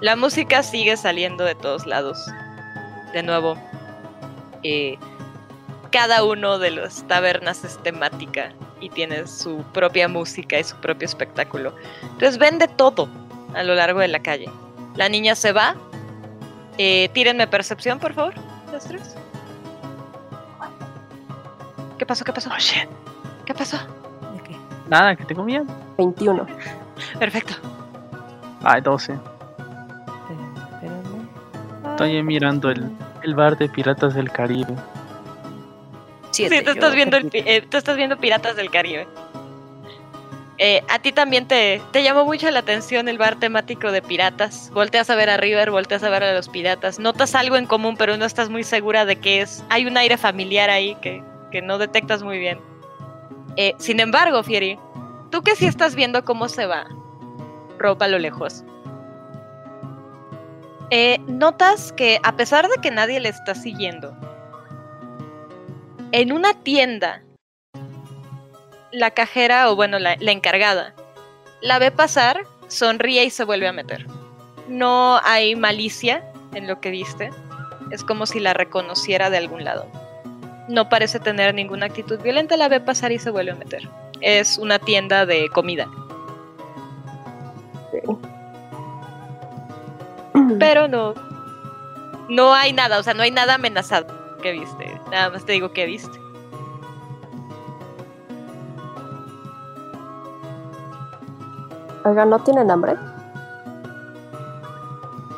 La música sigue saliendo de todos lados. De nuevo, eh, cada uno de las tabernas es temática y tiene su propia música y su propio espectáculo. Entonces vende todo a lo largo de la calle. La niña se va. Eh, tírenme percepción, por favor, los tres. ¿Qué pasó? ¿Qué pasó? Oh, shit. ¿Qué pasó? ¿De qué? Nada, que tengo miedo. 21. Perfecto. Ay, 12. Espérame, espérame. Estoy mirando el, el bar de Piratas del Caribe. Siete, Sí, tú estás, viendo el, eh, tú estás viendo Piratas del Caribe. Eh, a ti también te, te llamó mucho la atención el bar temático de piratas. Volteas a ver a River, volteas a ver a los piratas. Notas algo en común, pero no estás muy segura de qué es. Hay un aire familiar ahí que, que no detectas muy bien. Eh, sin embargo, Fieri, tú que sí estás viendo cómo se va ropa a lo lejos. Eh, notas que a pesar de que nadie le está siguiendo, en una tienda, la cajera, o bueno, la, la encargada, la ve pasar, sonríe y se vuelve a meter. No hay malicia en lo que viste. Es como si la reconociera de algún lado. No parece tener ninguna actitud violenta, la ve pasar y se vuelve a meter. Es una tienda de comida, pero no. No hay nada, o sea, no hay nada amenazado que viste. Nada más te digo que viste. Oiga, ¿no tienen hambre?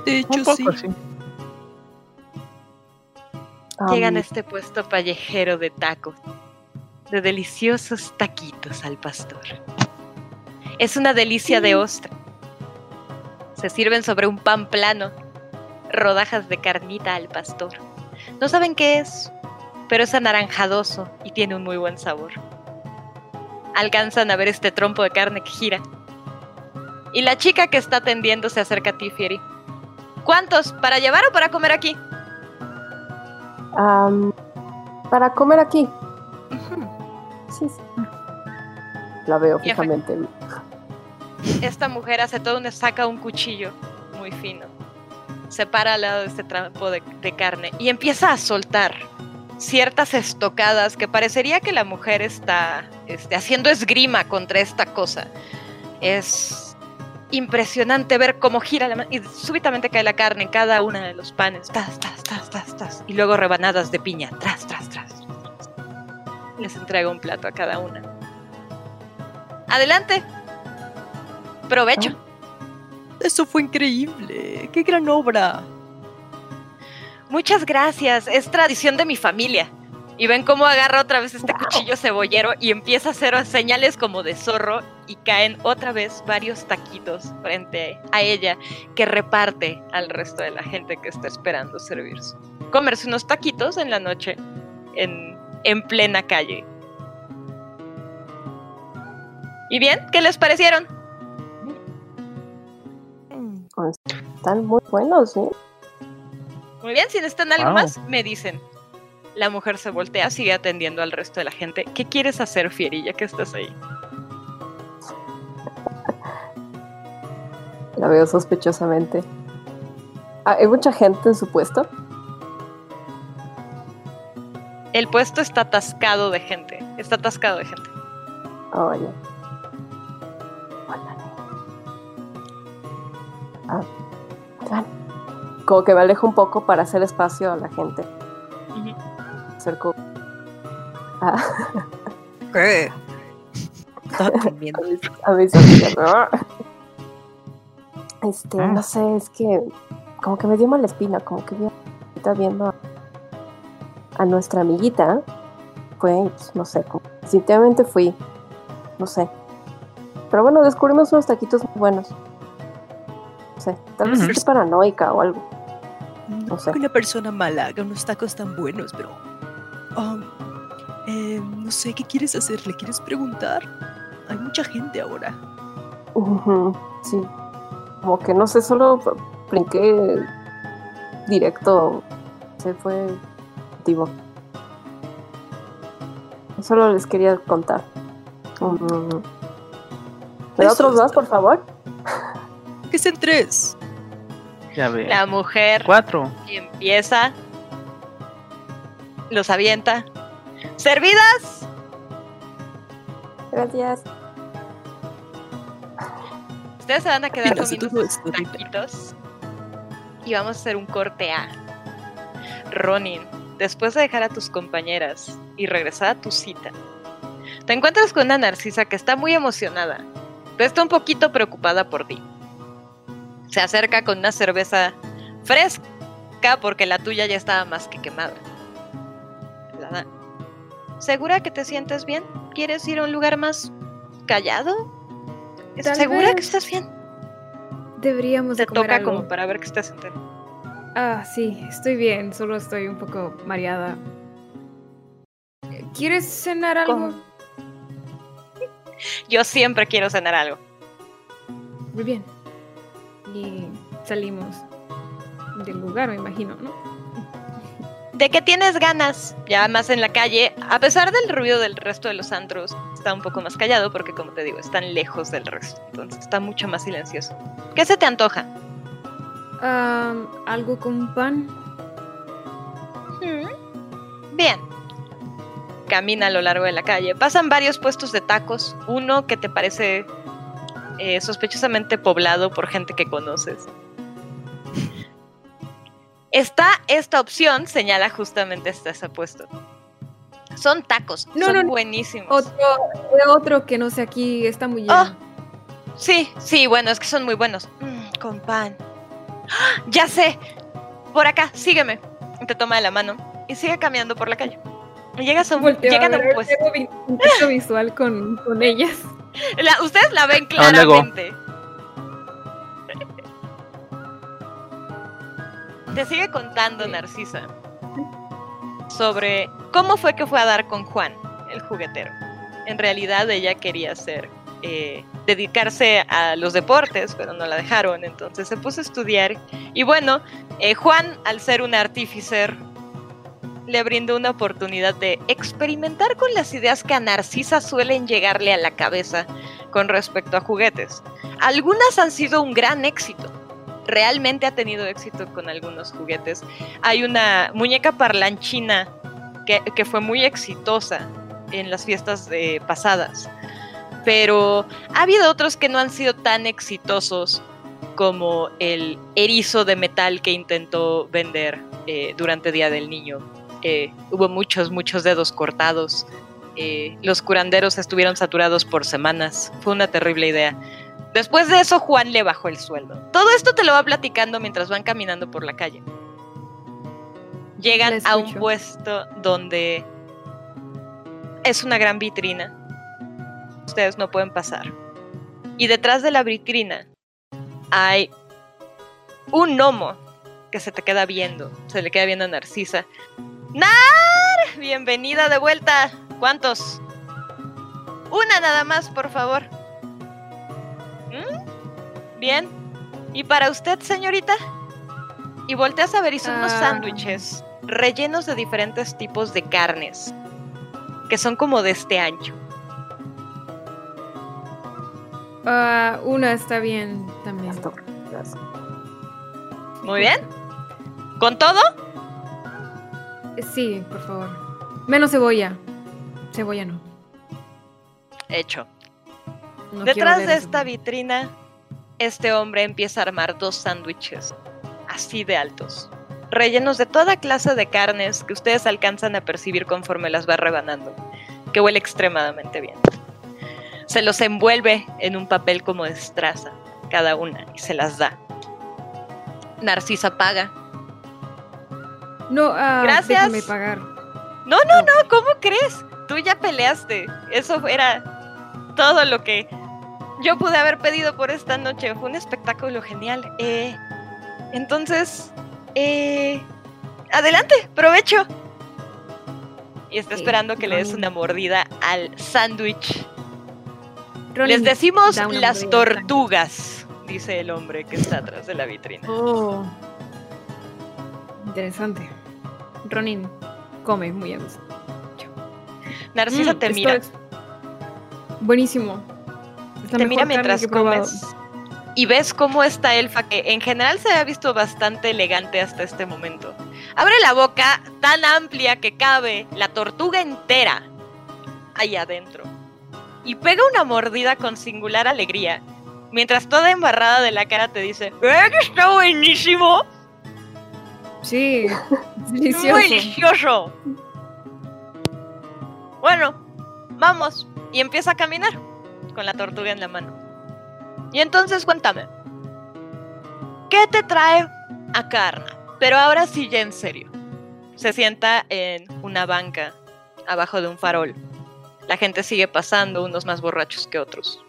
De Un hecho, sí. Llegan a este puesto callejero de tacos, de deliciosos taquitos al pastor. Es una delicia de ostra. Se sirven sobre un pan plano, rodajas de carnita al pastor. No saben qué es, pero es anaranjadoso y tiene un muy buen sabor. Alcanzan a ver este trompo de carne que gira. Y la chica que está atendiendo se acerca a ti, Fieri. ¿Cuántos? ¿Para llevar o para comer aquí? Para comer aquí. Sí, sí. La veo fijamente. Esta mujer hace todo un saca un cuchillo muy fino. Se para al lado de este trampo de, de carne y empieza a soltar ciertas estocadas que parecería que la mujer está este, haciendo esgrima contra esta cosa. Es impresionante ver cómo gira la mano y súbitamente cae la carne en cada uno de los panes. Tas, tas, tas, tas, tas. Y luego rebanadas de piña. Tras, tras, tras. Les entrega un plato a cada una. Adelante. Provecho. Eso fue increíble. ¡Qué gran obra! Muchas gracias, es tradición de mi familia. Y ven cómo agarra otra vez este cuchillo cebollero y empieza a hacer señales como de zorro y caen otra vez varios taquitos frente a ella que reparte al resto de la gente que está esperando servirse. Comerse unos taquitos en la noche en, en plena calle. ¿Y bien? ¿Qué les parecieron? Pues, están muy buenos, ¿sí? Muy bien, si necesitan algo más, me dicen. La mujer se voltea, sigue atendiendo al resto de la gente. ¿Qué quieres hacer, Fierilla, que estás ahí? La veo sospechosamente. Ah, ¿Hay mucha gente en su puesto? El puesto está atascado de gente. Está atascado de gente. Oh, ya. Ah, oigan. Como que me alejo un poco para hacer espacio a la gente. Ujú. Acerco a, ¿Qué? Estaba comiendo. a mis, a mis. Este, Ah. no sé, es que como que me dio mala espina, como que ahorita viendo a, a nuestra amiguita. Fue, pues, no sé, como, definitivamente fui, no sé. Pero bueno, descubrimos unos taquitos muy buenos. No sé, tal vez Ujú. estoy paranoica o algo. No No sé. que una persona mala haga unos tacos tan buenos, pero. um, eh, no sé, ¿qué quieres hacer? ¿Le quieres preguntar? Hay mucha gente ahora. Sí. Como que no sé, solo brinqué directo. Se fue motivo. Solo les quería contar. Mm. ¿Me da otros dos, por favor? Que sean tres. Ya ve. La mujer Cuatro. empieza. Los avienta. ¡Servidas! Gracias. Ustedes se van a quedar comiendo sus taquitos. Y vamos a hacer un corte A. Ronin, después de dejar a tus compañeras y regresar a tu cita, te encuentras con una narcisa que está muy emocionada, pero está un poquito preocupada por ti. Se acerca con una cerveza fresca porque la tuya ya estaba más que quemada. La da. ¿Segura que te sientes bien? ¿Quieres ir a un lugar más callado? Tal ¿Segura que estás bien? Deberíamos Te de comer toca algo. como para ver que estás entero. Ah, sí, estoy bien, solo estoy un poco mareada. ¿Quieres cenar algo? ¿Cómo? Yo siempre quiero cenar algo. Muy bien. Y salimos del lugar, me imagino, ¿no? ¿De qué tienes ganas? Ya más en la calle, a pesar del ruido del resto de los antros, está un poco más callado porque, como te digo, están lejos del resto. Entonces está mucho más silencioso. ¿Qué se te antoja? Algo con pan. Bien. Camina a lo largo de la calle. Pasan varios puestos de tacos. Uno que te parece eh, sospechosamente poblado por gente que conoces. Está esta opción, señala justamente este ese puesto. Son tacos, No, son no, no. buenísimos. Otro, otro que no sé aquí, está muy lleno. Ah. Sí, sí, bueno, es que son muy buenos. Mm, con pan. ¡Ah! Ya sé. Por acá, sígueme. Te toma de la mano y sigue caminando por la calle. Y Llegas a un, Volteo llegan a ver, un puesto. tengo vi- contacto visual con, con ellas. La- ustedes la ven ¿A dónde hago? claramente. Te sigue contando Sí. Narcisa sobre cómo fue que fue a dar con Juan, el juguetero. En realidad ella quería ser, eh, dedicarse a los deportes, pero no la dejaron, entonces se puso a estudiar. Y bueno, eh, Juan, al ser un artíficer, le brindó una oportunidad de experimentar con las ideas que a Narcisa suelen llegarle a la cabeza con respecto a juguetes. Algunas han sido un gran éxito. Realmente ha tenido éxito con algunos juguetes. Hay una muñeca parlanchina que, fue muy exitosa en las fiestas pasadas. Pero ha habido otros que no han sido tan exitosos como el erizo de metal que intentó vender eh, durante Día del Niño. Eh, hubo muchos, muchos dedos cortados. Eh, los curanderos estuvieron saturados por semanas. Fue una terrible idea. Después de eso, Juan le bajó el sueldo. Todo esto te lo va platicando mientras van caminando por la calle. Llegan a un puesto donde es una gran vitrina. Ustedes no pueden pasar. Y detrás de la vitrina hay un gnomo que se te queda viendo. Se le queda viendo a Narcisa. ¡Nar! Bienvenida de vuelta. ¿Cuántos? Una nada más, por favor. ¿Mm? Bien. ¿Y para usted, señorita? Y volteas a ver y son unos Ah. sándwiches rellenos de diferentes tipos de carnes, que son como de este ancho. Ah, una está bien también. Muy bien. ¿Con todo? Sí, por favor. Menos cebolla. Cebolla no. Hecho. No Detrás de esta vitrina, este hombre empieza a armar dos sándwiches, así de altos, rellenos de toda clase de carnes que ustedes alcanzan a percibir conforme las va rebanando, que huele extremadamente bien. Se los envuelve en un papel como de estraza, cada una, y se las da. Narcisa paga. No, ah, Gracias. pagar. No, no, no, ¿cómo crees? Tú ya peleaste. Eso era todo lo que yo pude haber pedido por esta noche. Fue un espectáculo genial. Eh, entonces, eh, adelante, provecho. Y está esperando que le des una mordida al sándwich. Les decimos las tortugas, dice el hombre que está atrás de la vitrina. Oh. Interesante. Ronin come muy a gusto. Narcisa Mm, te mira. es Buenísimo. Es la te mejor mira mientras que comes y ves cómo esta elfa que en general se ha visto bastante elegante hasta este momento. Abre la boca tan amplia que cabe la tortuga entera ahí adentro y pega una mordida con singular alegría. Mientras toda embarrada de la cara te dice, ¡Eh, que está buenísimo! Sí, ¡Muy delicioso. delicioso! Bueno, vamos. Y empieza a caminar con la tortuga en la mano. Y entonces cuéntame, ¿qué te trae a Karna? Pero ahora sí ya en serio. Se sienta en una banca abajo de un farol. La gente sigue pasando, unos más borrachos que otros.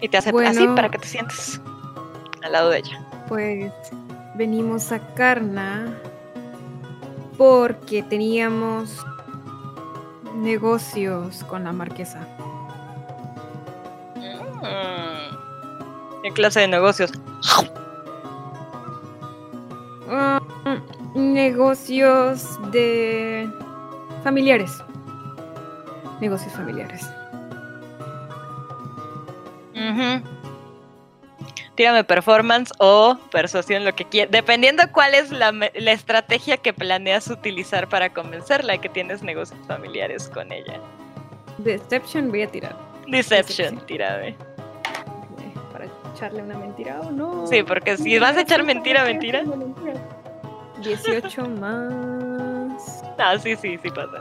Y te hace así para que te sientes al lado de ella. Pues venimos a Karna porque teníamos negocios con la marquesa. Mm. ¿Qué clase de negocios? Ah, negocios de familiares. Negocios familiares. Ujú. Tírame performance o persuasión, lo que quieras. Dependiendo cuál es la, estrategia que planeas utilizar para convencerla que tienes negocios familiares con ella. Deception voy a tirar. Deception, Decepción. tírame. Echarle una mentira o no. Sí, porque si vas a echar mentira, mentira. 18 más. Ah, sí, sí, sí pasa.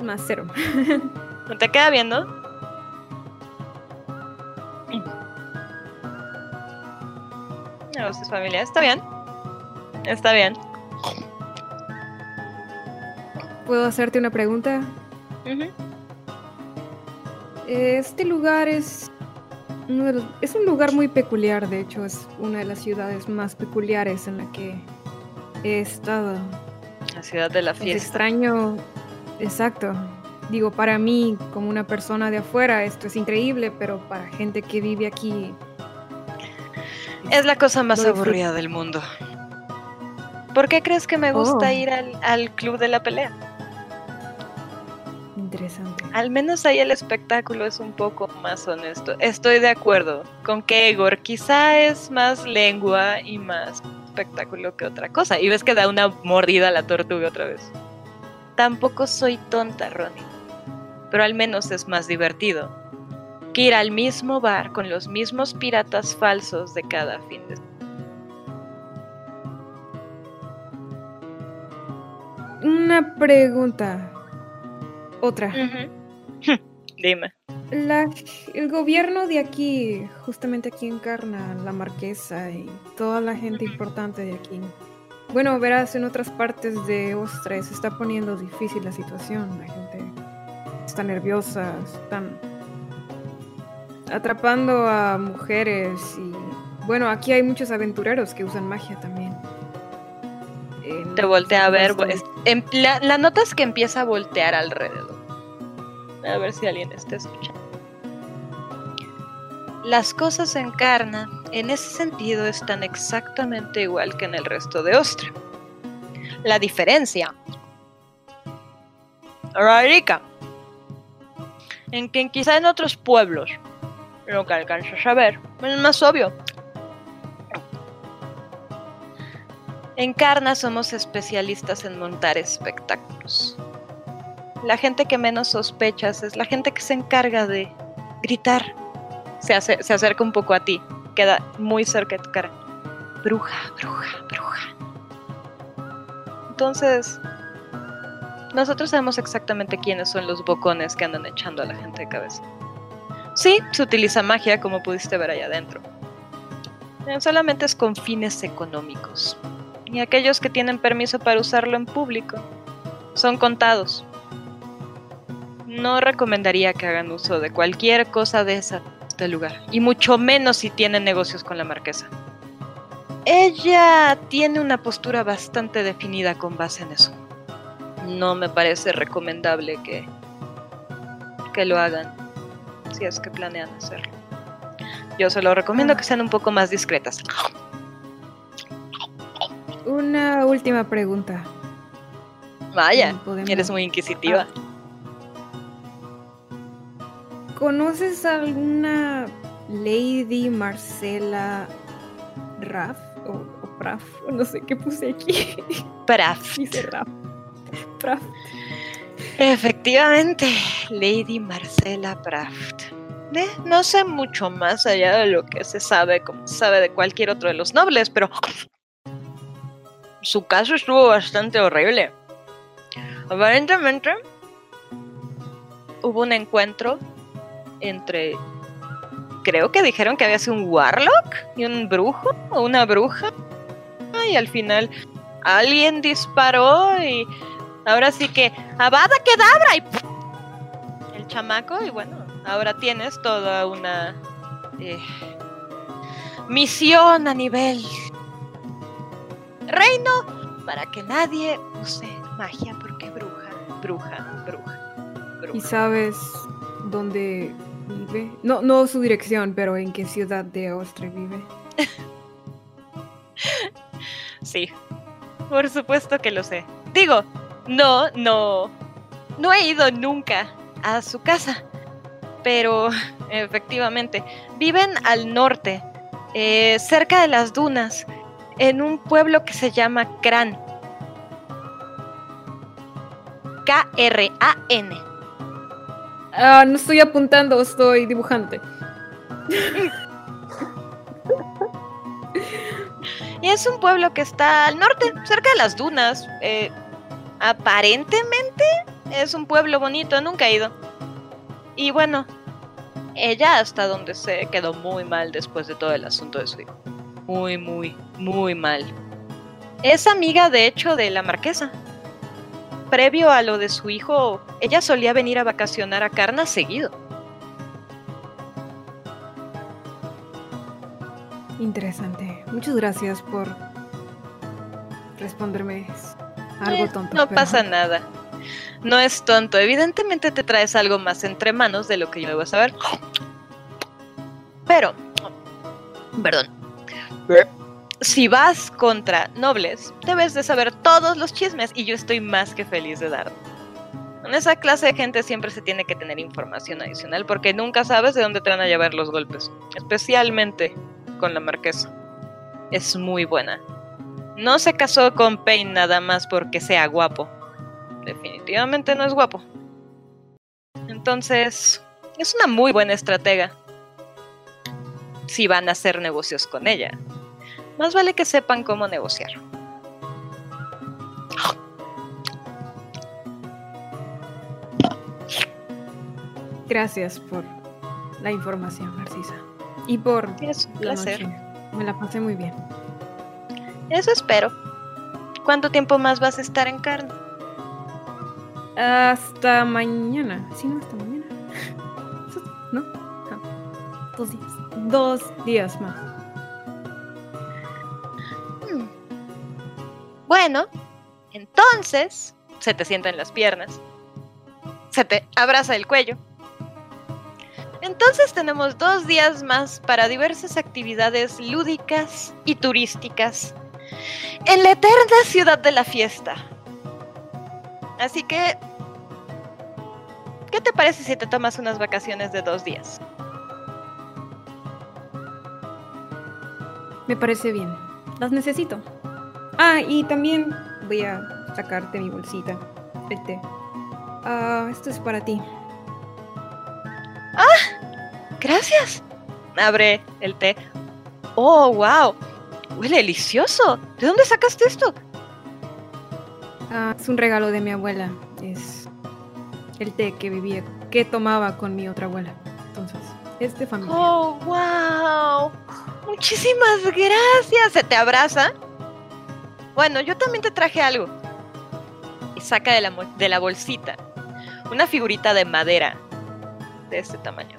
Más cero. ¿No te queda viendo? Negocios familiares, está bien. Está bien. ¿Puedo hacerte una pregunta? Este lugar es. Uno de los- es un lugar muy peculiar, de hecho, es una de las ciudades más peculiares en la que he estado. La ciudad de la Es fiesta. extraño. Exacto. Digo, para mí, como una persona de afuera, esto es increíble, pero para gente que vive aquí. Es la cosa más aburrida del mundo. ¿Por qué crees que me gusta Oh. ir al, al club de la pelea? Interesante. Al menos ahí el espectáculo es un poco más honesto. Estoy de acuerdo con que Egor quizá es más lengua y más espectáculo que otra cosa. Y ves que da una mordida a la tortuga otra vez. Tampoco soy tonta, Ronnie. Pero al menos es más divertido que ir al mismo bar con los mismos piratas falsos de cada fin de Una pregunta. Otra. Dime. La- el gobierno de aquí, justamente aquí en Carna, la marquesa y toda la gente importante de aquí. Bueno, verás, en otras partes de Ostra se está poniendo difícil la situación. La gente está nerviosa, están atrapando a mujeres y... Bueno, aquí hay muchos aventureros que usan magia también. Te voltea a ver. Bastante. es- em- la, la nota es que empieza a voltear alrededor. A ver si alguien está escuchando. las cosas en Carna, en ese sentido, están exactamente igual que en el resto de Ostra. La diferencia en que quizá en otros pueblos, lo que alcanzas a ver, es más obvio. En Carna somos especialistas en montar espectáculos. La gente que menos sospechas es la gente que se encarga de gritar. Se, hace- se acerca un poco a ti, queda muy cerca de tu cara. Bruja, bruja, bruja. Entonces, nosotros sabemos exactamente quiénes son los bocones que andan echando a la gente de cabeza. Sí, se utiliza magia, como pudiste ver allá adentro. Eh, Solamente es con fines económicos. Y aquellos que tienen permiso para usarlo en público son contados. No recomendaría que hagan uso de cualquier cosa de esa este lugar, y mucho menos si tienen negocios con la marquesa. Ella tiene una postura bastante definida con base en eso. No me parece recomendable que que lo hagan si es que planean hacerlo. Yo se lo recomiendo que sean un poco más discretas. Una última pregunta. Vaya, eres muy inquisitiva. ¿Conoces alguna Lady Marcela Raff o, o Praf? O No sé qué puse aquí. Praft. Dice Raff. Praf. Efectivamente, Lady Marcela Praft. Eh, no sé mucho más allá de lo que se sabe, como se sabe de cualquier otro de los nobles, pero su caso estuvo bastante horrible. Aparentemente, hubo un encuentro entre. Creo que dijeron que había sido un warlock y un brujo o una bruja. Y al final alguien disparó y ahora sí que Avada Kedavra y ¡puf! el chamaco y bueno, ahora tienes toda una eh, misión a nivel reino para que nadie use magia porque bruja, bruja, bruja, ¿Y bruja. sabes dónde vive? No, no su dirección, pero en qué ciudad de Austria vive. Sí, por supuesto que lo sé. Digo, no, no, no he ido nunca a su casa, pero efectivamente, viven al norte, eh, cerca de las dunas, en un pueblo que se llama Kran. K-R-A-N. Ah, no estoy apuntando, estoy dibujante. Y es un pueblo que está al norte, cerca de las dunas. Eh, aparentemente es un pueblo bonito, nunca he ido. Y bueno, ella hasta donde se quedó muy mal después de todo el asunto de su hijo. Muy, muy, muy mal. Es amiga, de hecho, de la marquesa. Previo a lo de su hijo, ella solía venir a vacacionar a Carna seguido. Interesante. Muchas gracias por responderme algo Eh, tonto. No pero- pasa nada. No es tonto. Evidentemente te traes algo más entre manos de lo que yo debo saber. Pero, perdón. Si vas contra nobles, debes de saber todos los chismes y yo estoy más que feliz de dar. En esa clase de gente siempre se tiene que tener información adicional porque nunca sabes de dónde te van a llevar los golpes. Especialmente con la marquesa. Es muy buena. No se casó con Payne nada más porque sea guapo. Definitivamente no es guapo. Entonces, es una muy buena estratega. Si van a hacer negocios con ella. Más vale que sepan cómo negociar. Gracias por la información, Narcisa. Y por Es un la placer. noche. Me la pasé muy bien. Eso espero. ¿Cuánto tiempo más vas a estar en carne? Hasta mañana. Sí, no, hasta mañana. ¿No? No. Dos días. Dos días más. Bueno, entonces se te sienta en las piernas, se te abraza el cuello. Entonces tenemos dos días más para diversas actividades lúdicas y turísticas en la eterna ciudad de la fiesta. Así que, ¿qué te parece si te tomas unas vacaciones de dos días? Me parece bien. Las necesito. Ah, y también voy a sacarte mi bolsita. El té. Ah, esto es para ti. Gracias. Abre el té. Oh, wow. Huele delicioso. ¿De dónde sacaste esto? Ah, es un regalo de mi abuela. Es el té que vivía, que tomaba con mi otra abuela. Entonces, es de familia. Oh, wow. Muchísimas gracias. ¿Se te abraza? Bueno, yo también te traje algo. Y saca de la, bolsita una figurita de madera de este tamaño.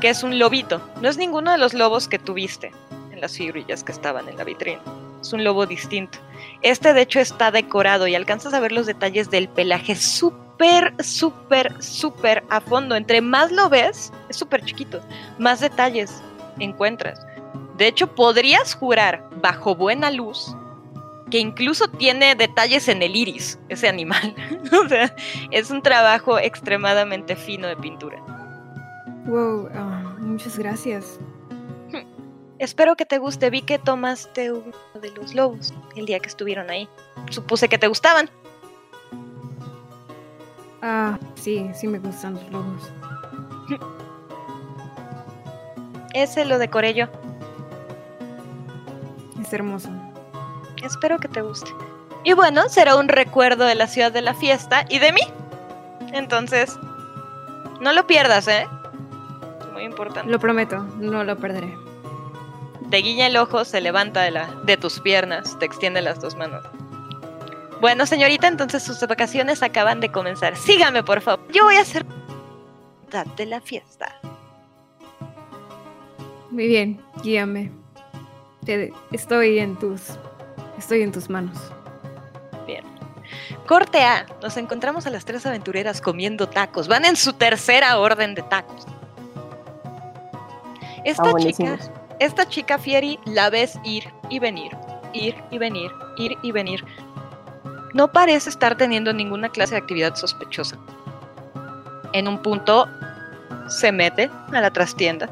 Que es un lobito. No es ninguno de los lobos que tuviste en las figurillas que estaban en la vitrina. Es un lobo distinto. Este de hecho está decorado y alcanzas a ver los detalles del pelaje súper, súper, súper a fondo. Entre más lo ves, es súper chiquito, más detalles encuentras. De hecho, podrías jurar bajo buena luz que incluso tiene detalles en el iris, ese animal. o sea, es un trabajo extremadamente fino de pintura. Wow, ah, muchas gracias. Espero que te guste. Vi que tomaste uno de los lobos el día que estuvieron ahí. Supuse que te gustaban. Ah, sí, sí me gustan los lobos. Ese lo decoré yo. Es hermoso. Espero que te guste. Y bueno, será un recuerdo de la ciudad de la fiesta y de mí. Entonces, no lo pierdas, ¿eh? Muy importante. Lo prometo, no lo perderé. Te guiña el ojo, se levanta de, la, de tus piernas, te extiende las dos manos. Bueno, señorita, entonces sus vacaciones acaban de comenzar. Sígame, por favor. Yo voy a hacer de la fiesta. Muy bien, guíame. Te- estoy en tus. Estoy en tus manos. Corte A. Nos encontramos a las tres aventureras comiendo tacos. Van en su tercera orden de tacos. Esta chica, buenísimos. esta chica Fieri la ves ir y venir, ir y venir, ir y venir. No parece estar teniendo ninguna clase de actividad sospechosa. En un punto se mete a la trastienda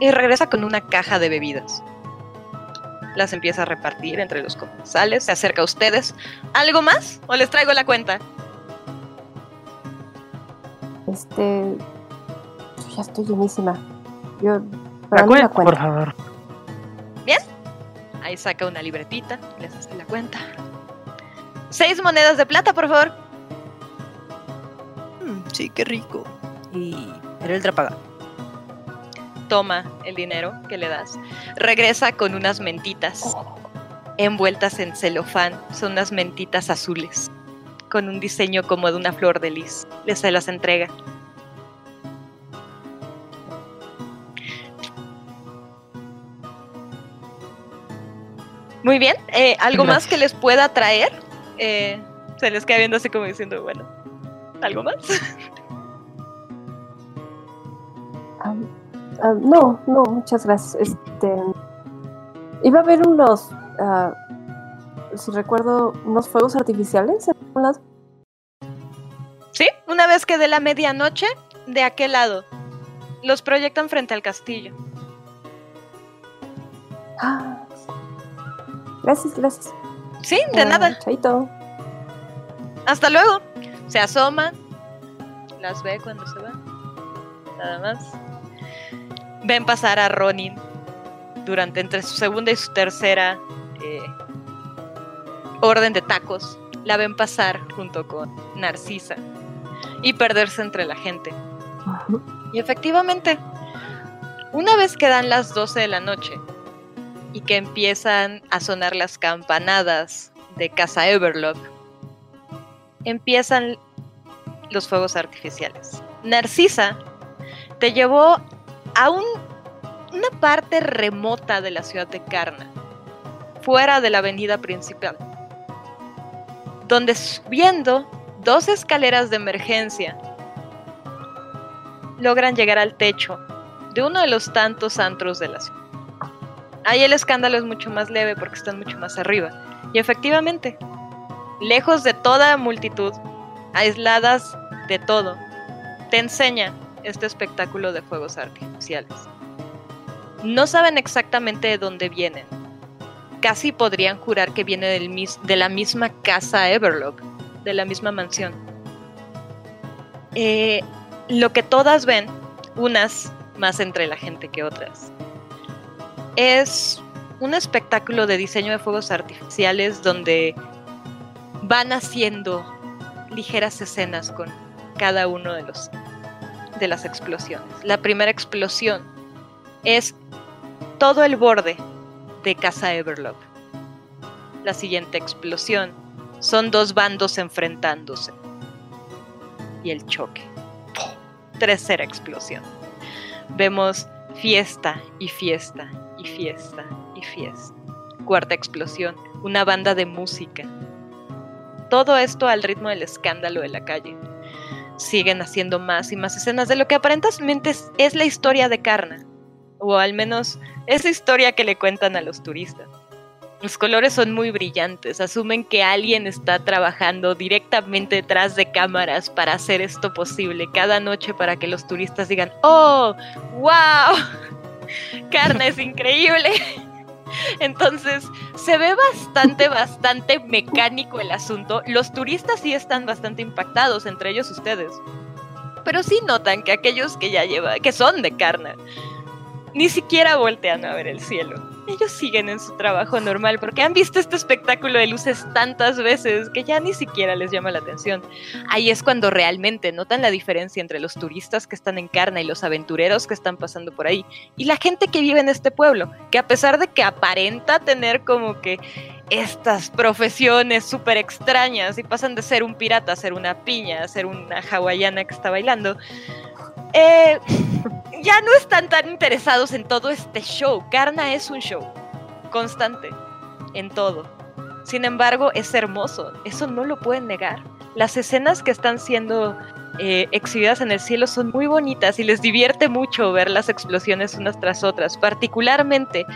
y regresa con una caja de bebidas. Las empieza a repartir entre los comensales, se acerca a ustedes. ¿Algo más? ¿O les traigo la cuenta? Este. yo ya estoy llenísima. Yo. La la cuenta, por favor. Ahí saca una libretita, les hace la cuenta. Seis monedas de plata, por favor. Mm, sí, qué rico. Y pero él paga. Toma el dinero que le das. Regresa con unas mentitas envueltas en celofán. Son unas mentitas azules con un diseño como de una flor de lis. Les se las entrega. Muy bien. eh, ¿Algo más que les pueda traer? Eh, se les queda viendo así como diciendo, bueno, ¿algo más? ah, no, no, muchas gracias. Este. Iba a haber unos. ah, si recuerdo, unos fuegos artificiales en algún lado. Sí, una vez que de la medianoche, de aquel lado. Los proyectan frente al castillo. Ah, gracias, gracias. Sí, de nada. Chaito. Hasta luego. Se asoma. Las ve cuando se va. Nada más. Ven pasar a Ronin durante entre su segunda y su tercera eh, orden de tacos. La ven pasar junto con Narcisa y perderse entre la gente. Y efectivamente, una vez que dan las 12 de la noche y que empiezan a sonar las campanadas de Casa Everlock, empiezan los fuegos artificiales. Narcisa te llevó a un- una parte remota de la ciudad de Karna, fuera de la avenida principal, donde subiendo dos escaleras de emergencia logran llegar al techo de uno de los tantos antros de la ciudad. Ahí el escándalo es mucho más leve porque están mucho más arriba. Y efectivamente, lejos de toda multitud, aisladas de todo, te enseña este espectáculo de fuegos artificiales. No saben exactamente de dónde vienen. Casi podrían jurar que viene de la misma casa Everlock, de la misma mansión. Eh, lo que todas ven, unas más entre la gente que otras, es un espectáculo de diseño de fuegos artificiales donde van haciendo ligeras escenas con cada uno de los de las explosiones. La primera explosión es todo el borde de Casa Everlock. La siguiente explosión son dos bandos enfrentándose. Y el choque. Tercera explosión. Vemos fiesta y fiesta y fiesta y fiesta. Cuarta explosión. Una banda de música. Todo esto al ritmo del escándalo de la calle. Siguen haciendo más y más escenas de lo que aparentemente es, es la historia de Karna. O al menos esa historia que le cuentan a los turistas. Los colores son muy brillantes, asumen que alguien está trabajando directamente detrás de cámaras para hacer esto posible cada noche para que los turistas digan, ¡Oh! ¡Wow! Carne es increíble. Entonces, se ve bastante, bastante mecánico el asunto. Los turistas sí están bastante impactados, entre ellos ustedes. Pero sí notan que aquellos que ya llevan, que son de carne, ni siquiera voltean a ver el cielo. Ellos siguen en su trabajo normal porque han visto este espectáculo de luces tantas veces que ya ni siquiera les llama la atención. Ahí es cuando realmente notan la diferencia entre los turistas que están en Carna y los aventureros que están pasando por ahí y la gente que vive en este pueblo, que a pesar de que aparenta tener como que estas profesiones súper extrañas y pasan de ser un pirata a ser una piña, a ser una hawaiana que está bailando, eh, ya no están tan interesados en todo este show. Karna es un show constante en todo. Sin embargo, es hermoso. Eso no lo pueden negar. Las escenas que están siendo eh, exhibidas en el cielo son muy bonitas y les divierte mucho ver las explosiones unas tras otras, particularmente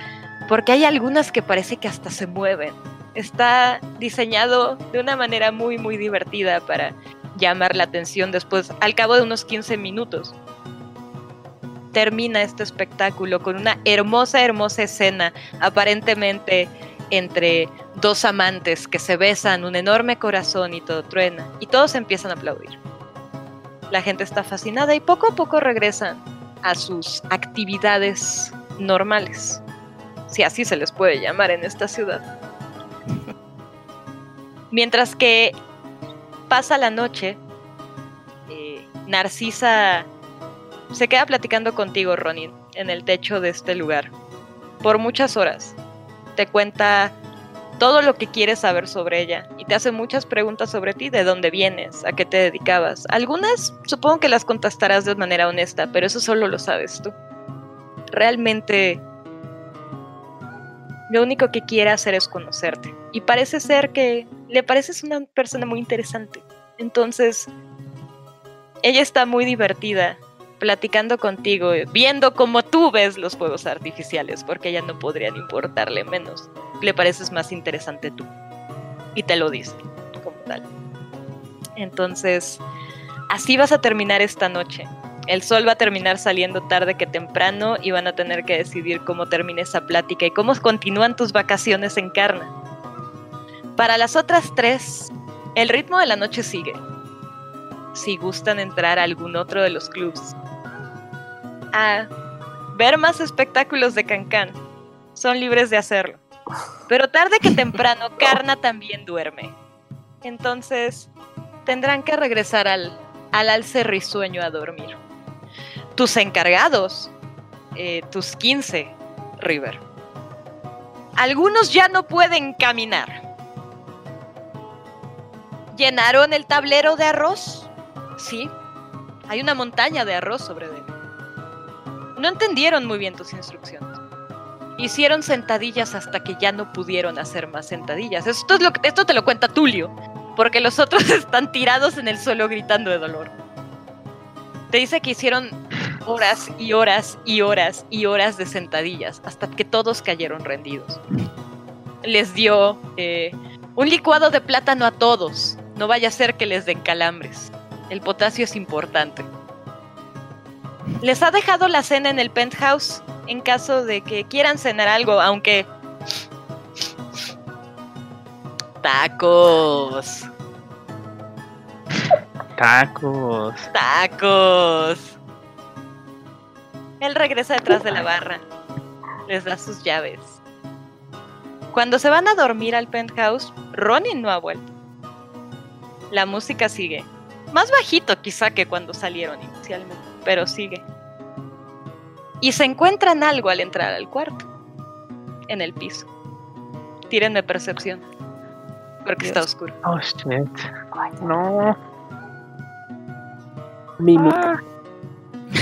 porque hay algunas que parece que hasta se mueven. Está diseñado de una manera muy, muy divertida para llamar la atención después, al cabo de unos 15 minutos termina este espectáculo con una hermosa, hermosa escena, aparentemente entre dos amantes que se besan, un enorme corazón y todo truena, y todos empiezan a aplaudir. La gente está fascinada y poco a poco regresan a sus actividades normales, si así se les puede llamar en esta ciudad. Mientras que pasa la noche, eh, Narcisa se queda platicando contigo, Ronin, en el techo de este lugar. Por muchas horas. Te cuenta todo lo que quieres saber sobre ella y te hace muchas preguntas sobre ti, de dónde vienes, a qué te dedicabas. Algunas supongo que las contestarás de manera honesta, pero eso solo lo sabes tú. Realmente lo único que quiere hacer es conocerte. Y parece ser que le pareces una persona muy interesante. Entonces, ella está muy divertida platicando contigo, viendo cómo tú ves los fuegos artificiales, porque a ella no podrían importarle menos. Le pareces más interesante tú. Y te lo dice, como tal. Entonces, así vas a terminar esta noche. El sol va a terminar saliendo tarde que temprano y van a tener que decidir cómo termina esa plática y cómo continúan tus vacaciones en Carna. Para las otras tres, el ritmo de la noche sigue. Si gustan entrar a algún otro de los clubs, a ver más espectáculos de Cancán. Son libres de hacerlo. Pero tarde que temprano, Karna también duerme. Entonces, tendrán que regresar al, al alce risueño a dormir. Tus encargados, eh, tus 15, River. Algunos ya no pueden caminar. ¿Llenaron el tablero de arroz? Sí. Hay una montaña de arroz sobre él. No entendieron muy bien tus instrucciones. Hicieron sentadillas hasta que ya no pudieron hacer más sentadillas. Esto, esto te lo cuenta Tulio, porque los otros están tirados en el suelo gritando de dolor. Te dice que hicieron horas y horas y horas y horas de sentadillas hasta que todos cayeron rendidos. Les dio eh, un licuado de plátano a todos. No vaya a ser que les den calambres. El potasio es importante. Les ha dejado la cena en el penthouse en caso de que quieran cenar algo, aunque... Tacos. Tacos. Tacos. Él regresa detrás de la barra. Les da sus llaves. Cuando se van a dormir al penthouse, Ronin no ha vuelto. La música sigue. Más bajito quizá que cuando salieron inicialmente, pero sigue. Y se encuentran algo al entrar al cuarto. En el piso. Tírenme percepción. Porque está oscuro. Oh shit. No. Mimic. Ah,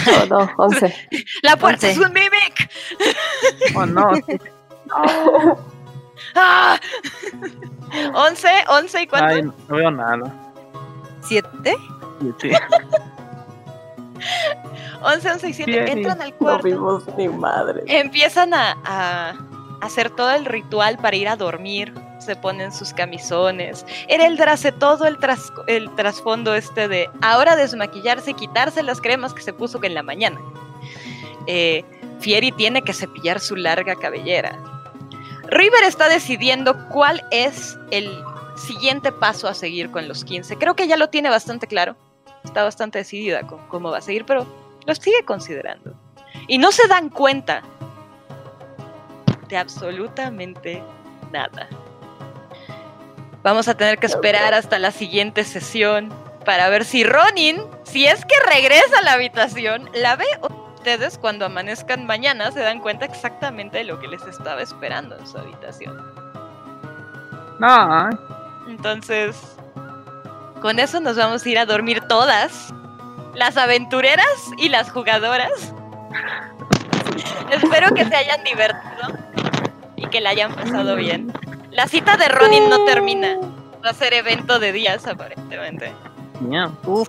Oh, no, 11. ¡La puerta Once. es un mimic! oh no. ¡Ah! ¿11? ¿11 y cuánto? Ay, no veo nada. ¿Siete? Sí. 11, 11 y 7. Bien. Entran al No cuarto. vimos ni madre. Empiezan a, a hacer todo el ritual para ir a dormir. Se ponen sus camisones. Era el todo el, tras- el trasfondo este de ahora desmaquillarse y quitarse las cremas que se puso en la mañana. Eh, Fieri tiene que cepillar su larga cabellera. River está decidiendo cuál es el siguiente paso a seguir con los 15. Creo que ya lo tiene bastante claro. Está bastante decidida con cómo va a seguir, pero lo sigue considerando. Y no se dan cuenta de absolutamente nada. Vamos a tener que esperar hasta la siguiente sesión para ver si Ronin, si es que regresa a la habitación, la ve o ustedes cuando amanezcan mañana se dan cuenta exactamente de lo que les estaba esperando en su habitación. No. Entonces, con eso nos vamos a ir a dormir todas, las aventureras y las jugadoras. Espero que se hayan divertido y que la hayan pasado bien. La cita de Ronin no termina. Va a ser evento de días, aparentemente. Uf,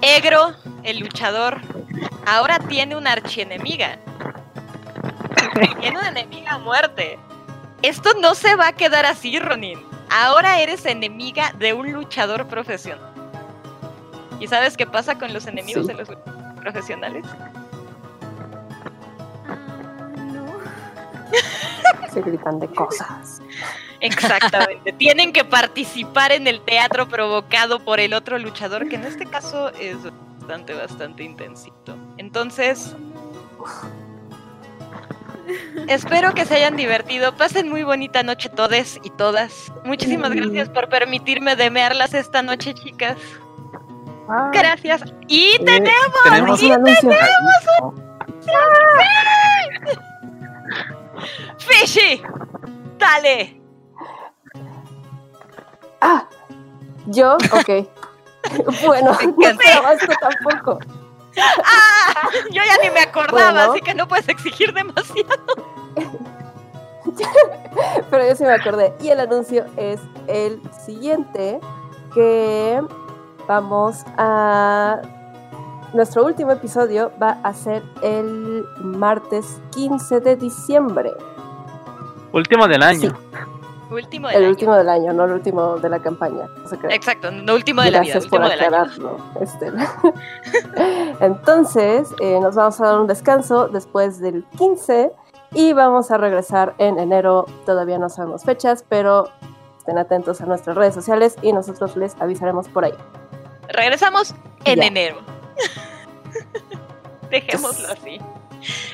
Egro, el luchador, ahora tiene una archienemiga. Tiene una enemiga a muerte. Esto no se va a quedar así, Ronin. Ahora eres enemiga de un luchador profesional. ¿Y sabes qué pasa con los enemigos Sí. de los profesionales? No. Se gritan de cosas. Exactamente. Tienen que participar en el teatro provocado por el otro luchador, que en este caso es bastante, bastante intensito. Entonces, espero que se hayan divertido. Pasen muy bonita noche todes y todas. Muchísimas gracias por permitirme demearlas esta noche, chicas. Ah, Gracias. Y Eh, tenemos, tenemos y un anuncio. Fishy. Dale. Ah, yo, ok. bueno, no tampoco. ¡Ah! Yo ya ni me acordaba, Bueno. así que no puedes exigir demasiado. Pero yo sí me acordé. Y el anuncio es el siguiente, que vamos a... Nuestro último episodio va a ser el martes 15 de diciembre. Último del año. Sí. Último del El año. último del año, no el último de la campaña. Exacto, no último de la vida, Gracias por aclararlo, Estela. Entonces, eh, nos vamos a dar un descanso después del 15 y vamos a regresar en enero. Todavía no sabemos fechas, pero estén atentos a nuestras redes sociales y nosotros les avisaremos por ahí. Regresamos en Ya. enero. Dejémoslo así.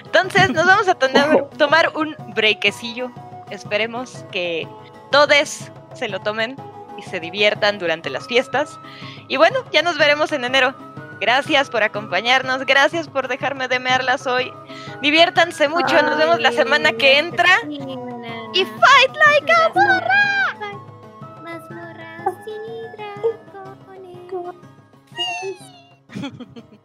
Entonces, nos vamos a tener- tomar un breakecillo. Esperemos que todos se lo tomen y se diviertan durante las fiestas. Y bueno, ya nos veremos en enero. Gracias por acompañarnos, gracias por dejarme demearlas hoy. Diviértanse mucho, nos vemos la semana que entra. Y fight like a burra. Más